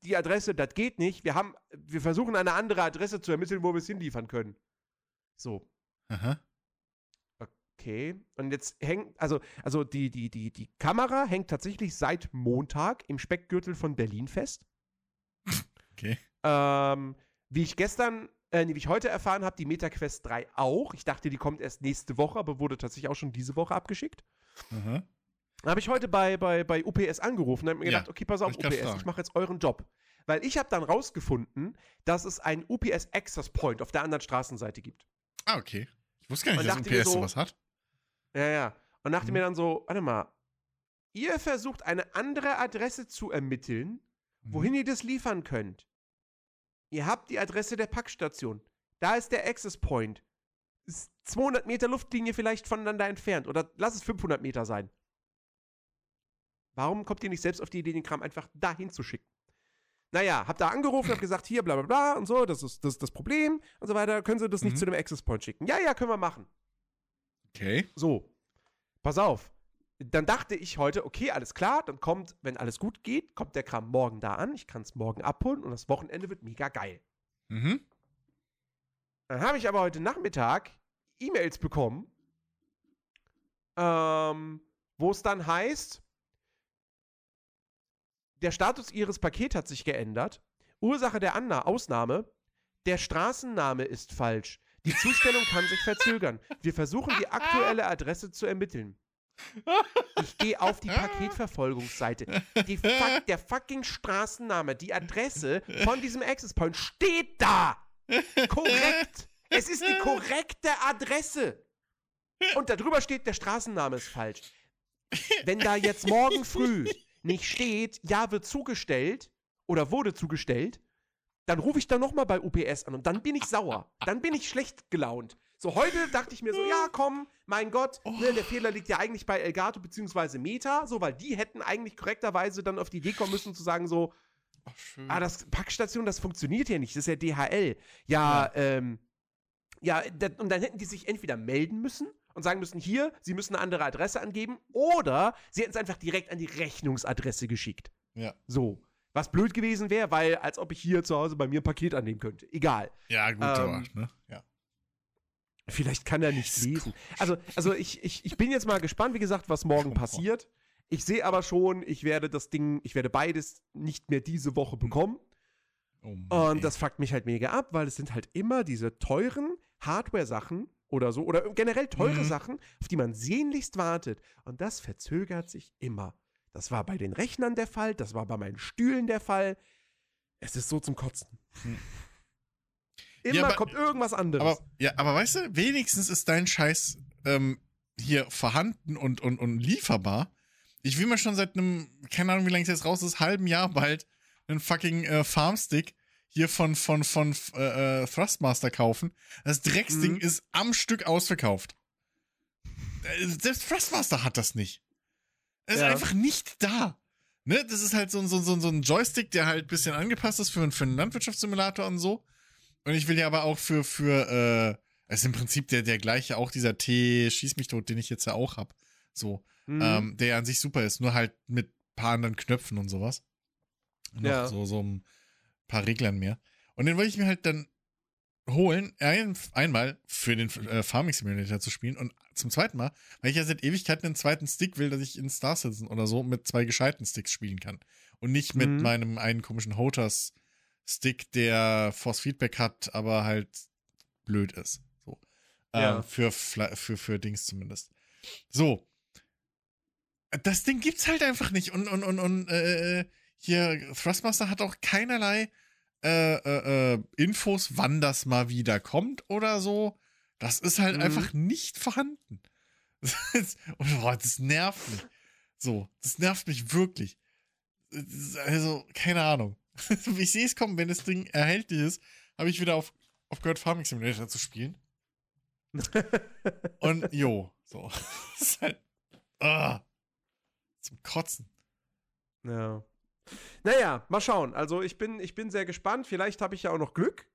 die Adresse, das geht nicht. Wir haben, wir versuchen eine andere Adresse zu ermitteln, wo wir es hinliefern können. So, Aha. okay. Und jetzt hängt, also, also die, die, die, die Kamera hängt tatsächlich seit Montag im Speckgürtel von Berlin fest. Okay. Ähm, wie ich gestern, äh, wie ich heute erfahren habe, die MetaQuest 3 auch. Ich dachte, die kommt erst nächste Woche, aber wurde tatsächlich auch schon diese Woche abgeschickt. Aha. Dann habe ich heute bei, bei, bei UPS angerufen und habe mir Ja, gedacht, okay, pass auf, ich UPS, ich mache jetzt euren Job. Weil ich habe dann rausgefunden, dass es einen UPS Access Point auf der anderen Straßenseite gibt. Ah, okay. Ich wusste gar nicht, dass mir UPS so- sowas hat. Ja, ja. Und dachte Mhm. mir dann so, warte mal, ihr versucht eine andere Adresse zu ermitteln, Mhm. wohin ihr das liefern könnt. Ihr habt die Adresse der Packstation. Da ist der Access Point. Ist 200 Meter Luftlinie vielleicht voneinander entfernt. Oder lass es 500 Meter sein. Warum kommt ihr nicht selbst auf die Idee, den Kram einfach dahin zu schicken? Naja, habt da angerufen, habt gesagt, hier, bla bla bla und so, das ist das, ist das Problem und so weiter. Können Sie das nicht Mhm. zu dem Access Point schicken? Ja, ja, können wir machen. Okay. So, pass auf. Dann dachte ich heute, okay, alles klar, dann kommt, wenn alles gut geht, kommt der Kram morgen da an. Ich kann es morgen abholen und das Wochenende wird mega geil. Mhm. Dann habe ich aber heute Nachmittag E-Mails bekommen, ähm, wo es dann heißt, der Status Ihres Pakets hat sich geändert. Ursache der Anna Ausnahme, der Straßenname ist falsch. Die Zustellung kann sich verzögern. Wir versuchen die aktuelle Adresse zu ermitteln. Ich gehe auf die Paketverfolgungsseite. Die fuck, der fucking Straßenname, die Adresse von diesem Access Point steht da. Korrekt. Es ist die korrekte Adresse. Und darüber steht, der Straßenname ist falsch. Wenn da jetzt morgen früh nicht steht, ja, wird zugestellt oder wurde zugestellt, dann rufe ich da nochmal bei UPS an und dann bin ich sauer. Dann bin ich schlecht gelaunt. So, heute dachte ich mir so, ja, komm, mein Gott, ne, der Fehler liegt ja eigentlich bei Elgato bzw. Meta, so, weil die hätten eigentlich korrekterweise dann auf die Idee kommen müssen zu sagen so, schön. ah, das Packstation, das funktioniert ja nicht, das ist ja DHL. Ja, ähm, ja, und dann hätten die sich entweder melden müssen und sagen müssen, hier, sie müssen eine andere Adresse angeben, oder sie hätten es einfach direkt an die Rechnungsadresse geschickt. ja. So. Was blöd gewesen wäre, weil als ob ich hier zu Hause bei mir ein Paket annehmen könnte. Egal. Ja, gut, Ähm, aber, ne? Ja. Vielleicht kann er nicht lesen. Also, also ich, ich, ich bin jetzt mal gespannt, wie gesagt, was morgen passiert. Ich sehe aber schon, ich werde das Ding, ich werde beides nicht mehr diese Woche bekommen. Oh Und das fuckt mich halt mega ab, weil es sind halt immer diese teuren Hardware-Sachen oder so, oder generell teure Mhm. Sachen, auf die man sehnlichst wartet. Und das verzögert sich immer. Das war bei den Rechnern der Fall, das war bei meinen Stühlen der Fall. Es ist so zum Kotzen. Hm. Immer Ja, aber- kommt irgendwas anderes. Aber, ja, aber weißt du, wenigstens ist dein Scheiß ähm, hier vorhanden und, und, und lieferbar. Ich will mir schon seit einem, keine Ahnung, wie lange es jetzt raus ist, halben Jahr bald einen fucking äh, Farmstick hier von, von, von äh, äh, Thrustmaster kaufen. Das Drecksding Mhm. ist am Stück ausverkauft. Äh, Selbst Thrustmaster hat das nicht. Es Ja. ist einfach nicht da. ne, das ist halt so, ein- so, so, so ein Joystick, der halt ein bisschen angepasst ist für, für einen Landwirtschaftssimulator und so. Und ich will ja aber auch für, für, äh, es ist im Prinzip der, der gleiche, auch dieser T, schieß mich tot, den ich jetzt ja auch hab. So, Mhm. ähm, der an sich super ist, nur halt mit paar anderen Knöpfen und sowas. Noch Ja. so, so ein paar Reglern mehr. Und den wollte ich mir halt dann holen, ein, einmal für den äh, Farming Simulator zu spielen und zum zweiten Mal, weil ich ja seit Ewigkeiten einen zweiten Stick will, dass ich in Star Citizen oder so mit zwei gescheiten Sticks spielen kann. Und nicht mit Mhm. meinem einen komischen Hoters Stick, der Force Feedback hat, aber halt blöd ist. So. Ja. Ähm, für, für, für Dings zumindest. So. Das Ding gibt's halt einfach nicht. Und, und, und, und äh, hier, Thrustmaster hat auch keinerlei äh, äh, äh, Infos, wann das mal wieder kommt oder so. Das ist halt Mhm. einfach nicht vorhanden. Und, boah, das nervt mich. So, das nervt mich wirklich. Also, keine Ahnung. Ich sehe es kommen, wenn das Ding erhältlich ist, habe ich wieder auf, auf gehört, Farming Simulator zu spielen. Und jo, so. Das ist halt. Ah, zum Kotzen. Ja. Naja, mal schauen. Also ich bin, ich bin sehr gespannt. Vielleicht habe ich ja auch noch Glück.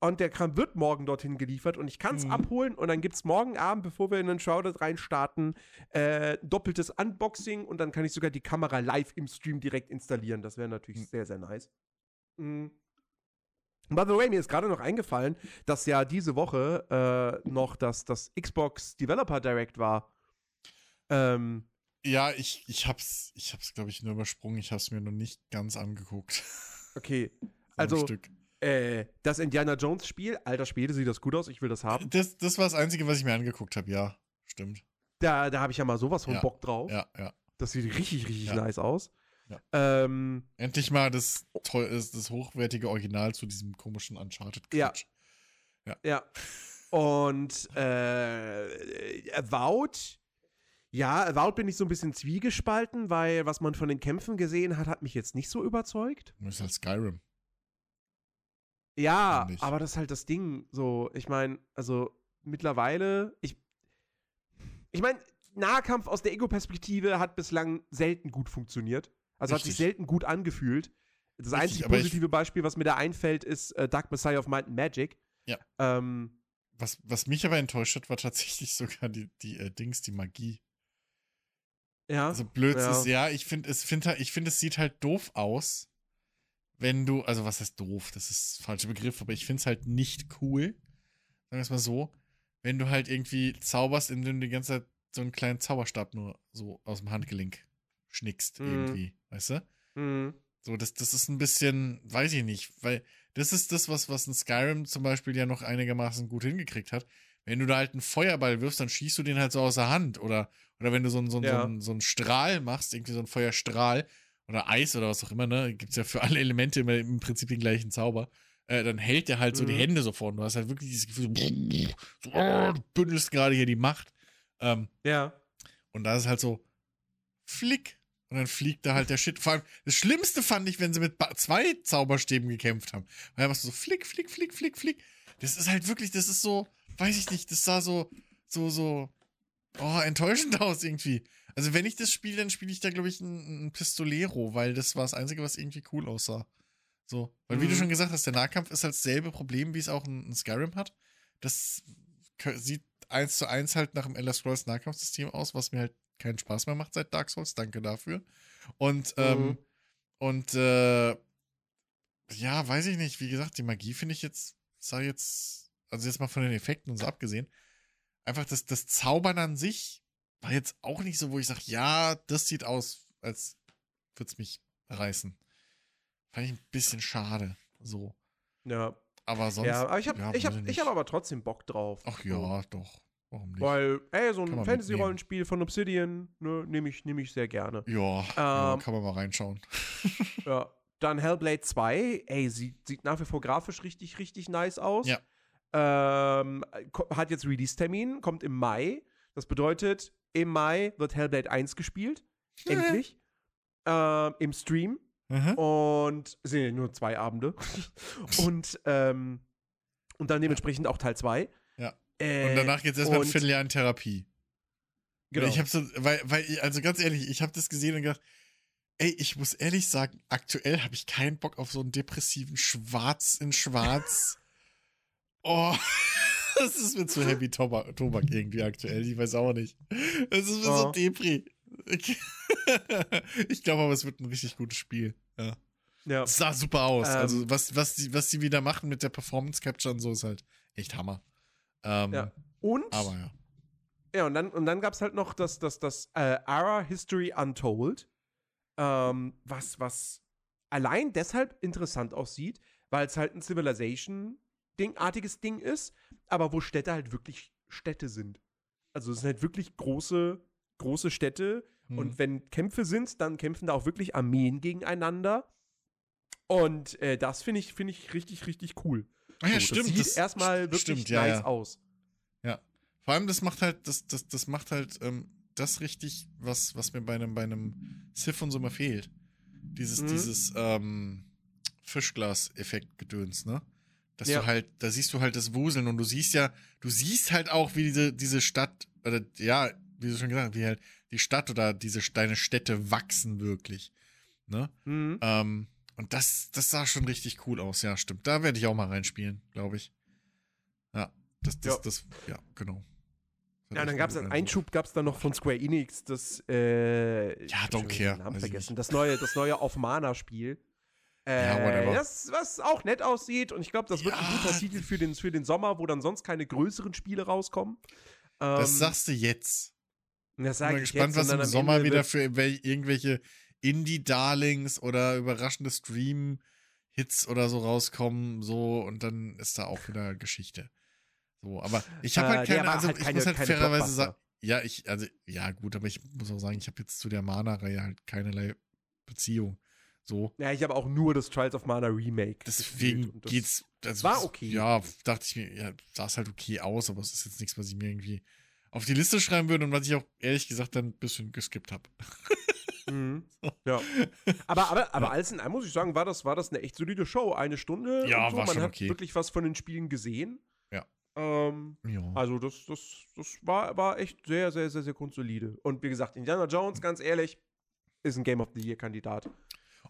Und der Kram wird morgen dorthin geliefert und ich kann es Mhm. abholen und dann gibt es morgen Abend, bevor wir in den Shrouded reinstarten, äh, doppeltes Unboxing und dann kann ich sogar die Kamera live im Stream direkt installieren. Das wäre natürlich Mhm. sehr, sehr nice. Mhm. By the way, mir ist gerade noch eingefallen, dass ja diese Woche äh, noch das, das Xbox Developer Direct war. Ähm, Ja, ich, ich hab's, ich hab's, glaube ich, nur übersprungen. Ich hab's mir noch nicht ganz angeguckt. okay. Also, Stück. Äh, das Indiana Jones Spiel, alter Spiel, sieht das gut aus, ich will das haben. Das, das war das Einzige, was ich mir angeguckt habe, ja. Stimmt. Da, da habe ich ja mal sowas von Ja, Bock drauf. Ja, ja. Das sieht richtig, richtig Ja. nice aus. Ja. Ähm, Endlich mal das, toll, das, hochwertige Original zu diesem komischen uncharted Ja. -Quatsch. ja. Und äh, Avowed, ja, Avowed bin ich so ein bisschen zwiegespalten, weil was man von den Kämpfen gesehen hat, hat mich jetzt nicht so überzeugt. Das ist halt Skyrim. Ja, aber das ist halt das Ding. So, ich meine, also mittlerweile, ich, ich meine, Nahkampf aus der Ego-Perspektive hat bislang selten gut funktioniert. Also hat sich Richtig. selten gut angefühlt. Das Richtig, einzige positive Beispiel, was mir da einfällt, ist äh, Dark Messiah of Might and Magic. Ja. Ähm, Was, was mich aber enttäuscht hat, war tatsächlich sogar die, die äh, Dings, die Magie. Ja. Also blöd ja. ist, ja, ich finde, es, find, halt- ich find, es sieht halt doof aus, wenn du, also was heißt doof, das ist der falsche Begriff, aber ich finde es halt nicht cool, sagen wir es mal so, wenn du halt irgendwie zauberst, indem du die ganze Zeit so einen kleinen Zauberstab nur so aus dem Handgelenk schnickst, Mhm. irgendwie, weißt du? Mhm. So, das, das ist ein bisschen, weiß ich nicht, weil das ist das, was, was in Skyrim zum Beispiel ja noch einigermaßen gut hingekriegt hat. Wenn du da halt einen Feuerball wirfst, dann schießt du den halt so aus der Hand. Oder, oder wenn du so einen, so, einen, Ja. so, einen, so einen Strahl machst, irgendwie so einen Feuerstrahl oder Eis oder was auch immer, ne? Gibt's ja für alle Elemente immer im Prinzip den gleichen Zauber. Äh, dann hält der halt so die Mhm. Hände so vor und du hast halt wirklich dieses Gefühl, so, oh, du bündelst gerade hier die Macht. Ähm, Ja. und da ist es halt so, flick. Und dann fliegt da halt der Shit. Vor allem, das Schlimmste fand ich, wenn sie mit zwei Zauberstäben gekämpft haben. Weil einfach so flick, flick, flick, flick, flick. Das ist halt wirklich, das ist so, weiß ich nicht, das sah so, so, so, oh, enttäuschend aus irgendwie. Also wenn ich das spiele, dann spiele ich da, glaube ich, ein, ein Pistolero, weil das war das Einzige, was irgendwie cool aussah. So. Weil wie du Mhm. schon gesagt hast, der Nahkampf ist halt dasselbe Problem, wie es auch ein, ein Skyrim hat. Das sieht eins zu eins halt nach dem Elder Scrolls Nahkampfsystem aus, was mir halt keinen Spaß mehr macht seit Dark Souls. Danke dafür. Und, ähm, Mhm. und, äh, ja, weiß ich nicht. Wie gesagt, die Magie finde ich jetzt, sag jetzt, also jetzt mal von den Effekten und so abgesehen, einfach das, das Zaubern an sich war jetzt auch nicht so, wo ich sage, ja, das sieht aus, als würde es mich reißen. Fand ich ein bisschen schade. So. Ja. Aber sonst. ja, aber ich habe ja, ich hab, ich hab aber trotzdem Bock drauf. Ach So. ja, doch. Warum nicht? Weil, ey, so ein Fantasy-Rollenspiel von Obsidian, ne, nehme ich, nehm ich sehr gerne. ja, ja, Ähm, kann man mal reinschauen. Ja. Dann Hellblade 2, ey, sieht, sieht nach wie vor grafisch richtig, richtig nice aus. Ja. Ähm, hat jetzt Release-Termin, kommt im Mai. Das bedeutet, im Mai wird Hellblade 1 gespielt. Endlich. ähm, Im Stream. Mhm. Und es sind nur zwei Abende. und, ähm, und dann dementsprechend auch Teil 2. Ja. Äh, Und danach geht's erstmal ein Vierteljahr in Therapie. Genau. Ich habe so, weil, weil, also ganz ehrlich, ich habe das gesehen und gedacht, ey, ich muss ehrlich sagen, aktuell habe ich keinen Bock auf so einen depressiven Schwarz in Schwarz. Oh, das ist mir zu heavy Tobak, Tobak irgendwie aktuell. Ich weiß auch nicht. Es ist mir oh. so Depri. Ich glaube aber, es wird ein richtig gutes Spiel. Ja. Ja. Es sah super aus. Ähm, also, was, was, die, was die wieder machen mit der Performance Capture und so ist halt echt Hammer. Ähm, ja. Und? Aber ja. Ja, und dann, und dann gab es halt noch das, das, das äh, Ara History Untold, ähm, was, was allein deshalb interessant aussieht, weil es halt ein Civilization-artiges Ding ist, aber wo Städte halt wirklich Städte sind. Also es sind halt wirklich große, große Städte. Mhm. Und wenn Kämpfe sind, dann kämpfen da auch wirklich Armeen gegeneinander. Und äh, das finde ich, find ich richtig, richtig cool. Ah ja, so, stimmt. Das sieht erstmal wirklich stimmt, ja, nice ja. aus. Ja. Vor allem, das macht halt, das, das, das macht halt ähm, das richtig, was, was mir bei einem, bei einem Sif und so mal fehlt. Dieses, mhm. dieses ähm, Fischglas-Effekt-Gedöns, ne? Dass ja. du halt, da siehst du halt das Wuseln und du siehst ja, du siehst halt auch, wie diese, diese Stadt, oder ja, wie du schon gesagt hast, wie halt die Stadt oder diese deine Städte wachsen wirklich. Ne? Mhm. Ähm, und das, das sah schon richtig cool aus, ja, stimmt. Da werde ich auch mal reinspielen, glaube ich. Ja, das, das, ja. das, ja, genau. Ja, dann gab es einen Einschub, gab es dann noch von Square Enix, das, äh, ja, don't care. Namen vergessen, das neue, das neue Auf Mana-Spiel. Äh, ja. Das, was auch nett aussieht und ich glaube, das wird ja. ein guter Titel für den, für den Sommer, wo dann sonst keine größeren Spiele rauskommen. Ähm, das sagst du jetzt. Das sag ich bin gespannt, was im Sommer wieder für irgendwelche Indie-Darlings oder überraschende Stream-Hits oder so rauskommen, so und dann ist da auch wieder Geschichte. So, aber ich habe halt äh, keine, also halt ich keine, muss halt fairerweise sagen, ja, ich, also, ja, gut, aber ich muss auch sagen, ich habe jetzt zu der Mana-Reihe halt keinerlei Beziehung. So. Ja, ich habe auch nur das Trials of Mana Remake. Deswegen geht's. Das war okay. Ja, dachte ich mir, ja, sah es halt okay aus, aber es ist jetzt nichts, was ich mir irgendwie auf die Liste schreiben würde und was ich auch ehrlich gesagt dann ein bisschen geskippt habe. Mhm. Ja. Aber, aber, aber ja. alles in allem muss ich sagen, war das, war das eine echt solide Show. Eine Stunde. Ja, so. war Man schon hat okay. wirklich was von den Spielen gesehen. Ja. Ähm, ja. Also, das, das, das war, war echt sehr, sehr, sehr, sehr grundsolide. Und wie gesagt, Indiana Jones, ganz ehrlich, ist ein Game of the Year-Kandidat.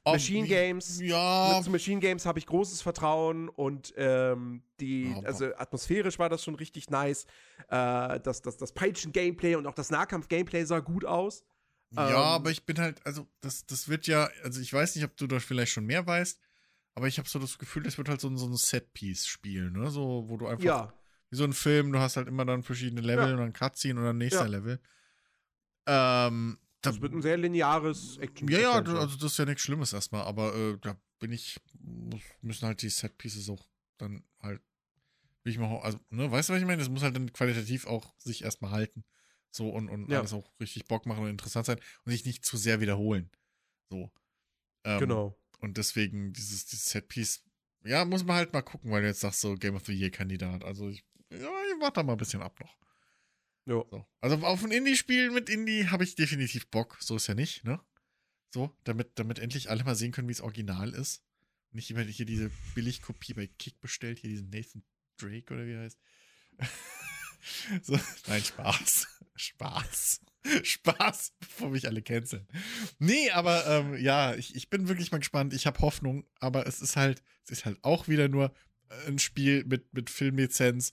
Machine Games. Ja. Zu Machine Games habe ich großes Vertrauen und ähm, die, aber. also atmosphärisch war das schon richtig nice. Äh, das, das, das Peitschen-Gameplay und auch das Nahkampf-Gameplay sah gut aus. Ja, ähm, aber ich bin halt, also das, das wird ja, also ich weiß nicht, ob du da vielleicht schon mehr weißt, aber ich habe so das Gefühl, das wird halt so, ein, so ein Set-Piece-Spiel, ne? So, wo du einfach, ja. wie so ein Film, du hast halt immer dann verschiedene Level ja. und dann Cutscene und dann nächster ja. Level. Ähm, das wird ein sehr lineares Action. Ja, ja, also das ist ja nichts Schlimmes erstmal, aber äh, da bin ich, müssen halt die Set-Pieces auch dann halt, will ich mal, also, ne, weißt du, was ich meine? Das muss halt dann qualitativ auch sich erstmal halten. So und, und ja. alles auch richtig Bock machen und interessant sein und sich nicht zu sehr wiederholen. So. Ähm, genau. Und deswegen dieses, dieses Setpiece, ja, muss man halt mal gucken, weil du jetzt sagst, so Game of the Year-Kandidat. Also ich, ja, ich warte da mal ein bisschen ab noch. Ja. So. Also auf ein Indie-Spiel mit Indie habe ich definitiv Bock. So ist ja nicht, ne? So, damit, damit endlich alle mal sehen können, wie es original ist. Nicht immer hier diese Billigkopie bei Kick bestellt, hier diesen Nathan Drake oder wie er heißt. so, nein, Spaß. Spaß. Spaß, bevor mich alle canceln. Nee, aber ähm, ja, ich, ich bin wirklich mal gespannt. Ich habe Hoffnung, aber es ist halt, es ist halt auch wieder nur ein Spiel mit, mit Filmlizenz.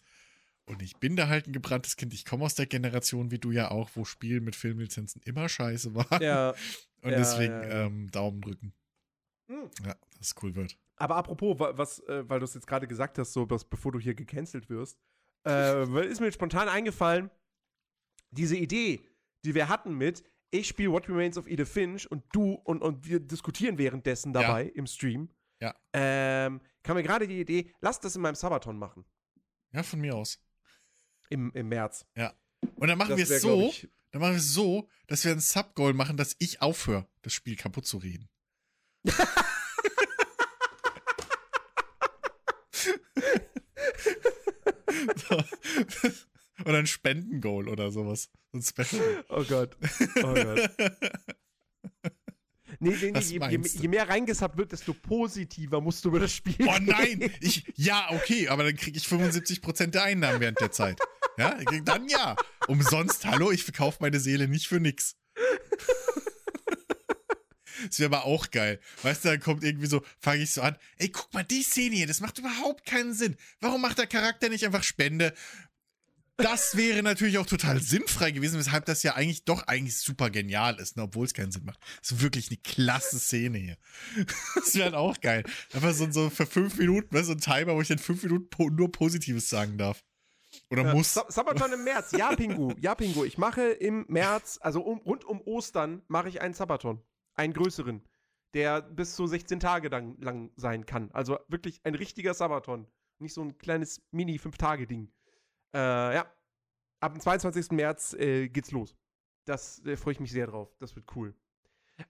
Und ich bin da halt ein gebranntes Kind. Ich komme aus der Generation, wie du ja auch, wo Spielen mit Filmlizenzen immer scheiße waren. Ja. Und ja, deswegen ja. Ähm, Daumen drücken. Hm. Ja, dass es cool wird. Aber apropos, was, äh, weil du es jetzt gerade gesagt hast, so was, bevor du hier gecancelt wirst, äh, ist mir spontan eingefallen, diese Idee, die wir hatten mit, ich spiele What Remains of Edith Finch und du und, und wir diskutieren währenddessen dabei ja. im Stream. Ja. Ähm, kam mir gerade die Idee, lass das in meinem Sabaton machen. Ja, von mir aus. Im, im März. Ja. Und dann machen wir es so, dann machen wir es so, dass wir ein Subgoal machen, dass ich aufhöre, das Spiel kaputt zu reden. so. Oder ein Spendengoal oder sowas. ein Special. Oh Gott. Oh Gott. Nee, nee, nee je, je, je, mehr reingesappt wird, desto positiver musst du über das Spiel. Oh nein! Ich, ja, okay, aber dann kriege ich 75% der Einnahmen während der Zeit. Ja, dann ja. Umsonst, hallo, ich verkaufe meine Seele nicht für nix. Das wäre aber auch geil. Weißt du, dann kommt irgendwie so, fange ich so an, ey, guck mal, die Szene hier, das macht überhaupt keinen Sinn. Warum macht der Charakter nicht einfach Spende? Das wäre natürlich auch total sinnfrei gewesen, weshalb das ja eigentlich doch eigentlich super genial ist, ne, obwohl es keinen Sinn macht. Das ist wirklich eine klasse Szene hier. Das wäre halt auch geil. Einfach so, so für fünf Minuten, weißt, so ein Timer, wo ich in fünf Minuten nur Positives sagen darf. Oder Ja, muss. Sa- Sabaton im März. Ja, Pingu. Ja, Pingu. Ich mache im März, also um, rund um Ostern, mache ich einen Sabaton. Einen größeren. Der bis zu 16 Tage lang, lang sein kann. Also wirklich ein richtiger Sabaton. Nicht so ein kleines Mini-5-Tage-Ding. Äh, ja. Ab dem 22. März äh, geht's los. Das äh, freue ich mich sehr drauf. Das wird cool.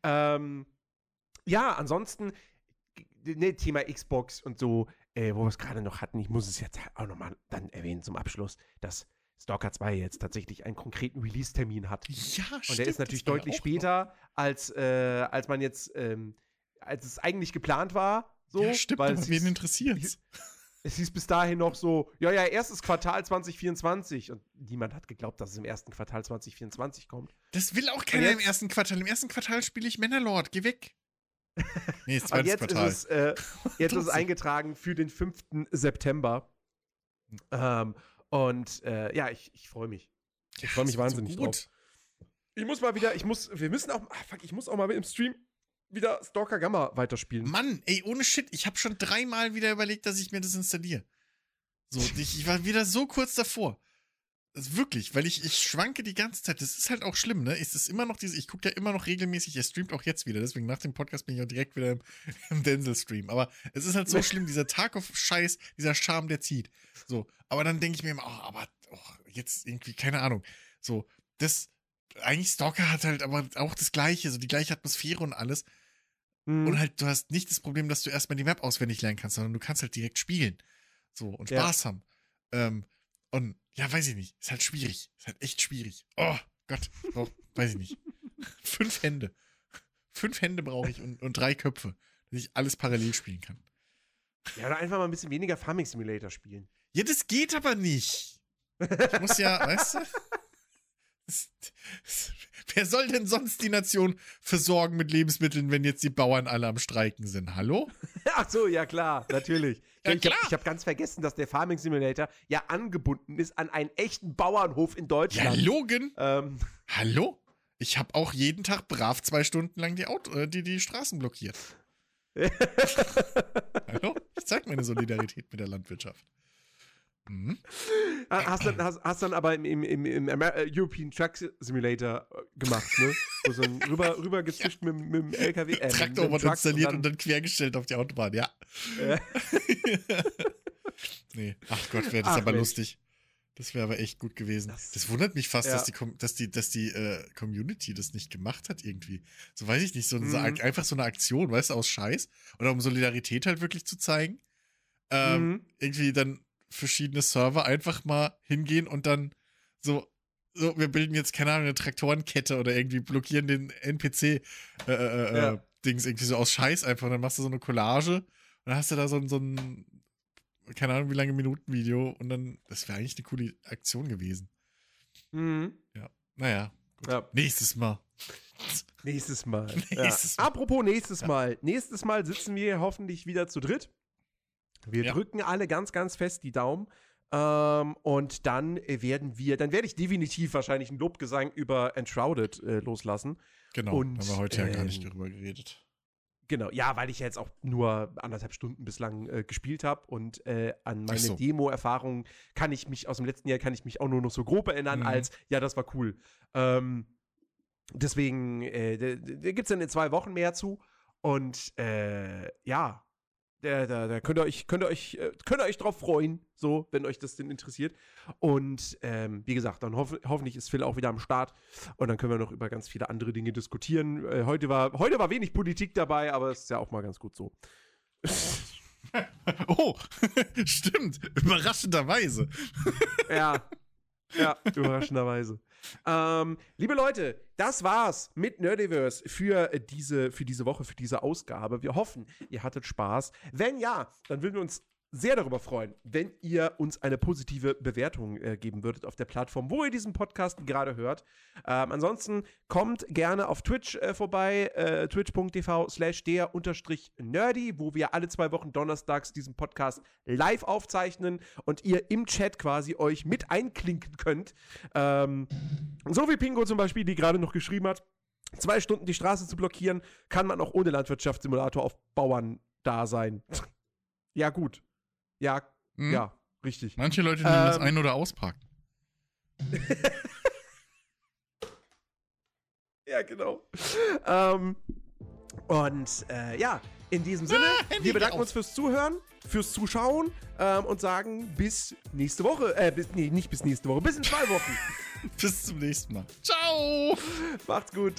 Ähm, ja, ansonsten, ne, Thema Xbox und so, äh, wo wir es gerade noch hatten, ich muss es jetzt auch nochmal dann erwähnen zum Abschluss, dass Stalker 2 jetzt tatsächlich einen konkreten Release-Termin hat. Ja, Und der ist natürlich deutlich später, als, äh, als man jetzt, ähm, als es eigentlich geplant war. So, ja, stimmt, weil aber es wen interessiert's? es hieß bis dahin noch so, ja, ja, erstes Quartal 2024. Und niemand hat geglaubt, dass es im ersten Quartal 2024 kommt. Das will auch keiner im jetzt- ersten Quartal. Im ersten Quartal spiele ich Männerlord. Geh weg. Nee, zweites jetzt Quartal. ist es, äh, jetzt ist es eingetragen für den 5. September. Ähm, und äh, ja, ich, ich freue mich. Ich freue mich so wahnsinnig gut. drauf. Ich muss mal wieder, ich muss, wir müssen auch, ah, fuck, ich muss auch mal im Stream wieder Stalker Gamma weiterspielen. Mann, ey, ohne Shit, ich habe schon dreimal wieder überlegt, dass ich mir das installiere. So, ich, ich war wieder so kurz davor. Ist wirklich, weil ich, ich schwanke die ganze Zeit. Das ist halt auch schlimm, ne? Es ist immer noch diese, ich gucke ja immer noch regelmäßig, er streamt auch jetzt wieder, deswegen nach dem Podcast bin ich auch direkt wieder im, im Denzel-Stream. Aber es ist halt so schlimm, dieser Tarkov-Scheiß, dieser Charme, der zieht. So, aber dann denke ich mir immer, oh, aber oh, jetzt irgendwie, keine Ahnung. So, das, eigentlich Stalker hat halt aber auch das Gleiche, so die gleiche Atmosphäre und alles. Mhm. Und halt, du hast nicht das Problem, dass du erstmal die Map auswendig lernen kannst, sondern du kannst halt direkt spielen. So, und Ja. Spaß haben. Ähm, und ja, weiß ich nicht. Ist halt schwierig. Ist halt echt schwierig. Oh Gott, brauch, weiß ich nicht. Fünf Hände. Fünf Hände brauche ich und, und drei Köpfe, dass ich alles parallel spielen kann. ja, oder einfach mal ein bisschen weniger Farming Simulator spielen. Ja, das geht aber nicht. Ich muss ja, weißt du? Wer soll denn sonst die Nation versorgen mit Lebensmitteln, wenn jetzt die Bauern alle am Streiken sind? Hallo? Ach so, ja klar, natürlich. Ja, ich habe hab ganz vergessen, dass der Farming Simulator ja angebunden ist an einen echten Bauernhof in Ja, Deutschland. Logan? ähm, Hallo? Ich habe auch jeden Tag brav zwei Stunden lang die, Auto, äh, die, die Straßen blockiert. Hallo? Ich zeig meine Solidarität mit der Landwirtschaft. Mhm. Ha- Hast dann, hast, hast dann aber im, im, im, im äh, European Truck Simulator äh, gemacht, ne? Wo so ein rüber, rüber gezischt mit, mit dem LKW. Äh, mit- Traktor mit dem wurde Truck installiert und dann, quergestellt auf die Autobahn, ja. Äh. nee, ach Gott, wäre das Ach, aber Mensch. lustig. Das wäre aber echt gut gewesen. Das- Das, wundert mich fast, ja. dass die, dass die, dass die äh, Community das nicht gemacht hat irgendwie. So weiß ich nicht, so, so Mhm. ak- einfach so eine Aktion, weißt du, aus Scheiß. Oder um Solidarität halt wirklich zu zeigen. Ähm, Mhm. irgendwie dann verschiedene Server einfach mal hingehen und dann so, so wir bilden jetzt, keine Ahnung, eine Traktorenkette oder irgendwie blockieren den NPC äh, äh, Ja. äh, Dings irgendwie so aus Scheiß einfach. Und dann machst du so eine Collage und dann hast du da so ein, so ein keine Ahnung, wie lange Minuten Video und dann, das wäre eigentlich eine coole Aktion gewesen. Mhm. Naja, Ja. nächstes Mal. Nächstes Mal. Nächstes ja. Apropos nächstes Mal. Nächstes Mal sitzen wir hoffentlich wieder zu dritt. Wir Ja. drücken alle ganz, ganz fest die Daumen. Ähm, und dann werden wir, dann werde ich definitiv wahrscheinlich einen Lobgesang über Enshrouded äh, loslassen. Genau, Und, haben wir heute ja gar nicht ähm, darüber geredet. Genau, ja, weil ich ja jetzt auch nur anderthalb Stunden bislang äh, gespielt habe und äh, an meine so. Demo-Erfahrungen kann ich mich aus dem letzten Jahr kann ich mich auch nur noch so grob erinnern, Mhm. als ja, das war cool. Ähm, deswegen, äh, gibt es dann in zwei Wochen mehr zu und äh, ja, da, da, da könnt ihr euch, könnt ihr euch, äh, könnt ihr euch drauf freuen, so, wenn euch das denn interessiert. Und ähm, wie gesagt, dann hoff, hoffentlich ist Phil auch wieder am Start und dann können wir noch über ganz viele andere Dinge diskutieren. Äh, heute, war, heute war wenig Politik dabei, aber es ist ja auch mal ganz gut so. Oh, stimmt, überraschenderweise. ja. Ja, überraschenderweise. Ähm, liebe Leute, das war's mit Nerdiverse für diese, für diese Woche, für diese Ausgabe. Wir hoffen, ihr hattet Spaß. Wenn ja, dann würden wir uns sehr darüber freuen, wenn ihr uns eine positive Bewertung äh, geben würdet auf der Plattform, wo ihr diesen Podcast gerade hört. Ähm, ansonsten kommt gerne auf Twitch äh, vorbei, äh, twitch.tv slash der unterstrich nerdy, wo wir alle zwei Wochen donnerstags diesen Podcast live aufzeichnen und ihr im Chat quasi euch mit einklinken könnt. Ähm, so wie Pingo zum Beispiel, die gerade noch geschrieben hat, zwei Stunden die Straße zu blockieren, kann man auch ohne Landwirtschaftssimulator auf Bauern da sein. ja, gut. Ja, Hm? ja, richtig. Manche Leute nehmen das Ähm. ein- oder auspacken. Ja, genau. ähm, und äh, ja, in diesem Sinne, Ah, wir bedanken uns fürs Zuhören, fürs Zuschauen ähm, und sagen bis nächste Woche. Äh, bis, nee, nicht bis nächste Woche, bis in zwei Wochen. Bis zum nächsten Mal. Ciao! Macht's gut.